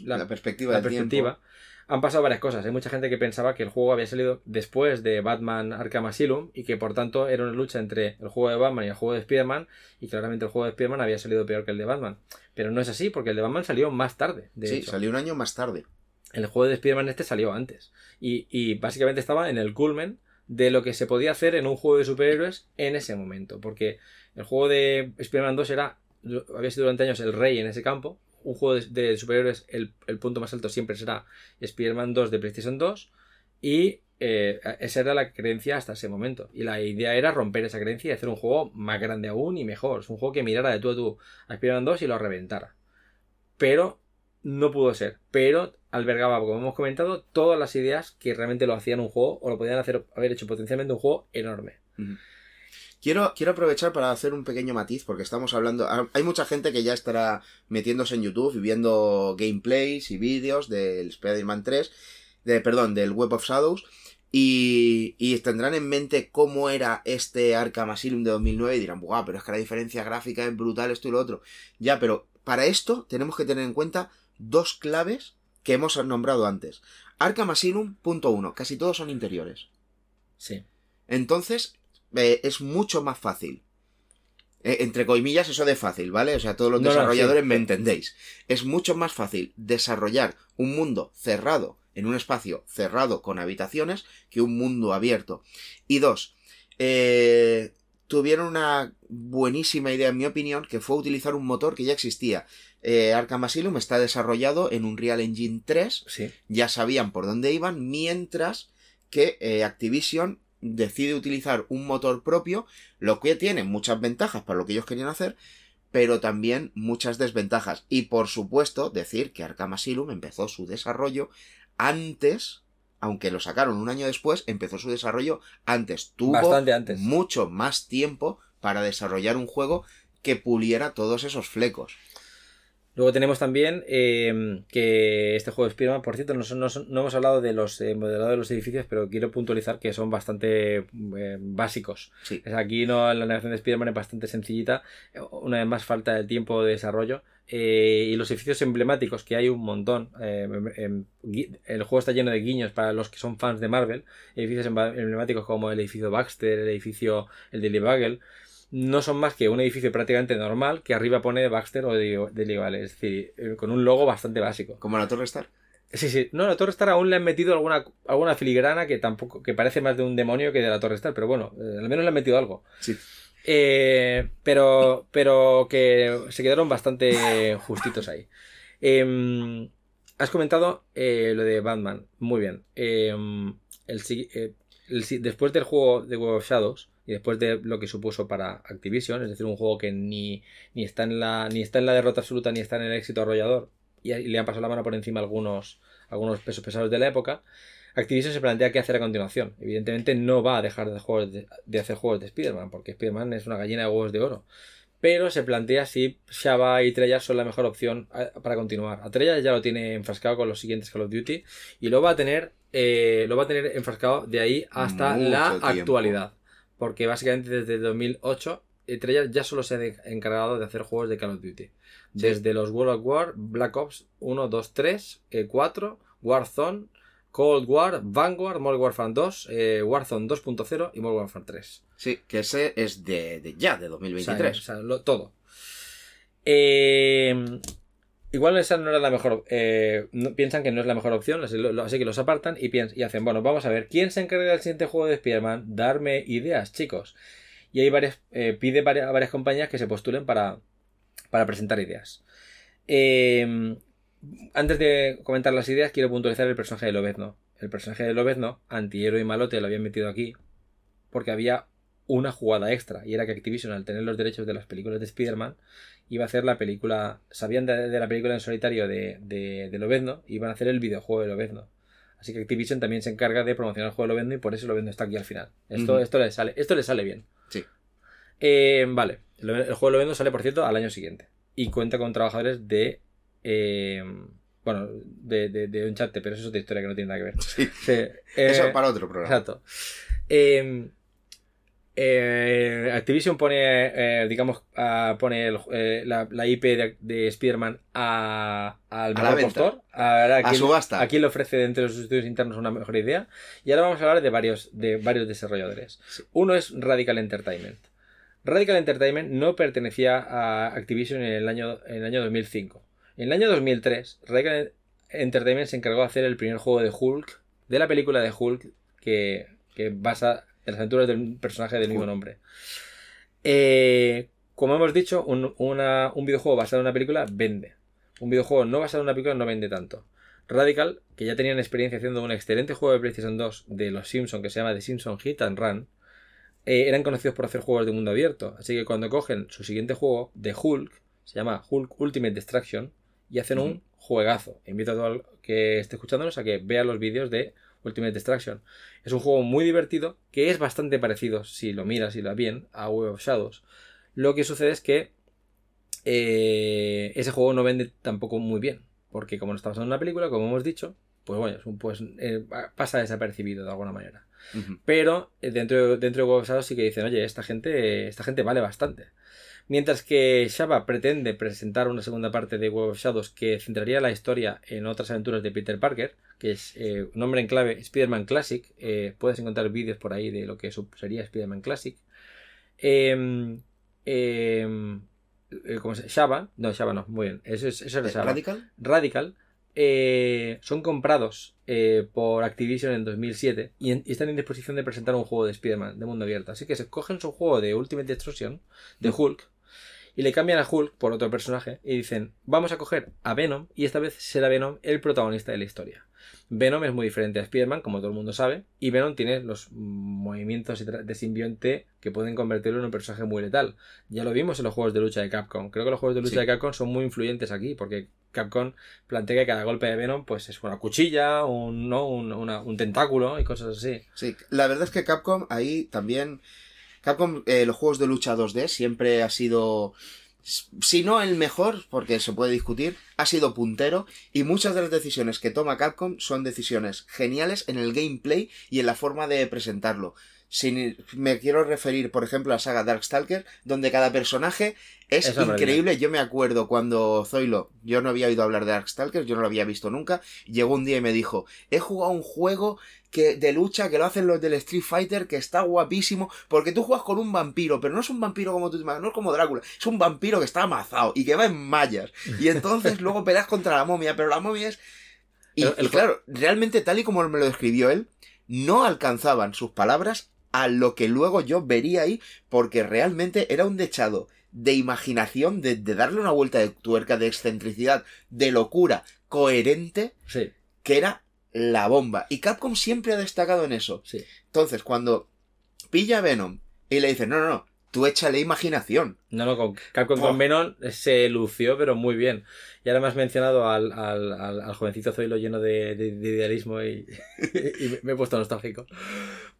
la- la perspectiva la del perspectiva, tiempo. Han pasado varias cosas. Hay mucha gente que pensaba que el juego había salido después de Batman Arkham Asylum y que por tanto era una lucha entre el juego de Batman y el juego de Spider-Man y claramente el juego de Spider-Man había salido peor que el de Batman. Pero no es así porque el de Batman salió más tarde. De Sí, hecho. salió un año más tarde. El juego de Spider-Man este salió antes. Y, y básicamente estaba en el culmen de lo que se podía hacer en un juego de superhéroes en ese momento. Porque el juego de Spider-Man 2 era, había sido durante años el rey en ese campo. Un juego de, de superhéroes, el, el punto más alto siempre será Spider-Man 2 de PlayStation 2. Y eh, esa era la creencia hasta ese momento. Y la idea era romper esa creencia y hacer un juego más grande aún y mejor. Es un juego que mirara de tú a tú a Spider-Man 2 y lo reventara. Pero no pudo ser. Pero albergaba, como hemos comentado, todas las ideas que realmente lo hacían un juego o lo podían hacer, haber hecho potencialmente un juego enorme. Quiero, quiero aprovechar para hacer un pequeño matiz, porque estamos hablando. ah, Hay mucha gente que ya estará metiéndose en YouTube y viendo gameplays y vídeos del Spider-Man 3, de, perdón, del Web of Shadows, y, y tendrán en mente cómo era este Arkham Asylum de 2009 y dirán, ¡buah! Pero es que la diferencia gráfica es brutal, esto y lo otro. Ya, pero para esto tenemos que tener en cuenta dos claves que hemos nombrado antes. Arkham Asylum, punto uno, casi todos son interiores. Sí. Entonces, eh, es mucho más fácil. Eh, entre comillas, eso de fácil, ¿vale? O sea, todos los No, no, desarrolladores sí. me entendéis. Es mucho más fácil desarrollar un mundo cerrado, en un espacio cerrado con habitaciones, que un mundo abierto. Y dos, eh, tuvieron una buenísima idea, en mi opinión, que fue utilizar un motor que ya existía. Eh, Arkham Asylum está desarrollado en Unreal Engine 3, Sí. ya sabían por dónde iban, mientras que eh, Activision decide utilizar un motor propio, lo que tiene muchas ventajas para lo que ellos querían hacer, pero también muchas desventajas. Y por supuesto, decir que Arkham Asylum empezó su desarrollo antes, aunque lo sacaron un año después, empezó su desarrollo antes. Tuvo Bastante antes. mucho más tiempo para desarrollar un juego que puliera todos esos flecos. Luego tenemos también eh, que este juego de Spider-Man, por cierto, no, hemos hablado de los eh, modelados de los edificios, pero quiero puntualizar que son bastante eh, básicos. Sí. Aquí no, la navegación de Spider-Man es bastante sencillita. Eh, Una vez más falta el tiempo de desarrollo. Eh, y los edificios emblemáticos, que hay un montón. eh, em- em, el juego está lleno de guiños para los que son fans de Marvel. Edificios emblemáticos como el edificio Baxter, el edificio el Daily Bugle. No son más que un edificio prácticamente normal que arriba pone Baxter o de Daily Bugle. Es decir, eh, con un logo bastante básico. Como la Torre Star. Sí, sí. No, la Torre Star aún le han metido alguna, alguna filigrana que tampoco, que parece más de un demonio que de la Torre Star, pero bueno, eh, al menos le han metido algo. Sí. Eh, pero, pero que se quedaron bastante justitos ahí. Em, has comentado lo de Batman. Muy bien. Em, el, el después del juego de World of Shadows y después de lo que supuso para Activision, es decir, un juego que ni, ni, está, en la, ni está en la derrota absoluta ni está en el éxito arrollador, y, y le han pasado la mano por encima algunos, algunos pesos pesados de la época, Activision se plantea qué hacer a continuación. Evidentemente no va a dejar de, juegos de, de hacer juegos de Spider-Man, porque Spider-Man es una gallina de huevos de oro. Pero se plantea si Shaba y Treyarch son la mejor opción para continuar. A Treyarch ya lo tiene enfrascado con los siguientes Call of Duty y lo va a tener, eh, lo va a tener enfrascado de ahí hasta Mucho la tiempo. actualidad. Porque básicamente desde el 2008 Treyarch ya solo se ha encargado de hacer juegos de Call of Duty. Desde los World of War, Black Ops 1, 2, 3, 4, Warzone, Cold War, Vanguard, Modern Warfare 2, eh, Warzone 2.0 y Modern Warfare 3. Sí, que ese es de, ya, de 2023. O sea, todo. Eh, igual esa no era la mejor. Eh, piensan que no es la mejor opción, así, que los apartan y, y hacen, bueno, vamos a ver, ¿quién se encarga del siguiente juego de Spider-Man? Darme ideas, chicos. Y hay varias, pide a varias compañías que se postulen para, para presentar ideas. Eh, antes de comentar las ideas, quiero puntualizar el personaje de Lobezno. El personaje de Lobezno, antihéroe y malote, lo habían metido aquí porque había una jugada extra y era que Activision, al tener los derechos de las películas de Spider-Man, iba a hacer la película. Sabían de, la película en solitario de, de, de Lobezno y iban a hacer el videojuego de Lobezno. Así que Activision también se encarga de promocionar el juego de Lobezno y por eso Lobezno está aquí al final. Esto, esto, le, sale, esto le sale bien. Sí. Eh, vale. El, juego de Lobezno sale, por cierto, al año siguiente. Y cuenta con trabajadores de eh, bueno, de, de, de Uncharted, pero eso es otra historia que no tiene nada que ver. Sí. eso eh, para otro programa. Exacto. Eh, Activision pone, digamos, pone la, IP de, de Spider-Man al mejor postor. A, a, subasta. A quién le ofrece dentro de sus estudios internos una mejor idea. Y ahora vamos a hablar de varios, de varios desarrolladores. Uno es Radical Entertainment. Radical Entertainment no pertenecía a Activision en el año, en el año 2005. En el año 2003, Radical Entertainment se encargó de hacer el primer juego de Hulk, de la película de Hulk, que, basa en las aventuras del personaje del mismo nombre. Eh, como hemos dicho, un, videojuego basado en una película vende. Un videojuego no basado en una película no vende tanto. Radical, que ya tenían experiencia haciendo un excelente juego de PlayStation 2 de los Simpsons que se llama The Simpsons Hit and Run, eh, eran conocidos por hacer juegos de mundo abierto. Así que cuando cogen su siguiente juego de Hulk, se llama Hulk Ultimate Destruction, y hacen un juegazo. Invito a todo el que esté escuchándonos a que vea los vídeos de Ultimate Destruction. Es un juego muy divertido que es bastante parecido, si lo miras y lo bien, a Web of Shadows. Lo que sucede es que eh, ese juego no vende tampoco muy bien, porque como no está basado en una película, como hemos dicho, pues bueno, pues, eh, pasa desapercibido de alguna manera. Pero eh, dentro, dentro de Web of Shadows sí que dicen, oye, esta gente, esta gente vale bastante. Mientras que Shaba pretende presentar una segunda parte de Web of Shadows que centraría la historia en otras aventuras de Peter Parker, que es eh, nombre en clave Spider-Man Classic. Eh, puedes encontrar vídeos por ahí de lo que sería Spider-Man Classic. Em, em, eh, ¿Cómo se? Shaba, no, Shaba no, muy bien. Eso es, eso ¿Radical? Radical. son comprados por Activision en 2007 y, y, están en disposición de presentar un juego de Spider-Man de mundo abierto. Así que se cogen su juego de Ultimate Destruction, de Hulk, y le cambian a Hulk por otro personaje y dicen, vamos a coger a Venom y esta vez será Venom el protagonista de la historia. Venom es muy diferente a Spider-Man, como todo el mundo sabe, y Venom tiene los movimientos de simbionte que pueden convertirlo en un personaje muy letal. Ya lo vimos en los juegos de lucha de Capcom. Creo que los juegos de lucha de Capcom son muy influyentes aquí, porque Capcom plantea que cada golpe de Venom pues es una cuchilla, un, ¿no? un tentáculo y cosas así. Sí, la verdad es que Capcom ahí también Capcom, eh, los juegos de lucha 2D siempre ha sido, si no el mejor, porque se puede discutir, ha sido puntero y muchas de las decisiones que toma Capcom son decisiones geniales en el gameplay y en la forma de presentarlo. Si me quiero referir, por ejemplo, a la saga Darkstalker, donde cada personaje es, increíble. Yo me acuerdo cuando Zoilo, yo no había oído hablar de Darkstalker, yo no lo había visto nunca, llegó un día y me dijo, he jugado un juego que de lucha que lo hacen los del Street Fighter, que está guapísimo, porque tú juegas con un vampiro, pero no es un vampiro como tú te imaginas, no es como Drácula, es un vampiro que está amazado y que va en mallas. Y entonces luego peleas contra la momia, pero la momia es... Y, y claro, realmente tal y como me lo describió él, no alcanzaban sus palabras a lo que luego yo vería ahí, porque realmente era un dechado de imaginación, de, darle una vuelta de tuerca, de excentricidad, de locura, coherente, sí. que era la bomba. Y Capcom siempre ha destacado en eso. Sí. Entonces, cuando pilla a Venom y le dice, no, no, no, tú échale imaginación. No, no, con Capcom con Venom se lució, pero muy bien. Y ahora me has mencionado al, al, al, jovencito Zoilo lleno de, idealismo y, me he puesto nostálgico.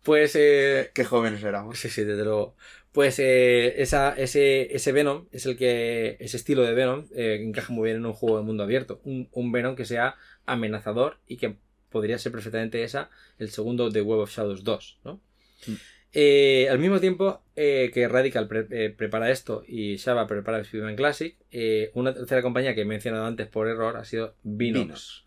Pues. Eh, Qué jóvenes éramos. Sí, sí, desde luego. Pues eh, esa, ese, ese Venom es el que. Ese estilo de Venom eh, encaja muy bien en un juego de mundo abierto. Un, un Venom que sea amenazador y que podría ser perfectamente esa el segundo de Web of Shadows 2, ¿no? Mm. Eh, al mismo tiempo eh, que Radical eh, prepara esto y Java prepara el Spider-Man Classic, una tercera compañía que he mencionado antes por error ha sido Vinox.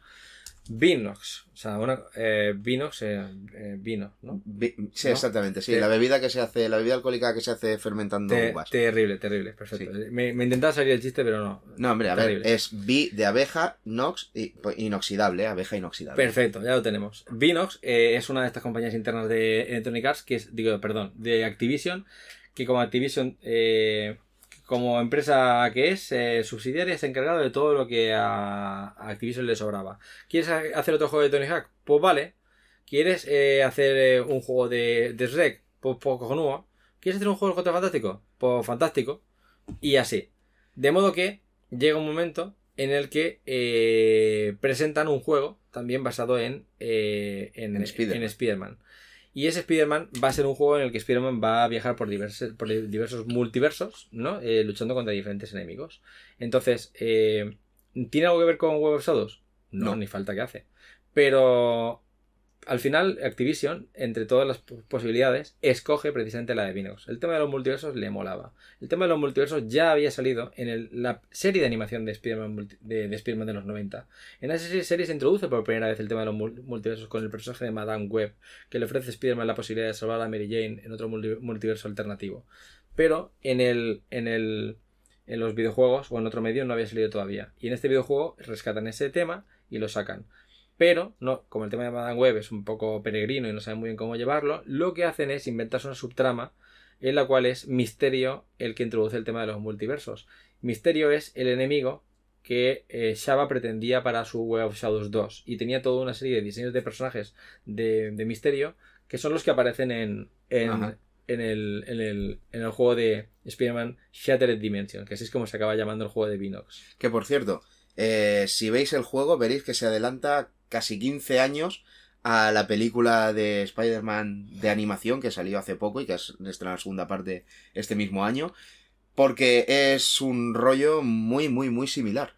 Vinox. O sea, una, eh, Vinox, eh, eh, vino, ¿no? Vi- Sí, ¿No? exactamente, sí. Te- La bebida que se hace, la bebida alcohólica que se hace fermentando Te- uvas. terrible, terrible, perfecto. Me, me intentaba salir el chiste, pero no. No, hombre, a Terrible. ver, es bi de abeja, nox, y, pues, inoxidable, abeja inoxidable. Perfecto, ya lo tenemos. Vinox eh, es una de estas compañías internas de Electronic Arts, que es, digo, perdón, de Activision, que como Activision, eh, como empresa que es, eh, subsidiaria, se ha encargado de todo lo que a, a Activision le sobraba. ¿Quieres ha- hacer otro juego de Tony Hawk? Pues vale. ¿Quieres eh, hacer eh, un juego de, de Shrek? Pues, pues cojonudo. ¿Quieres hacer un juego de Contra Fantástico? Pues fantástico. Y así. De modo que llega un momento en el que eh, presentan un juego también basado en, en, En Spider-Man. en Spider-Man. Y ese Spider-Man va a ser un juego en el que Spider-Man va a viajar por diversos, por diversos multiversos, ¿no? Eh, luchando contra diferentes enemigos. Entonces, eh, ¿tiene algo que ver con Web of Shadows? No, No. ni falta que hace. Pero al final, Activision, entre todas las posibilidades, escoge precisamente la de Vinox. El tema de los multiversos le molaba. El tema de los multiversos ya había salido en la serie de animación de Spider-Man de, de los 90. En esa serie, se introduce por primera vez el tema de los mul- multiversos con el personaje de Madame Web, que le ofrece a Spider-Man la posibilidad de salvar a Mary Jane en otro multi- multiverso alternativo. Pero en el, en el en los videojuegos o en otro medio no había salido todavía. Y en este videojuego rescatan ese tema y lo sacan. Pero, no, como el tema de Madame Web es un poco peregrino y no saben muy bien cómo llevarlo, lo que hacen es inventarse una subtrama en la cual es Misterio el que introduce el tema de los multiversos. Misterio es el enemigo que eh, Shaba pretendía para su Web of Shadows 2 y tenía toda una serie de diseños de personajes de, de Misterio que son los que aparecen en, en, en el, en, el, en el juego de Spider-Man Shattered Dimension, que así es como se acaba llamando el juego de Vinox. Que por cierto, eh, si veis el juego, veréis que se adelanta casi 15 años a la película de Spider-Man de animación que salió hace poco y que es nuestra segunda parte este mismo año. Porque es un rollo muy, muy, muy similar.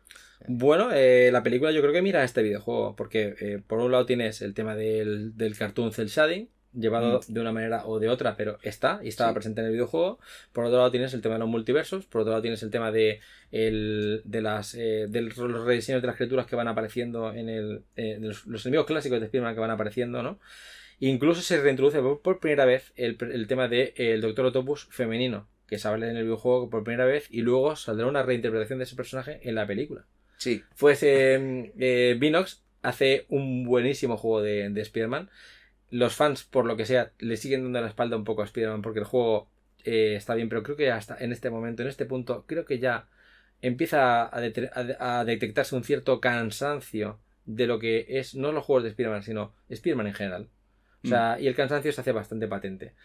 Bueno, eh, la película yo creo que mira este videojuego, porque eh, por un lado tienes el tema del, del cartoon cel shading, llevado de una manera o de otra, pero está y estaba Sí. presente en el videojuego. Por otro lado tienes el tema de los multiversos, por otro lado tienes el tema de, el, de, las, eh, de los rediseños de las criaturas que van apareciendo en el, eh, de los, los enemigos clásicos de Spider-Man que van apareciendo, ¿no? Incluso se reintroduce por, por primera vez el, el tema del de, el Doctor Octopus femenino, que se habla en el videojuego por primera vez y luego saldrá una reinterpretación de ese personaje en la película. Sí, Pues eh, eh, Vinox hace un buenísimo juego de, de Spider-Man. Los fans, por lo que sea, le siguen dando la espalda un poco a Spider-Man porque el juego eh, está bien, pero creo que hasta en este momento, en este punto, creo que ya empieza a, detectarse un cierto cansancio de lo que es, no los juegos de Spider-Man, sino Spider-Man en general. O sea, y el cansancio se hace bastante patente.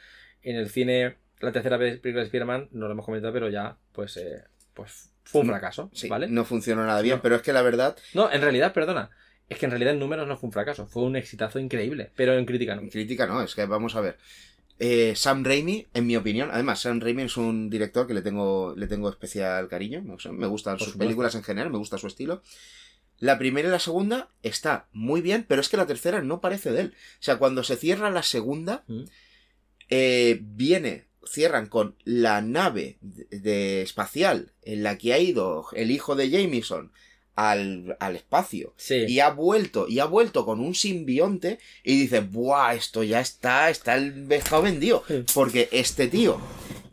En el cine, la tercera vez película de Spider-Man, no lo hemos comentado, pero ya, pues, eh, pues fue un fracaso, sí, ¿vale? no funcionó nada bien, No. pero es que la verdad, No, en realidad, perdona. Es que en realidad en números no fue un fracaso, fue un exitazo increíble, pero en crítica no. en crítica no, es que vamos a ver. Eh, Sam Raimi, en mi opinión, además, Sam Raimi es un director que le tengo, le tengo especial cariño. o sea, me gustan Por sus supuesto. películas en general, me gusta su estilo. La primera y la segunda está muy bien, pero es que la tercera no parece de él. O sea, cuando se cierra la segunda, Mm. eh, viene, cierran con la nave de, de espacial en la que ha ido el hijo de Jameson al, al espacio Sí. y ha vuelto, y ha vuelto con un simbionte y dice, ¡buah! Esto ya está, está el pescado vendido. Porque este tío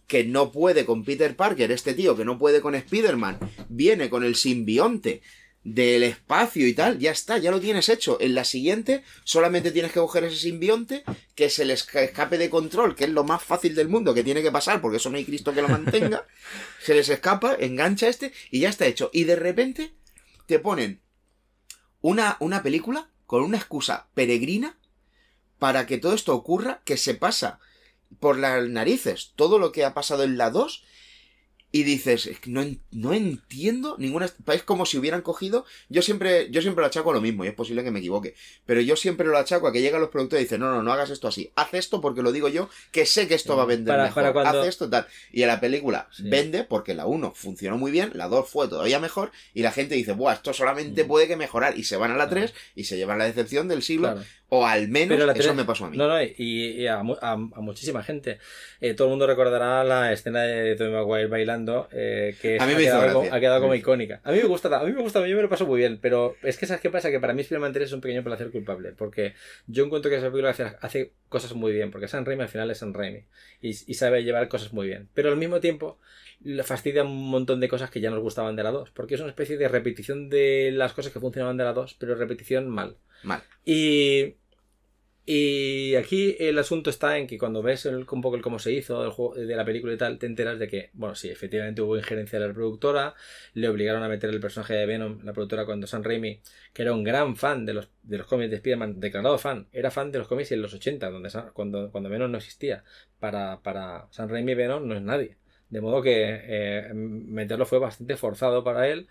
que no puede con Peter Parker, este tío que no puede con Spider-Man, viene con el simbionte del espacio y tal, ya está, ya lo tienes hecho. En la siguiente solamente tienes que coger ese simbionte, que se le esca- escape de control, que es lo más fácil del mundo que tiene que pasar, porque eso no hay Cristo que lo mantenga. se les escapa, engancha este y ya está hecho. Y de repente te ponen una, una película con una excusa peregrina para que todo esto ocurra, que se pasa por las narices todo lo que ha pasado en la 2 y dices, "Es que no, en- no entiendo ninguna... Es como si hubieran cogido... Yo siempre, yo siempre lo achaco a lo mismo y es posible que me equivoque. Pero yo siempre lo achaco a que llegan los productores y dicen, no, no, no hagas esto así. Haz esto porque lo digo yo, que sé que esto va a vender Para- mejor. para cuando- Haz esto tal. Y a la película Sí. vende porque la 1 funcionó muy bien, la 2 fue todavía mejor y la gente dice, buah, esto solamente Mm. puede que mejorar. Y se van a la Claro. 3 y se llevan la decepción del siglo. Claro. O al menos Pero la eso me pasó a mí. No, no, y, y a, a- a muchísima gente. Eh, todo el mundo recordará la escena de Tobey Maguire bailando, eh, que A mí ha me hizo quedado, como- ha quedado como icónica. A mí me gusta, a mí me gusta, yo me lo paso muy bien, pero es que ¿sabes qué pasa? Que para mí Spider-Man 3 es un pequeño placer culpable, porque yo encuentro que esa película hace, hace cosas muy bien, porque San Raimi al final es San Raimi, y, y sabe llevar cosas muy bien. Pero al mismo tiempo le fastidia un montón de cosas que ya nos gustaban de la 2, porque es una especie de repetición de las cosas que funcionaban de la 2, pero repetición mal. Y, y aquí el asunto está en que cuando ves un poco el cómo se hizo el juego de la película y tal, te enteras de que, bueno, sí, efectivamente hubo injerencia de la productora, le obligaron a meter el personaje de Venom, la productora, cuando Sam Raimi, que era un gran fan de los, de los cómics de Spider-Man, declarado fan, era fan de los cómics en los 80, donde, cuando, cuando Venom no existía. Para, para Sam Raimi, Venom no es nadie. De modo que eh, meterlo fue bastante forzado para él.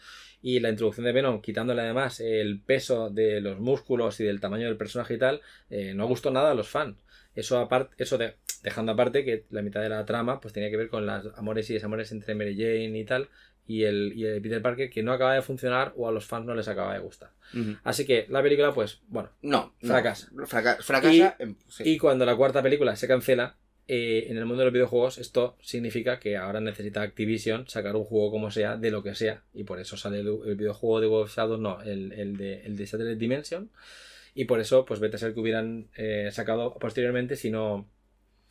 Y la introducción de Venom, quitándole además el peso de los músculos y del tamaño del personaje y tal, eh, no gustó nada a los fans. Eso aparte, eso de, dejando aparte que la mitad de la trama pues tenía que ver con las amores y desamores entre Mary Jane y tal, y el, y el Peter Parker que no acaba de funcionar o a los fans no les acaba de gustar. Así que la película, pues, bueno. No, no. Fracasa. Fraca- fracasa. en- sí. Y cuando la cuarta película se cancela, eh, en el mundo de los videojuegos esto significa que ahora necesita Activision sacar un juego como sea, de lo que sea. Y por eso sale el, el videojuego de Web of Shadows, no, el, el de, el de Satellite Dimension. Y por eso, pues vete a ser que hubieran eh, sacado posteriormente si no.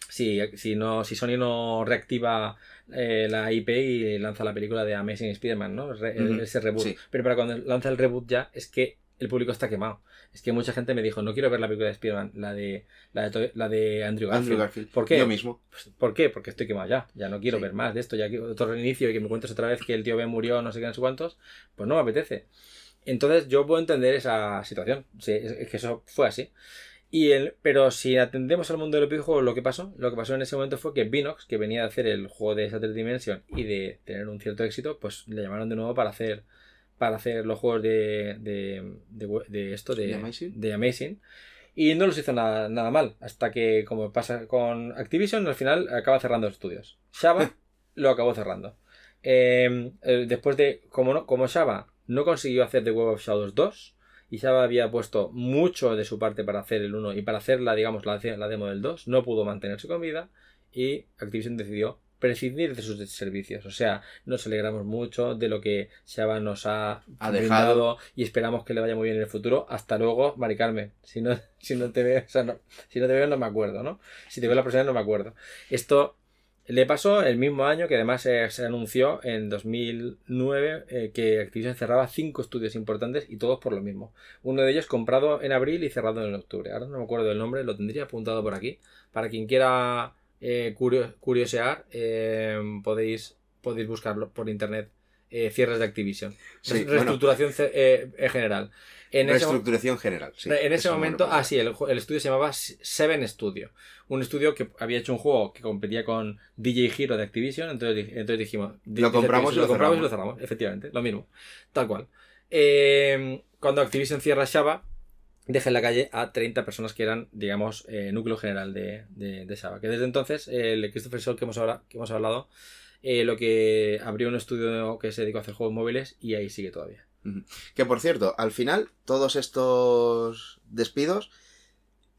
Si, si no si Sony no reactiva eh, la IP y lanza la película de Amazing Spider-Man, ¿no? Re- Ese reboot. sí. Pero para cuando lanza el reboot ya es que el público está quemado. Es que mucha gente me dijo, no quiero ver la película de Spider-Man, la de, la de, To- la de Andrew Garfield. Andrew Garfield. ¿Por qué? Yo mismo. Pues, ¿Por qué? Porque estoy quemado ya. Ya no quiero Sí. ver más de esto. Ya quiero otro reinicio y que me cuentes otra vez que el tío Ben murió, no sé qué, no sé cuántos. Pues no me apetece. Entonces yo puedo entender esa situación. Sí, es, que eso fue así. Y el, pero si atendemos al mundo de los videojuegos, lo que pasó, lo que pasó en ese momento fue que Vinox, que venía de hacer el juego de Satellite Dimension y de tener un cierto éxito, pues le llamaron de nuevo para hacer para hacer los juegos de, de, de, de esto, de, ¿De Amazing? de Amazing. Y no los hizo nada, nada mal, hasta que, como pasa con Activision, al final acaba cerrando estudios. Shaba lo acabó cerrando. Eh, eh, después de, como, no, como Shaba no consiguió hacer The Web of Shadows 2, y Shaba había puesto mucho de su parte para hacer el 1 y para hacer la, digamos, la, la demo del 2, no pudo mantenerse con vida, y Activision decidió prescindir de sus servicios. O sea, nos alegramos mucho de lo que Shaba nos ha, Ha dejado. y esperamos que le vaya muy bien en el futuro. Hasta luego, Mari Carmen. Si no, si no te veo, o sea, no- si no te veo no me acuerdo, ¿no? Si te veo la próxima no me acuerdo. Esto le pasó el mismo año que además eh, se anunció en 2009 eh, que Activision cerraba cinco estudios importantes y todos por lo mismo. Uno de ellos comprado en abril y cerrado en octubre. Ahora no me acuerdo del nombre, lo tendría apuntado por aquí. Para quien quiera eh, curio- curiosear, eh, podéis, podéis buscarlo por internet. eh, cierres de Activision. Sí, Re- bueno. Reestructuración ce- eh, en general. En ese, Reestructuración general. sí. en ese momento, ah, sí, el, estudio se llamaba Seven Studio. Un estudio que había hecho un juego que competía con DJ Hero de Activision. Entonces, di- entonces dijimos: di- Lo compramos y lo compramos y lo cerramos. cerramos. Efectivamente, lo mismo. Tal cual. Eh, cuando Activision cierra Shaba, deja en la calle a 30 personas que eran, digamos, eh, núcleo general de, de, de Shaba. Que desde entonces, eh, el Christopher Scholl que hemos, habla- que hemos hablado, eh, lo que abrió un estudio que se dedicó a hacer juegos móviles y ahí sigue todavía. Que por cierto, al final, todos estos despidos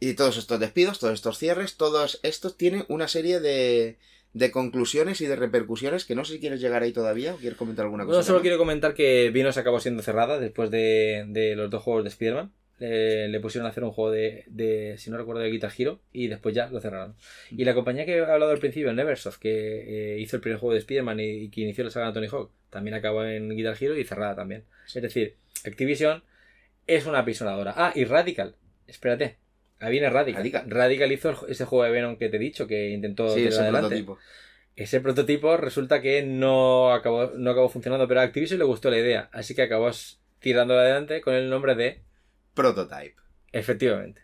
y todos estos despidos, todos estos cierres, todos estos tienen una serie de, de conclusiones y de repercusiones que no sé si quieres llegar ahí todavía o quieres comentar alguna cosa. Bueno, solo quiero comentar que Vinos acabó siendo cerrada después de, de los dos juegos de Spider-Man. Le pusieron a hacer un juego de, de, si no recuerdo, de Guitar Hero y después ya lo cerraron. Y la compañía que he hablado al principio, Neversoft, que eh, hizo el primer juego de Spider-Man y, y que inició la saga de Tony Hawk, también acabó en Guitar Hero y cerrada también. Es decir, Activision es una pisonadora. Ah, y Radical. Espérate. Ahí viene Radical. Radical. Radical, hizo ese juego de Venom que te he dicho que intentó Sí, ese adelante. prototipo. Ese prototipo resulta que no acabó, no acabó funcionando, pero a Activision le gustó la idea, así que acabó tirando adelante con el nombre de Prototype. Efectivamente.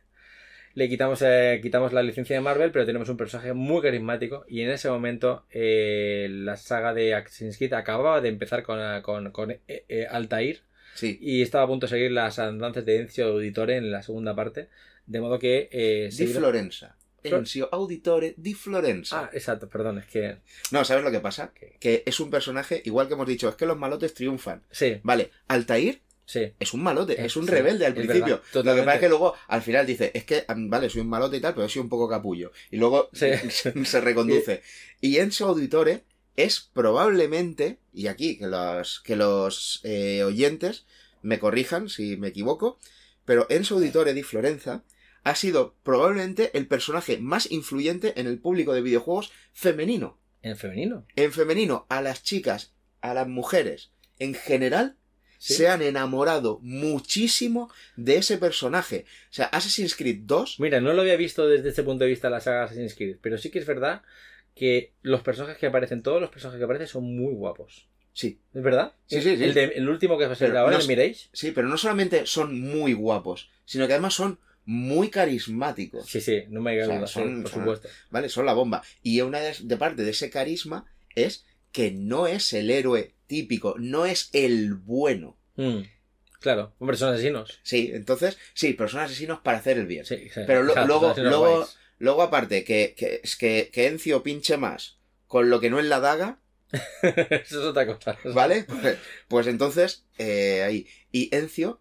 Le quitamos, eh, quitamos la licencia de Marvel, pero tenemos un personaje muy carismático y en ese momento eh, la saga de Assassin's Creed acababa de empezar con, con, con, eh, eh, Altair Sí. y estaba a punto de seguir las andanzas de Encio Auditore en la segunda parte, de modo que... Eh, Di Florenza. Flor- Enzio Auditore di Florenza. Ah, exacto, perdón, es que... No, ¿sabes lo que pasa? Que es un personaje, igual que hemos dicho, es que los malotes triunfan. Sí, Vale, Altair Sí. Es un malote, es un sí, rebelde al principio. Lo que pasa es que luego al final dice, es que, mm, vale, soy un malote y tal, pero soy un poco capullo. Y luego Sí. se reconduce. Y Enzo Auditore es probablemente, y aquí que los, que los eh, oyentes me corrijan si me equivoco, pero Enzo Auditore di Florenza ha sido probablemente el personaje más influyente en el público de videojuegos femenino. En femenino. En femenino, a las chicas, a las mujeres, en general, Sí. se han enamorado muchísimo de ese personaje. O sea, Assassin's Creed 2, Mira, no lo había visto desde ese punto de vista la saga Assassin's Creed, pero sí que es verdad que los personajes que aparecen, todos los personajes que aparecen son muy guapos. sí, ¿Es verdad? Sí, sí, sí. El, de- el último que va a ser ahora, no Mirage. sí, pero no solamente son muy guapos, sino que además son muy carismáticos. Sí, sí, no me O sea, son- por son- supuesto. ¿Vale? Son la bomba. Y una de, de parte de ese carisma es que no es el héroe típico, no es el bueno. Mm, Claro, hombre, son asesinos. Sí, entonces, sí, personas asesinos para hacer el bien. Sí, sí. Pero lo- luego- son luego- guays. Luego, aparte, que, que, es que, que Encio pinche más con lo que no es la daga, Eso es otra cosa. ¿vale? Pues, pues entonces, eh, ahí. Y Encio,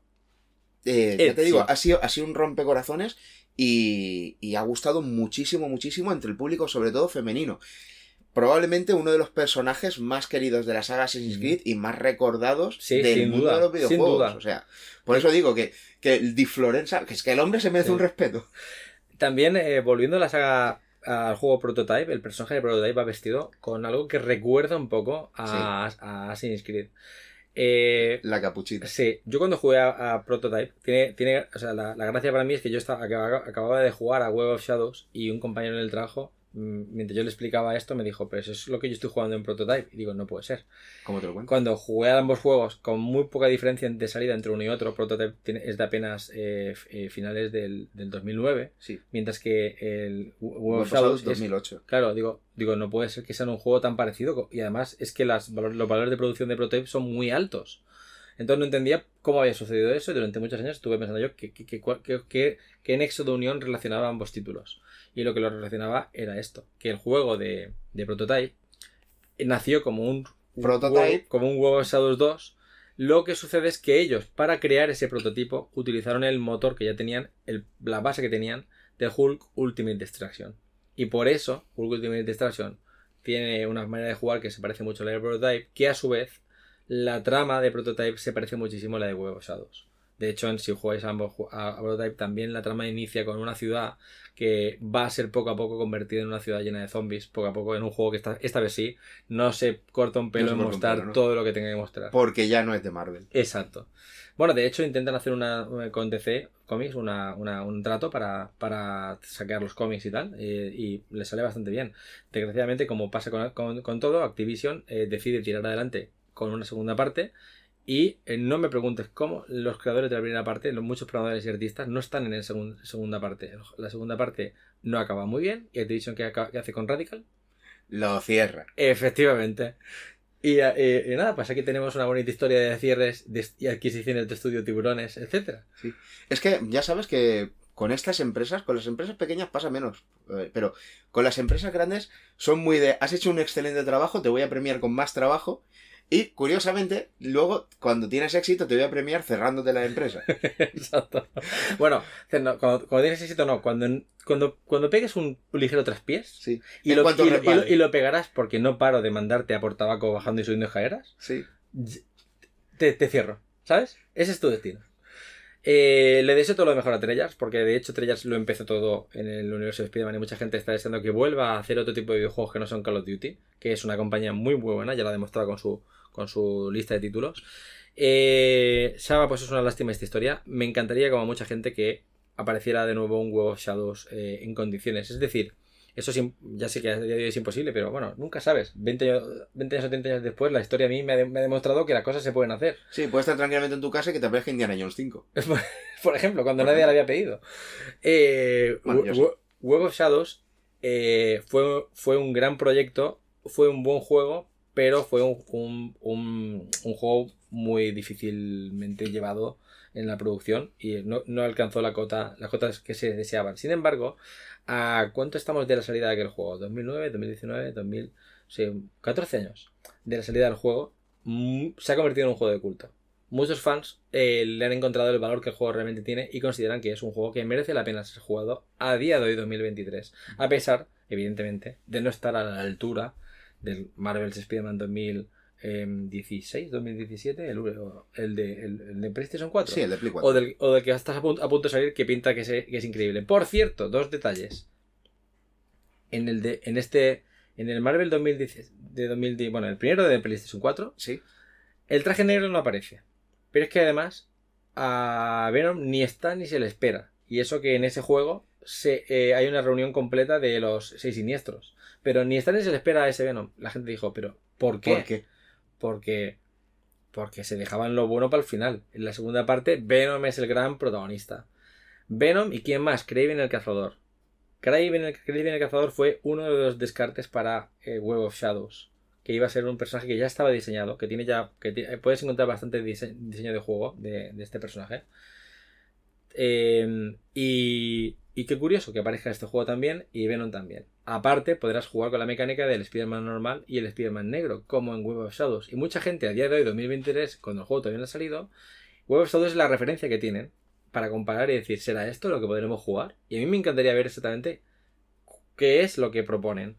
eh, ya te digo, ha sido, ha sido un rompecorazones y, y ha gustado muchísimo, muchísimo entre el público, sobre todo femenino. Probablemente uno de los personajes más queridos de la saga Assassin's. Creed y más recordados Sí, del sin mundo duda, de los sin videojuegos. duda. O sea, por eso digo que, que el Di Florenza, que es que el hombre se merece Sí. un respeto. También, eh, volviendo a la saga al juego Prototype, el personaje de Prototype va vestido con algo que recuerda un poco a, a Assassin's Creed. Eh, La capuchita. Sí, yo cuando jugué a, a Prototype, tiene, tiene, o sea, la, la gracia para mí es que yo estaba, acababa, acababa de jugar a Web of Shadows y un compañero en el trabajo, mientras yo le explicaba esto, me dijo, pero eso es lo que yo estoy jugando en Prototype. Y digo, no puede ser. ¿Cómo te lo cuento? Cuando jugué a ambos juegos, con muy poca diferencia de salida entre uno y otro, Prototype tiene- es de apenas eh, eh, finales del, del 2009, Sí. mientras que el Web of Shadows Shadows es 2008. Claro, digo, digo, no puede ser que sea un juego tan parecido. Y además es que las, los valores de producción de Prototype son muy altos. Entonces no entendía cómo había sucedido eso y durante muchos años estuve pensando yo qué, qué, nexo de unión relacionaba ambos títulos. Y lo que lo relacionaba era esto, que el juego de, de Prototype nació como un Prototype. huevo- como un huevo Shadows 2. Lo que sucede es que ellos, para crear ese prototipo, utilizaron el motor que ya tenían, el- la base que tenían de Hulk Ultimate Destruction. Y por eso, Hulk Ultimate Destruction tiene una manera de jugar que se parece mucho a la de Prototype, que a su vez, la trama de Prototype se parece muchísimo a la de Web of Shadows. De hecho, en- si jugáis a ambos a, Prototype, también la trama inicia con una ciudad que va a ser poco a poco convertida en una ciudad llena de zombies, poco a poco, en un juego que esta, esta vez sí, no se corta un pelo No en mostrar pelo, ¿no? todo lo que tenga que mostrar. Porque ya no es de Marvel. Exacto. Bueno, de hecho intentan hacer una una- con DC Comics una, una- un trato para, para sacar los cómics y tal, eh, y le sale bastante bien. Desgraciadamente, como pasa con, con- con todo, Activision eh, decide tirar adelante con una segunda parte y eh, no me preguntes cómo los creadores de la primera parte, los muchos programadores y artistas, no están en la segun- segunda parte. La segunda parte no acaba muy bien y Activision ¿qué, qué hace con Radical? Lo cierra. Efectivamente. Y, eh, y nada, pues aquí tenemos una bonita historia de cierres de- y adquisiciones de estudio tiburones, etcétera. Es que ya sabes que con estas empresas, con las empresas pequeñas pasa menos. eh, Pero con las empresas grandes son muy de, has hecho un excelente trabajo, te voy a premiar con más trabajo. Y curiosamente, luego cuando tienes éxito te voy a premiar cerrándote la empresa. Exacto. Bueno, no, cuando, cuando tienes éxito, no. Cuando, cuando, cuando pegues un ligero traspiés Sí. y lo, y, lo- y lo- resbale. y lo pegarás porque no paro de mandarte a por tabaco bajando y subiendo escaleras, Sí. te, te cierro, ¿sabes? Ese es tu destino. Eh, le deseo todo lo mejor a Trellas, porque de hecho Trellas lo empezó todo en el universo de Spider-Man y mucha gente está deseando que vuelva a hacer otro tipo de videojuegos que no son Call of Duty, que es una compañía muy muy buena, ya lo ha demostrado con su, con su lista de títulos. Eh, Saba, pues es una lástima esta historia. Me encantaría, como a mucha gente, que apareciera de nuevo un huevo Shadows eh, en condiciones. Es decir, eso es ya sé que a día de hoy es imposible, pero bueno, nunca sabes. 20 años, 20 años o 30 años después, la historia a mí me ha, de- me ha demostrado que las cosas se pueden hacer. Sí, puedes estar tranquilamente en tu casa y que te aparezca Indiana Jones 5. Por ejemplo, cuando nadie la había pedido. Eh, Web of Shadows eh, fue, fue un gran proyecto, fue un buen juego, pero fue un, un- un- juego muy difícilmente llevado en la producción y no, no alcanzó la cota, las cotas que se deseaban. Sin embargo, ¿a cuánto estamos de la salida de aquel juego? ¿2009, 2019, 2000? Sí, 14 años de la salida del juego. mm, Se ha convertido en un juego de culto. muchos fans eh, le han encontrado el valor que el juego realmente tiene y consideran que es un juego que merece la pena ser jugado a día de hoy 2023. A pesar, evidentemente, de no estar a la altura del Marvel's Spider-Man 2016, 2017, el, el, de, el, de PlayStation 4. Sí, el de Play 4. O del, o del que estás a punto, a punto de salir que pinta que, se- que es increíble. Por cierto, dos detalles. En el de, en este, en el Marvel 2010, de 2010, bueno, el primero de PlayStation 4, Sí. el traje negro no aparece. Pero es que además a Venom ni está ni se le espera. Y eso que en ese juego se, eh, hay una reunión completa de los seis siniestros. Pero ni ni se le espera a ese Venom. La gente dijo, pero ¿por qué? ¿Por qué? Porque, porque se dejaban lo bueno para el final. En la segunda parte, Venom es el gran protagonista. Venom y quién más, Kraven el cazador. Kraven el, Kraven el cazador fue uno de los descartes para eh, Web of Shadows. Que iba a ser un personaje que ya estaba diseñado, que tiene ya. que ti- puedes encontrar bastante dise- diseño de juego de, de este personaje. Eh, y, y qué curioso que aparezca este juego también y Venom también. Aparte, podrás jugar con la mecánica del Spider-Man normal y el Spider-Man negro, como en Web of Shadows. Y mucha gente a día de hoy, 2023, cuando el juego todavía no ha salido, Web of Shadows es la referencia que tienen para comparar y decir, ¿será esto lo que podremos jugar? Y a mí me encantaría ver exactamente qué es lo que proponen.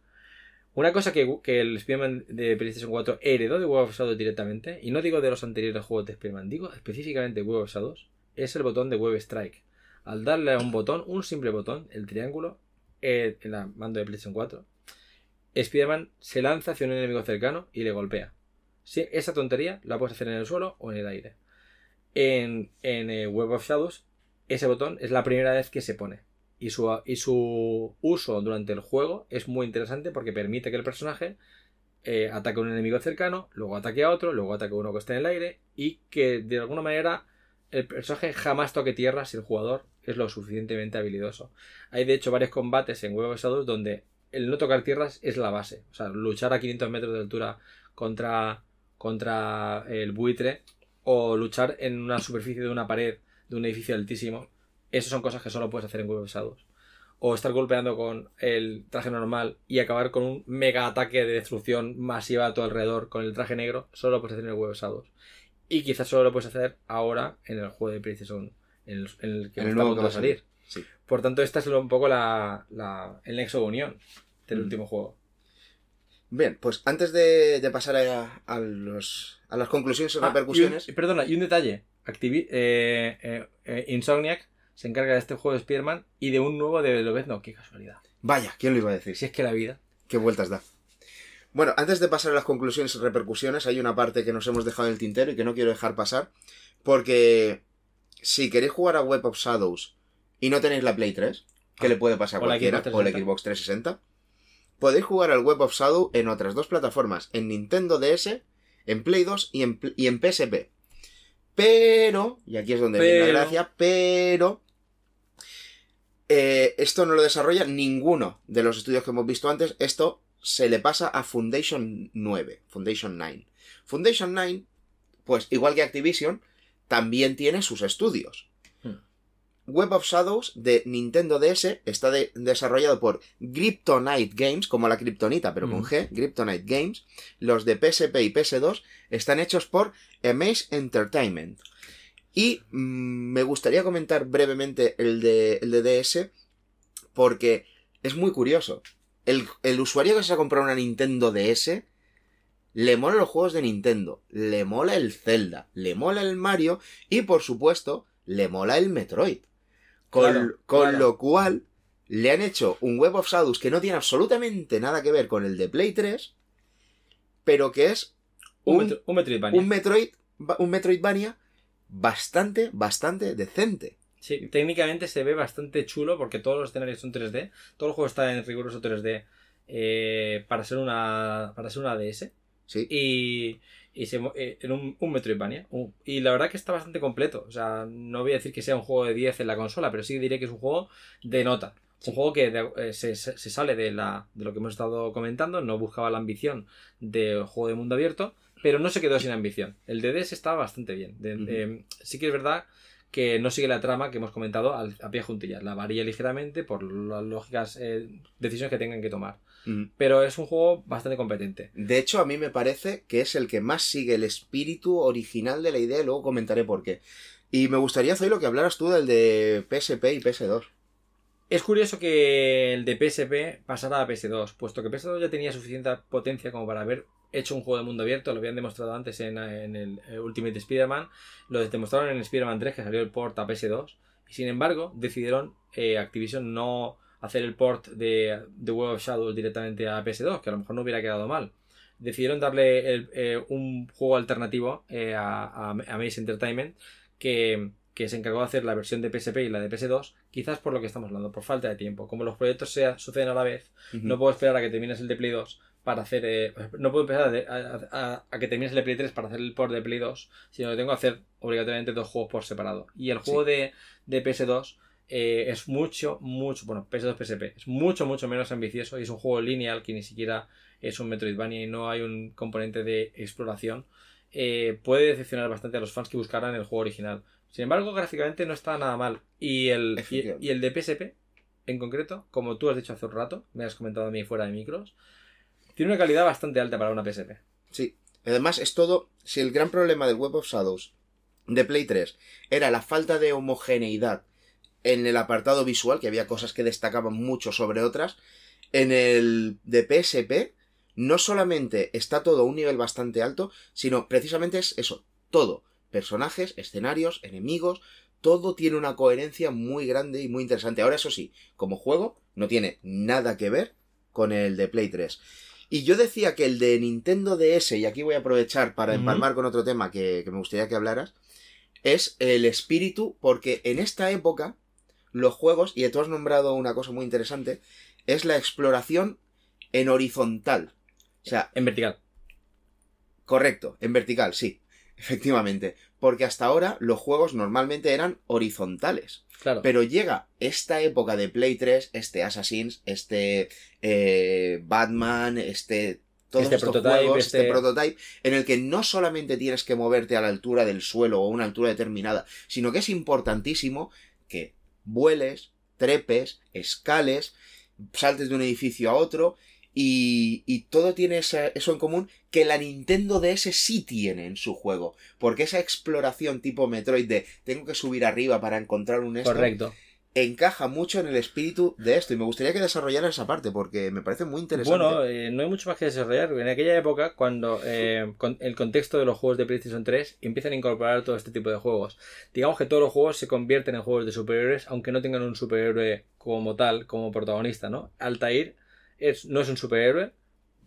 Una cosa que, el Spider-Man de PlayStation 4 heredó de Web of Shadows directamente, y no digo de los anteriores juegos de Spider-Man, digo específicamente Web of Shadows, es el botón de Web Strike. Al darle a un botón, un simple botón, el triángulo, eh, en la mando de PlayStation 4, Spider-Man se lanza hacia un enemigo cercano y le golpea. Esa tontería la puedes hacer en el suelo o en el aire. En, en eh, Web of Shadows, ese botón es la primera vez que se pone. Y su, y su uso durante el juego es muy interesante porque permite que el personaje eh, ataque a un enemigo cercano, luego ataque a otro, luego ataque a uno que está en el aire y que de alguna manera el personaje jamás toque tierra si el jugador es lo suficientemente habilidoso. Hay de hecho varios combates en Web of Shadows donde el no tocar tierras es la base. O sea, luchar a 500 metros de altura contra, contra el buitre o luchar en una superficie de una pared de un edificio altísimo. Esas son cosas que solo puedes hacer en Web of Shadows. O estar golpeando con el traje normal y acabar con un mega ataque de destrucción masiva a tu alrededor con el traje negro, solo lo puedes hacer en el. Y quizás solo lo puedes hacer ahora en el juego de PlayStation, en el, en el que En el está a nuevo que va de a salir. salir. Sí. Por tanto, esta es un poco la, la- el nexo de unión del Mm. último juego. Bien, pues antes de, de pasar a, a los, a las conclusiones y Ah, repercusiones. y un- perdona, y un detalle. Activi- eh, eh, eh, Insomniac se encarga de este juego de Spider-Man y de un nuevo de Lobezno. Qué casualidad. Vaya, ¿quién lo iba a decir? Si es que la vida. ¿Qué vueltas da? Bueno, antes de pasar a las conclusiones y repercusiones, hay una parte que nos hemos dejado en el tintero y que no quiero dejar pasar. Porque si queréis jugar a Web of Shadows y no tenéis la Play 3, que le puede pasar a cualquiera, o la 360. Xbox 360, podéis jugar al Web of Shadow en otras dos plataformas, en Nintendo DS, en Play 2 y en, y en PSP. Pero, y aquí es donde viene la gracia, pero eh, esto no lo desarrolla ninguno de los estudios que hemos visto antes. Esto se le pasa a Foundation 9, Foundation 9. Foundation 9, pues igual que Activision, también tiene sus estudios. Hmm. Web of Shadows de Nintendo DS está de- desarrollado por Kryptonite Games, como la Kryptonita, pero con Mm. G, Kryptonite Games. Los de PSP y PS2 están hechos por Amaze Entertainment. Y mm, me gustaría comentar brevemente el de, el de DS, porque es muy curioso. El, el usuario que se ha comprado una Nintendo DS le mola los juegos de Nintendo, le mola el Zelda, le mola el Mario y por supuesto le mola el Metroid. Con, Claro, con claro. lo cual le han hecho un Web of Shadows que no tiene absolutamente nada que ver con el de Play 3, pero que es Un, un, metro, un Metroidvania. un Metroid, un Metroidvania bastante, bastante decente. Sí, técnicamente se ve bastante chulo porque todos los escenarios son 3D. Todo el juego está en riguroso 3D eh, para ser una para ser una DS. Sí. Y, y se eh, en un, un Metroidvania. Un- y la verdad que está bastante completo. O sea, no voy a decir que sea un juego de 10 en la consola, pero sí diré que es un juego de nota. Un juego que de- eh, se, se- sale de, la, de lo que hemos estado comentando, no buscaba la ambición de juego de mundo abierto, pero no se quedó sin ambición. El de DS estaba bastante bien. De- sí que es verdad que no sigue la trama que hemos comentado al- a pie juntillas. La varía ligeramente por las lógicas eh, decisiones que tengan que tomar. Mm. Pero es un juego bastante competente. De hecho, a mí me parece que es el que más sigue el espíritu original de la idea y luego comentaré por qué. Y me gustaría, Zoilo, que hablaras tú del de PSP y PS2. Es curioso que el de PSP pasara a PS2, puesto que PS2 ya tenía suficiente potencia como para haber hecho un juego de mundo abierto, lo habían demostrado antes en, en el eh, Ultimate Spider-Man, lo demostraron en Spider-Man 3 que salió el port a PS2, y sin embargo decidieron eh, Activision no hacer el port de The Web of Shadows directamente a PS2, que a lo mejor no hubiera quedado mal. Decidieron darle el- eh, un juego alternativo eh, a, a, Maze Entertainment que, que se encargó de hacer la versión de PSP y la de PS2, quizás por lo que estamos hablando, por falta de tiempo. Como los proyectos sea, suceden a la vez, no puedo esperar a que termines el de Play 2 para hacer. eh, no puedo empezar a, a- que termines el de Play 3 para hacer el port de Play 2, sino que tengo que hacer obligatoriamente dos juegos por separado. Y el juego de, de PS2 eh, es mucho, mucho. Bueno, PS2, PSP, es mucho, mucho menos ambicioso y es un juego lineal que ni siquiera es un Metroidvania y no hay un componente de exploración. eh, puede decepcionar bastante a los fans que buscaran el juego original. Sin embargo, gráficamente no está nada mal. Y el, y el de PSP, en concreto, como tú has dicho hace un rato, me has comentado a mí fuera de micros, tiene una calidad bastante alta para una PSP. Sí. Además, es todo. Si el gran problema del Web of Shadows de Play 3 era la falta de homogeneidad en el apartado visual, que había cosas que destacaban mucho sobre otras, en el de PSP no solamente está todo a un nivel bastante alto, sino precisamente es eso, todo. Personajes, escenarios, enemigos, todo tiene una coherencia muy grande y muy interesante. Ahora, eso sí, como juego, no tiene nada que ver con el de Play 3. Y yo decía que el de Nintendo DS, y aquí voy a aprovechar para empalmar con otro tema que, que me gustaría que hablaras, es el espíritu, porque en esta época los juegos, y tú has nombrado una cosa muy interesante, es la exploración en horizontal. O sea, En vertical. correcto, en vertical, sí, efectivamente. Porque hasta ahora los juegos normalmente eran horizontales. Claro. Pero llega esta época de Play 3, este Assassins, este eh, Batman, este... Todos Este estos Prototype, juegos, este... este- prototype, en el que no solamente tienes que moverte a la altura del suelo o a una altura determinada, sino que es importantísimo que vueles, trepes, escales, saltes de un edificio a otro, y, y todo tiene esa- eso en común que la Nintendo DS sí tiene en su juego. Porque esa exploración tipo Metroid de tengo que subir arriba para encontrar un esto, Correcto. encaja mucho en el espíritu de esto. Y me gustaría que desarrollaras esa parte porque me parece muy interesante. Bueno, eh, no hay mucho más que desarrollar. En aquella época, cuando eh, con el contexto de los juegos de PlayStation 3 empiezan a incorporar todo este tipo de juegos. Digamos que todos los juegos se convierten en juegos de superhéroes, aunque no tengan un superhéroe como tal, como protagonista, ¿no? Altair es, no es un superhéroe,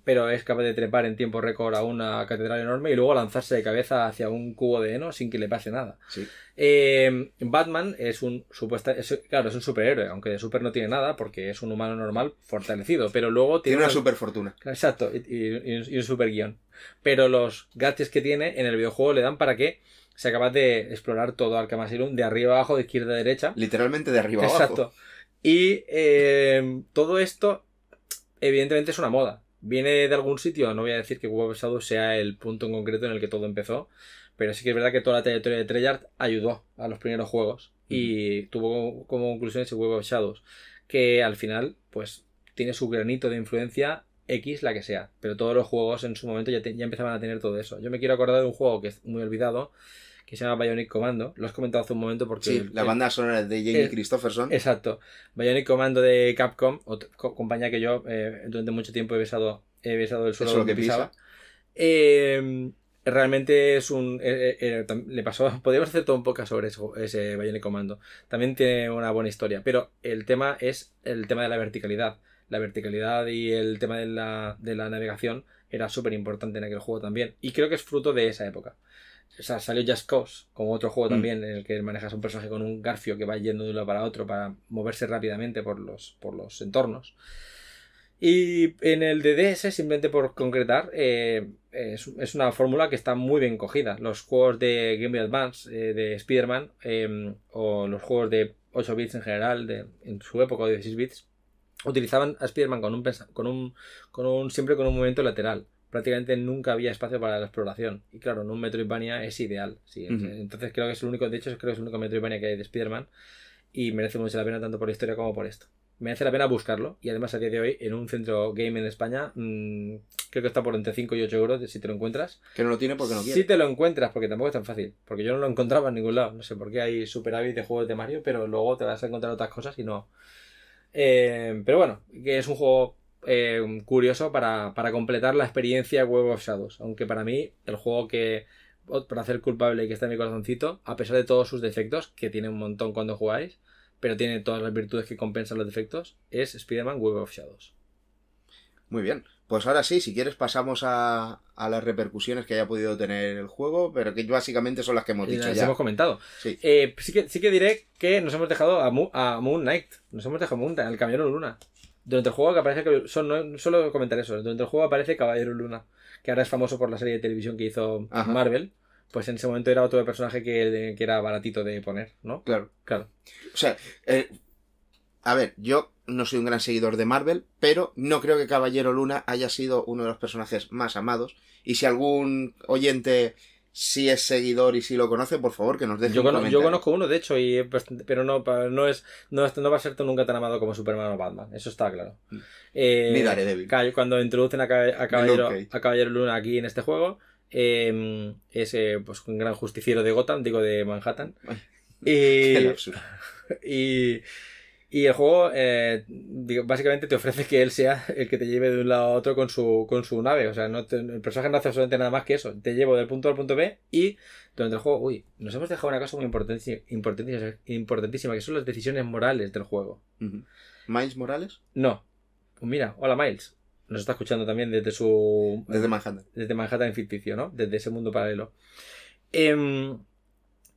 pero es capaz de trepar en tiempo récord a una catedral enorme y luego lanzarse de cabeza hacia un cubo de heno sin que le pase nada. Sí. Eh, Batman es un supuesta, es- claro, es un superhéroe, aunque de super no tiene nada porque es un humano normal fortalecido, pero luego Tiene tiene, una super fortuna. Exacto, y, y- y un super guion. Pero los gadgets que tiene en el videojuego le dan para que sea capaz de explorar todo Arkham Asylum de arriba a abajo, de izquierda a derecha. Literalmente de arriba Exacto. abajo. Y eh, todo esto, evidentemente, es una moda. Viene de algún sitio, no voy a decir que Web of Shadows sea el punto en concreto en el que todo empezó, pero sí que es verdad que toda la trayectoria de Treyarch ayudó a los primeros juegos y tuvo como conclusión ese Web of Shadows, que al final, pues, tiene su granito de influencia X, la que sea, pero todos los juegos en su momento ya, te- ya empezaban a tener todo eso. Yo me quiero acordar de un juego que es muy olvidado, que se llama Bionic Commando, lo has comentado hace un momento porque... Sí, el- la banda sonora de Jamie Christopherson. Exacto. Bionic Commando de Capcom, otra co- compañía que yo eh, durante mucho tiempo he besado, he besado el suelo Eso lo que pisaba. pisa. Eh, realmente es un. eh, le pasó. Podríamos hacer todo un poco sobre eso, ese Bionic Commando. También tiene una buena historia. Pero el tema es el tema de la verticalidad. La verticalidad y el tema de la, de la navegación era súper importante en aquel juego también. Y creo que es fruto de esa época. O sea, salió Just Cause, como otro juego Mm. también, en el que manejas a un personaje con un garfio que va yendo de un lado para otro para moverse rápidamente por los, por los entornos. Y en el DDS, simplemente por concretar, eh, es, es una fórmula que está muy bien cogida. Los juegos de Game Boy Advance, eh, de Spider-Man, eh, o los juegos de 8 bits en general, de, en su época, o 16 bits, utilizaban a Spider-Man con un, con un, con un, siempre con un movimiento lateral. Prácticamente nunca había espacio para la exploración. Y claro, en un Metroidvania es ideal. Sí. Entonces creo que es el único, de hecho, creo que es el único Metroidvania que hay de Spider-Man. Y merece mucho la pena tanto por la historia como por esto. Merece la pena buscarlo. Y además a día de hoy, en un centro game en España, mm, creo que está por entre 5 y 8 euros si te lo encuentras. Que no lo tiene porque no quiere. Si te lo encuentras, porque tampoco es tan fácil. Porque yo no lo encontraba en ningún lado. No sé por qué hay superávit de juegos de Mario, pero luego te vas a encontrar otras cosas y no. Eh, pero bueno, que es un juego eh, curioso para, para completar la experiencia Web of Shadows. Aunque para mí, el juego que. Para hacer culpable y que está en mi corazoncito, a pesar de todos sus defectos, que tiene un montón cuando jugáis, pero tiene todas las virtudes que compensan los defectos, es Spider-Man Web of Shadows. Muy bien. Pues ahora sí, si quieres pasamos a, a las repercusiones que haya podido tener el juego, pero que básicamente son las que hemos dicho las ya. hemos comentado. Sí. Eh, sí, que, sí que diré que nos hemos dejado a, Mo- a Moon Knight. Nos hemos dejado a Moon al Caballero Luna. Durante el juego que aparece. que- son- no, solo comentar eso. Durante el juego aparece Caballero Luna. Que ahora es famoso por la serie de televisión que hizo Ajá. Marvel. Pues en ese momento era otro personaje que, que era baratito de poner, ¿no? Claro. Claro. O sea, eh, a ver, yo no soy un gran seguidor de Marvel, pero no creo que Caballero Luna haya sido uno de los personajes más amados. Y si algún oyente sí es seguidor y sí lo conoce, por favor, que nos deje Yo, un yo conozco uno, de hecho, y pero no, es no, no va a ser nunca tan amado como Superman o Batman. Eso está claro. Eh, Ni Daredevil. Cuando introducen a, a Caballero, a Caballero Luna aquí en este juego, eh, es eh, pues, un gran justiciero de Gotham, digo de Manhattan. Ay, Y, Qué y, y el juego eh, básicamente te ofrece que él sea el que te lleve de un lado a otro con su, con su nave. O sea, no te- el personaje no hace absolutamente nada más que eso. Te llevo del punto A al punto B y durante el juego, uy, nos hemos dejado una cosa muy importantísima, importantísima, que son las decisiones morales del juego. Miles Morales, No. Pues mira, hola Miles. Nos está escuchando también desde su. desde Manhattan. desde Manhattan ficticio, ¿no? Desde ese mundo paralelo. Em,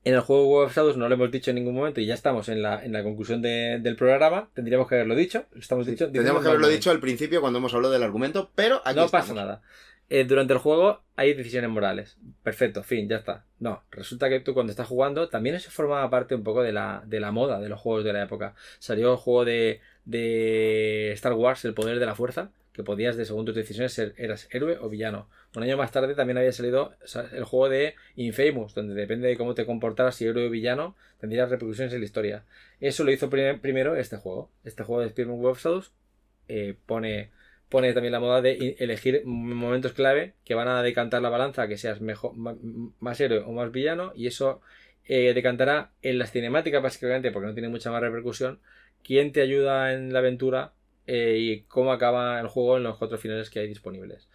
en el juego Web of Shadows no lo hemos dicho en ningún momento y ya estamos en la, en la conclusión de- del programa. Tendríamos que haberlo dicho. Estamos dicho. Tendríamos que haberlo dicho al principio cuando hemos hablado del argumento, pero aquí no estamos. pasa nada. Eh, durante el juego hay decisiones morales. Perfecto, fin, ya está. No, resulta que tú cuando estás jugando también eso formaba parte un poco de la, de la moda de los juegos de la época. Salió el juego de, de Star Wars, El Poder de la Fuerza, que podías, de según tus decisiones, ser eras héroe o villano. Un año más tarde también había salido sa- el juego de Infamous, donde depende de cómo te comportaras, si héroe o villano, tendrías repercusiones en la historia. Eso lo hizo prim- primero este juego. Este juego de Spider-Man Web eh, pone pone también la moda de elegir momentos clave que van a decantar la balanza que seas mejor, más héroe o más villano y eso eh, decantará en las cinemáticas básicamente porque no tiene mucha más repercusión quién te ayuda en la aventura eh, y cómo acaba el juego en los cuatro finales que hay disponibles.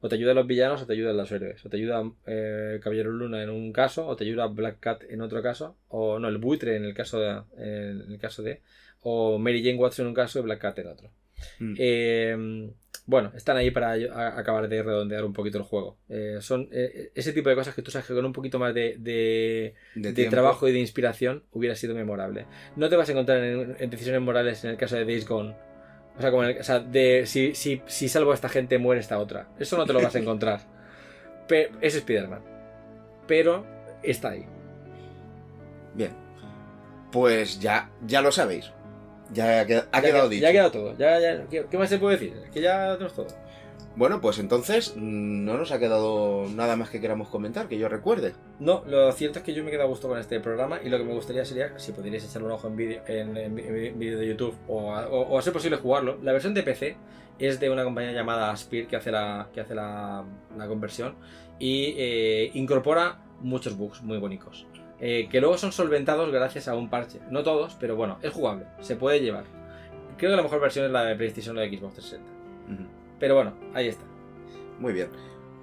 O te ayudan los villanos o te ayudan los héroes. O te ayuda eh, Caballero Luna en un caso, o te ayuda Black Cat en otro caso, o no, el buitre en el caso de, en el caso de o Mary Jane Watson en un caso y Black Cat en otro. Mm. Eh, bueno, están ahí para acabar de redondear un poquito el juego. Eh, son eh, ese tipo de cosas que tú sabes que con un poquito más de, de, de de tiempo. trabajo y de inspiración hubiera sido memorable. No te vas a encontrar en, en decisiones morales en el caso de Days Gone. O sea, como el- o sea, de si, si, si salvo a esta gente, muere esta otra. Eso no te lo vas a encontrar. Pero, es Spider-Man. Pero está ahí. Bien. Pues ya, ya lo sabéis. Ya ha qued- ha Ya quedado que- dicho. Ya ha quedado todo. Ya, ya- ¿qué, más se puede decir? Que ya tenemos todo. Bueno, pues entonces mm, no nos ha quedado nada más que queramos comentar, que yo recuerde. No, lo cierto es que yo me quedo a gusto con este programa y lo que me gustaría sería, si pudierais echar un ojo en vídeo en, en de YouTube o a, o- o a ser posible jugarlo. La versión de PC es de una compañía llamada Aspir que hace la, que hace la, la conversión y eh, incorpora muchos bugs muy bonitos. eh, que luego son solventados gracias a un parche. No todos, pero bueno, es jugable, se puede llevar. Creo que la mejor versión es la de PlayStation o de Xbox 360. Ujú. Pero bueno, ahí está. Muy bien.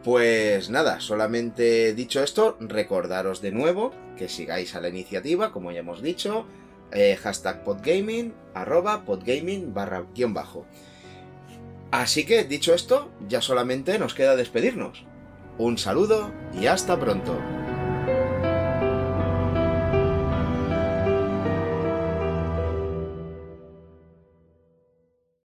Pues nada, solamente dicho esto, recordaros de nuevo que sigáis a la iniciativa, como ya hemos dicho, eh, hashtag podgaming, arroba podgaming barra guion bajo. Así que, dicho esto, ya solamente nos queda despedirnos. Un saludo y hasta pronto.